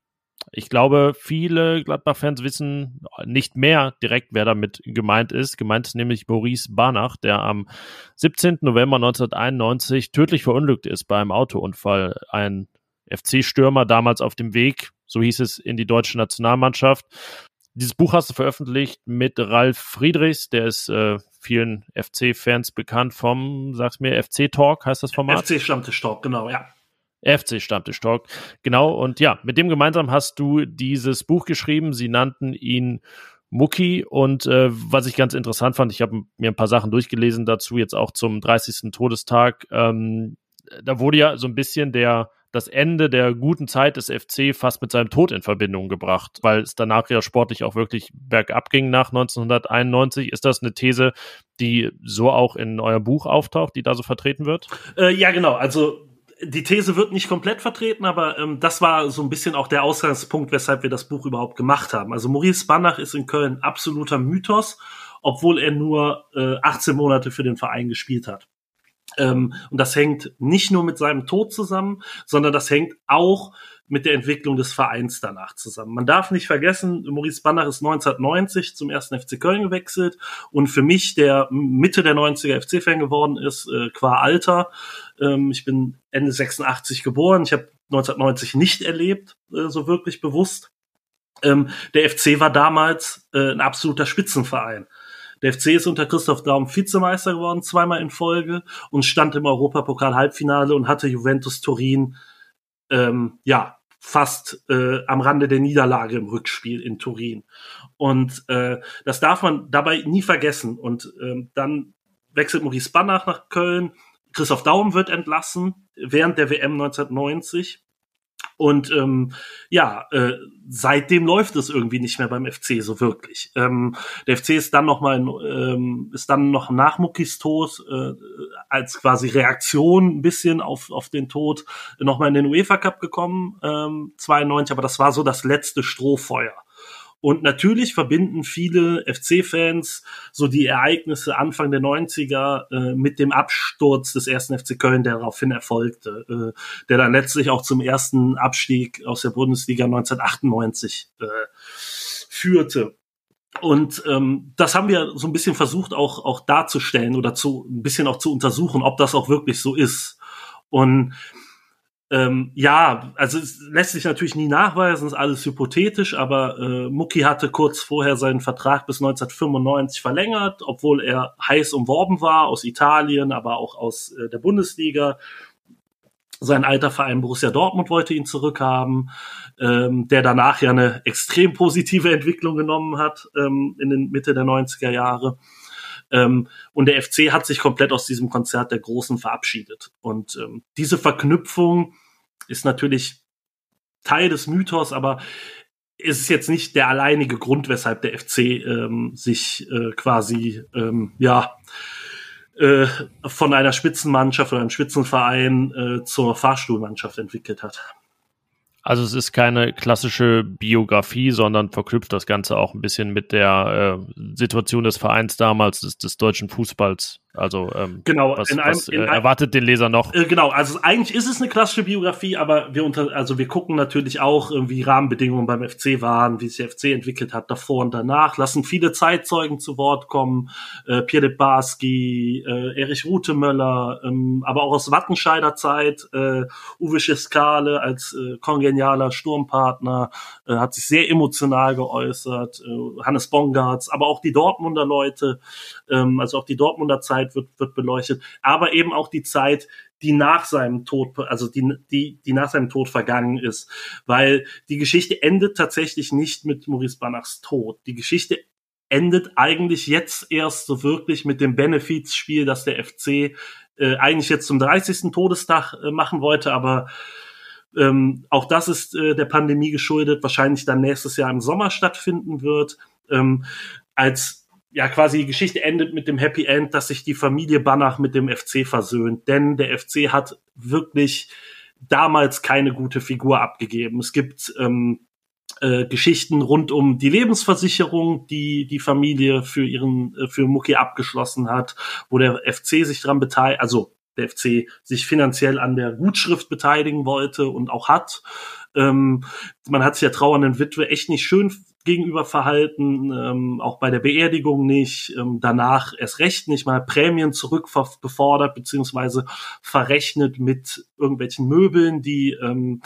Ich glaube, viele Gladbach-Fans wissen nicht mehr direkt, wer damit gemeint ist. Gemeint ist nämlich Maurice Barnach, der am 17. November 1991 tödlich verunglückt ist bei einem Autounfall. Ein FC-Stürmer damals auf dem Weg, so hieß es, in die deutsche Nationalmannschaft. dieses Buch hast du veröffentlicht mit Ralf Friedrichs, der ist äh, vielen FC-Fans bekannt vom, sag's mir, FC-Talk heißt das Format? FC-Stammtisch-Talk, genau, ja. FC-Stammtisch-Talk, genau. Und ja, mit dem gemeinsam hast du dieses Buch geschrieben. Sie nannten ihn Mucki und äh, was ich ganz interessant fand, ich habe mir ein paar Sachen durchgelesen dazu, jetzt auch zum 30. Todestag. Ähm, da wurde ja so ein bisschen der das Ende der guten Zeit des FC fast mit seinem Tod in Verbindung gebracht, weil es danach ja sportlich auch wirklich bergab ging nach 1991. Ist das eine These, die so auch in eurem Buch auftaucht, die da so vertreten wird? Äh, ja, genau. Also die These wird nicht komplett vertreten, aber ähm, das war so ein bisschen auch der Ausgangspunkt, weshalb wir das Buch überhaupt gemacht haben. Also Maurice Banach ist in Köln absoluter Mythos, obwohl er nur äh, 18 Monate für den Verein gespielt hat. Ähm, und das hängt nicht nur mit seinem Tod zusammen, sondern das hängt auch mit der Entwicklung des Vereins danach zusammen. Man darf nicht vergessen, Maurice Banner ist 1990 zum ersten FC Köln gewechselt und für mich, der Mitte der 90er FC-Fan geworden ist, äh, qua Alter, ähm, ich bin Ende 86 geboren, ich habe 1990 nicht erlebt, äh, so wirklich bewusst. Ähm, der FC war damals äh, ein absoluter Spitzenverein. Der FC ist unter Christoph Daum Vizemeister geworden, zweimal in Folge und stand im Europapokal-Halbfinale und hatte Juventus Turin ähm, ja fast äh, am Rande der Niederlage im Rückspiel in Turin. Und äh, das darf man dabei nie vergessen. Und ähm, dann wechselt Maurice Banach nach Köln. Christoph Daum wird entlassen während der WM 1990. Und ähm, ja, äh, seitdem läuft es irgendwie nicht mehr beim FC so wirklich. Ähm, der FC ist dann noch mal ähm, ist dann noch nach Muckis Tod äh, als quasi Reaktion ein bisschen auf auf den Tod noch mal in den UEFA Cup gekommen ähm, 92, aber das war so das letzte Strohfeuer. Und natürlich verbinden viele FC-Fans so die Ereignisse Anfang der 90er äh, mit dem Absturz des ersten FC Köln, der daraufhin erfolgte, äh, der dann letztlich auch zum ersten Abstieg aus der Bundesliga 1998 äh, führte. Und ähm, das haben wir so ein bisschen versucht auch, auch darzustellen oder zu ein bisschen auch zu untersuchen, ob das auch wirklich so ist. Und ähm, ja, also es lässt sich natürlich nie nachweisen, ist alles hypothetisch, aber äh, Mucki hatte kurz vorher seinen Vertrag bis 1995 verlängert, obwohl er heiß umworben war aus Italien, aber auch aus äh, der Bundesliga. Sein alter Verein Borussia Dortmund wollte ihn zurückhaben, ähm, der danach ja eine extrem positive Entwicklung genommen hat ähm, in den Mitte der 90er Jahre. Ähm, und der FC hat sich komplett aus diesem Konzert der Großen verabschiedet. Und ähm, diese Verknüpfung ist natürlich Teil des Mythos, aber es ist jetzt nicht der alleinige Grund, weshalb der FC ähm, sich äh, quasi ähm, ja äh, von einer Spitzenmannschaft oder einem Spitzenverein äh, zur Fahrstuhlmannschaft entwickelt hat. Also es ist keine klassische Biografie, sondern verknüpft das Ganze auch ein bisschen mit der äh, Situation des Vereins damals, des, des deutschen Fußballs. Also ähm, genau, was, in einem, was äh, erwartet den Leser noch? Äh, genau, also eigentlich ist es eine klassische Biografie, aber wir unter, also wir gucken natürlich auch, wie Rahmenbedingungen beim FC waren, wie sich der FC entwickelt hat davor und danach, lassen viele Zeitzeugen zu Wort kommen, äh, Pierre de Barski, äh, Erich Rutemöller, ähm, aber auch aus Wattenscheider Zeit, äh, Uwe Schiskale als äh, kongenialer Sturmpartner, äh, hat sich sehr emotional geäußert, äh, Hannes Bongartz, aber auch die Dortmunder Leute, ähm, also auch die Dortmunder Zeit wird, wird beleuchtet, aber eben auch die Zeit, die nach seinem Tod, also die, die, die nach seinem Tod vergangen ist. Weil die Geschichte endet tatsächlich nicht mit Maurice Banachs Tod. Die Geschichte endet eigentlich jetzt erst so wirklich mit dem Benefizspiel, das der FC äh, eigentlich jetzt zum 30. Todestag äh, machen wollte, aber ähm, auch das ist äh, der Pandemie geschuldet, wahrscheinlich dann nächstes Jahr im Sommer stattfinden wird. Ähm, als ja quasi die Geschichte endet mit dem Happy End, dass sich die Familie Banach mit dem FC versöhnt. Denn der FC hat wirklich damals keine gute Figur abgegeben. Es gibt ähm, äh, Geschichten rund um die Lebensversicherung, die die Familie für ihren äh, für Mucki abgeschlossen hat, wo der FC sich dran beteiligt, also der FC sich finanziell an der Gutschrift beteiligen wollte und auch hat. Ähm, man hat es der trauernden Witwe echt nicht schön gegenüber verhalten, ähm, auch bei der Beerdigung nicht, ähm, danach erst recht nicht mal Prämien zurückgefordert beziehungsweise verrechnet mit irgendwelchen Möbeln, die ähm,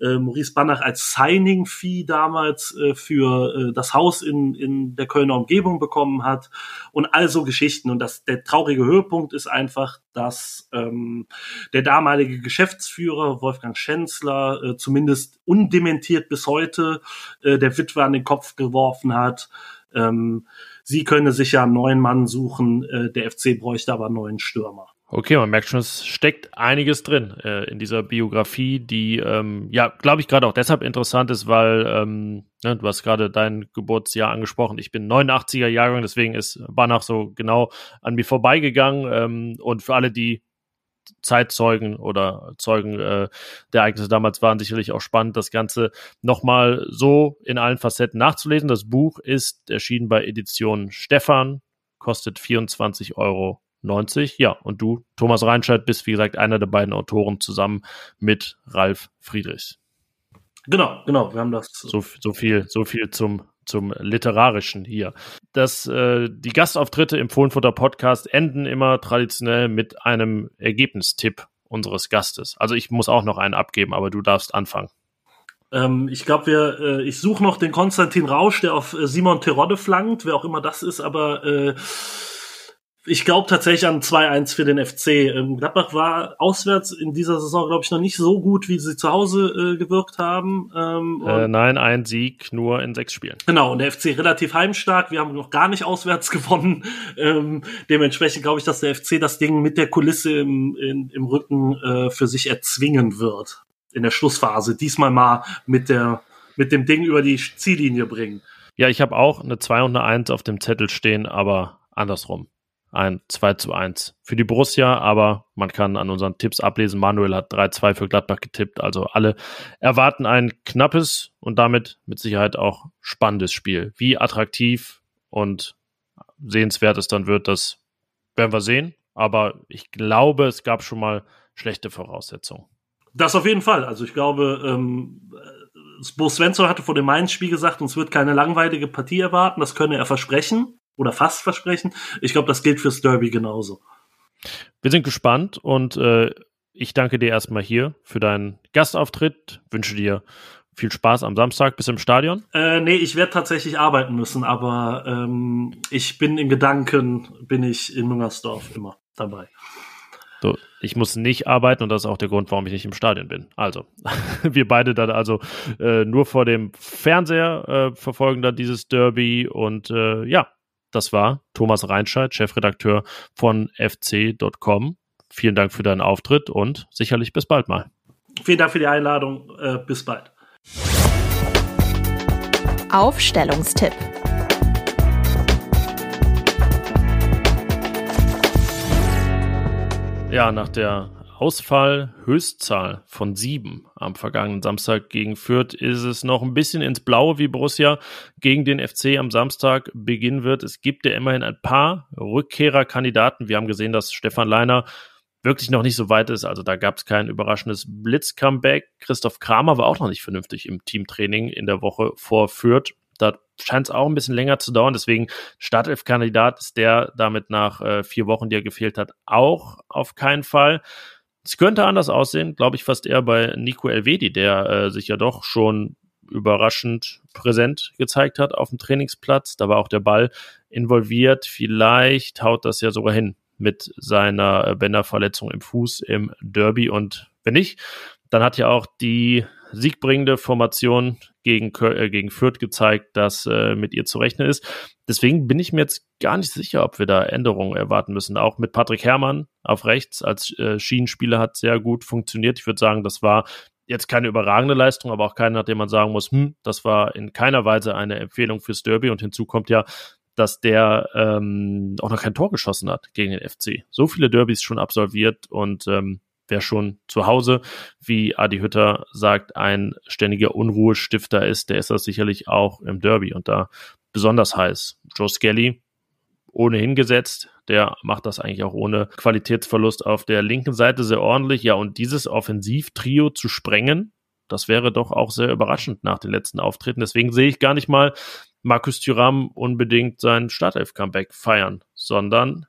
äh, Maurice Banach als Signing-Fee damals äh, für äh, das Haus in, in der Kölner Umgebung bekommen hat und all so Geschichten. Und das, der traurige Höhepunkt ist einfach, dass ähm, der damalige Geschäftsführer Wolfgang Schenzler äh, zumindest undementiert bis heute äh, der Witwe an den Kopf geworfen hat. Ähm, sie könne sich ja einen neuen Mann suchen, äh, der FC bräuchte aber einen neuen Stürmer. Okay, man merkt schon, es steckt einiges drin äh, in dieser Biografie, die ähm, ja, glaube ich, gerade auch deshalb interessant ist, weil ähm, ne, du hast gerade dein Geburtsjahr angesprochen. Ich bin 89er Jahrgang, deswegen ist Banach so genau an mir vorbeigegangen. Ähm, und für alle, die Zeitzeugen oder Zeugen äh, der Ereignisse damals waren, sicherlich auch spannend, das Ganze nochmal so in allen Facetten nachzulesen. Das Buch ist erschienen bei Edition Stefan, kostet 24 Euro 90. Ja, und du, Thomas Reinscheid, bist wie gesagt einer der beiden Autoren zusammen mit Ralf Friedrichs. Genau, genau, wir haben das. So, so viel, so viel zum zum literarischen hier. Das, äh, die Gastauftritte im Fohlenfutter Podcast enden immer traditionell mit einem Ergebnistipp unseres Gastes. Also ich muss auch noch einen abgeben, aber du darfst anfangen. Ähm, ich glaube, wir, äh, ich suche noch den Konstantin Rausch, der auf äh, Simon Terodde flankt, wer auch immer das ist, aber äh, ich glaube tatsächlich an 2-1 für den FC. Ähm, Gladbach war auswärts in dieser Saison, glaube ich, noch nicht so gut, wie sie zu Hause äh, gewirkt haben. Ähm, äh, nein, ein Sieg nur in sechs Spielen. Genau, und der FC relativ heimstark. Wir haben noch gar nicht auswärts gewonnen. Ähm, dementsprechend glaube ich, dass der FC das Ding mit der Kulisse im, in, im Rücken äh, für sich erzwingen wird. In der Schlussphase. Diesmal mal mit der mit dem Ding über die Ziellinie bringen. Ja, ich habe auch eine 2 und eine 1 auf dem Zettel stehen, aber andersrum ein 2 zu 1 für die Borussia, aber man kann an unseren Tipps ablesen, Manuel hat 3-2 für Gladbach getippt, also alle erwarten ein knappes und damit mit Sicherheit auch spannendes Spiel. Wie attraktiv und sehenswert es dann wird, das werden wir sehen, aber ich glaube, es gab schon mal schlechte Voraussetzungen. Das auf jeden Fall. Also ich glaube, ähm, Bo Svensson hatte vor dem Mainz-Spiel gesagt, uns wird keine langweilige Partie erwarten. Das könne er versprechen oder fast versprechen. Ich glaube, das gilt fürs Derby genauso. Wir sind gespannt und äh, ich danke dir erstmal hier für deinen Gastauftritt. Wünsche dir viel Spaß am Samstag bis im Stadion. Äh, nee, ich werde tatsächlich arbeiten müssen, aber ähm, ich bin in Gedanken, bin ich in Müngersdorf immer dabei. So, ich muss nicht arbeiten und das ist auch der Grund, warum ich nicht im Stadion bin. Also, wir beide dann also äh, nur vor dem Fernseher äh, verfolgen dann dieses Derby und äh, ja, das war Thomas Reinscheid, Chefredakteur von fc.com. Vielen Dank für deinen Auftritt und sicherlich bis bald mal. Vielen Dank für die Einladung. Äh, bis bald. Aufstellungstipp. Ja, nach der Ausfall Höchstzahl von sieben am vergangenen Samstag gegen Fürth ist es noch ein bisschen ins Blaue, wie Borussia gegen den FC am Samstag beginnen wird. Es gibt ja immerhin ein paar Rückkehrerkandidaten. Wir haben gesehen, dass Stefan Leiner wirklich noch nicht so weit ist. Also da gab es kein überraschendes Blitz-Comeback. Christoph Kramer war auch noch nicht vernünftig im Teamtraining in der Woche vor Fürth. Da scheint es auch ein bisschen länger zu dauern. Deswegen Startelf-Kandidat ist der damit nach äh, vier Wochen, die er gefehlt hat, auch auf keinen Fall. Es könnte anders aussehen, glaube ich, fast eher bei Nico Elvedi, der äh, sich ja doch schon überraschend präsent gezeigt hat auf dem Trainingsplatz. Da war auch der Ball involviert. Vielleicht haut das ja sogar hin mit seiner äh, Bänderverletzung im Fuß im Derby. Und wenn nicht, dann hat ja auch die siegbringende Formation gegen, äh, gegen Fürth gezeigt, dass äh, mit ihr zu rechnen ist. Deswegen bin ich mir jetzt gar nicht sicher, ob wir da Änderungen erwarten müssen. Auch mit Patrick Herrmann auf rechts als äh, Schienenspieler hat sehr gut funktioniert. Ich würde sagen, das war jetzt keine überragende Leistung, aber auch keine, nachdem man sagen muss, hm, das war in keiner Weise eine Empfehlung fürs Derby. Und hinzu kommt ja, dass der ähm, auch noch kein Tor geschossen hat gegen den FC. So viele Derbys schon absolviert und ähm, wer schon zu Hause, wie Adi Hütter sagt, ein ständiger Unruhestifter ist, der ist das sicherlich auch im Derby und da besonders heiß. Joe Skelly ohnehin gesetzt, der macht das eigentlich auch ohne Qualitätsverlust auf der linken Seite sehr ordentlich. Ja, und dieses Offensivtrio zu sprengen, Das wäre doch auch sehr überraschend nach den letzten Auftritten. Deswegen sehe ich gar nicht mal Markus Thuram unbedingt sein Startelf-Comeback feiern, sondern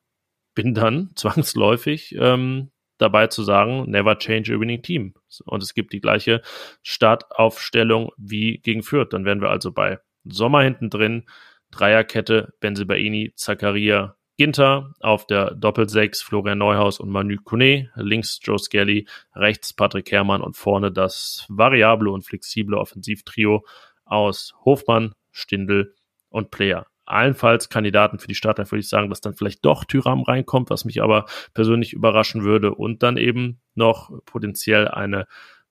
bin dann zwangsläufig ähm, dabei zu sagen, never change a winning team. Und es gibt die gleiche Startaufstellung wie gegen Fürth. Dann wären wir also bei Sommer hinten drin, Dreierkette, Benzibaini, Zakaria, Ginter, auf der Doppelsechs Florian Neuhaus und Manu Kone, links Joe Skelly, rechts Patrick Herrmann und vorne das variable und flexible Offensivtrio aus Hofmann, Stindl und Player. Allenfalls Kandidaten für die Starter würde ich sagen, dass dann vielleicht doch Tyram reinkommt, was mich aber persönlich überraschen würde. Und dann eben noch potenziell eine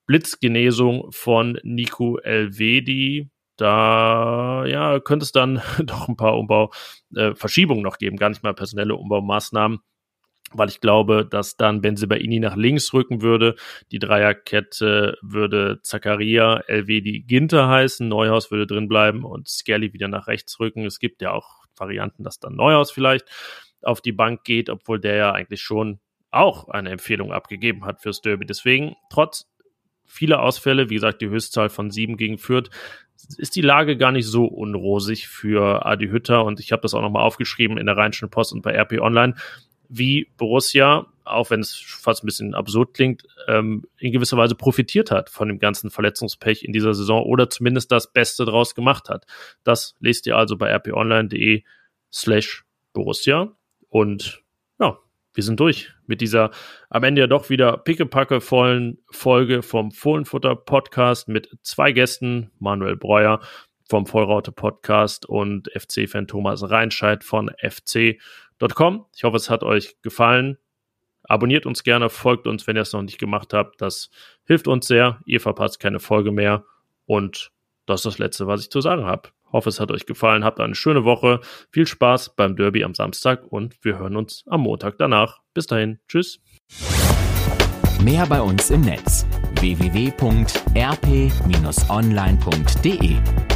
Blitzgenesung von Nico Elvedi, da ja, könnte es dann doch ein paar Umbau, äh, Verschiebungen noch geben, gar nicht mal personelle Umbaumaßnahmen, weil ich glaube, dass dann Benzibaini nach links rücken würde. Die Dreierkette würde Zakaria, Elvedi, Ginter heißen, Neuhaus würde drin bleiben und Skelly wieder nach rechts rücken. Es gibt ja auch Varianten, dass dann Neuhaus vielleicht auf die Bank geht, obwohl der ja eigentlich schon auch eine Empfehlung abgegeben hat fürs Derby. Deswegen, trotz viele Ausfälle, wie gesagt, die Höchstzahl von sieben gegen Fürth, ist die Lage gar nicht so unrosig für Adi Hütter und ich habe das auch nochmal aufgeschrieben in der Rheinischen Post und bei RP Online, wie Borussia, auch wenn es fast ein bisschen absurd klingt, ähm, in gewisser Weise profitiert hat von dem ganzen Verletzungspech in dieser Saison oder zumindest das Beste draus gemacht hat. Das lest ihr also bei rponline.de slash Borussia und ja, wir sind durch mit dieser am Ende ja doch wieder pickepacke vollen Folge vom Fohlenfutter Podcast mit zwei Gästen, Manuel Breuer vom Vollraute Podcast und FC-Fan Thomas Reinscheid von fc.com. Ich hoffe, es hat euch gefallen. Abonniert uns gerne, folgt uns, wenn ihr es noch nicht gemacht habt. Das hilft uns sehr. Ihr verpasst keine Folge mehr. Und das ist das Letzte, was ich zu sagen habe. Hoffe, es hat euch gefallen. Habt eine schöne Woche. Viel Spaß beim Derby am Samstag und wir hören uns am Montag danach. Bis dahin. Tschüss. Mehr bei uns im Netz www.rp-online.de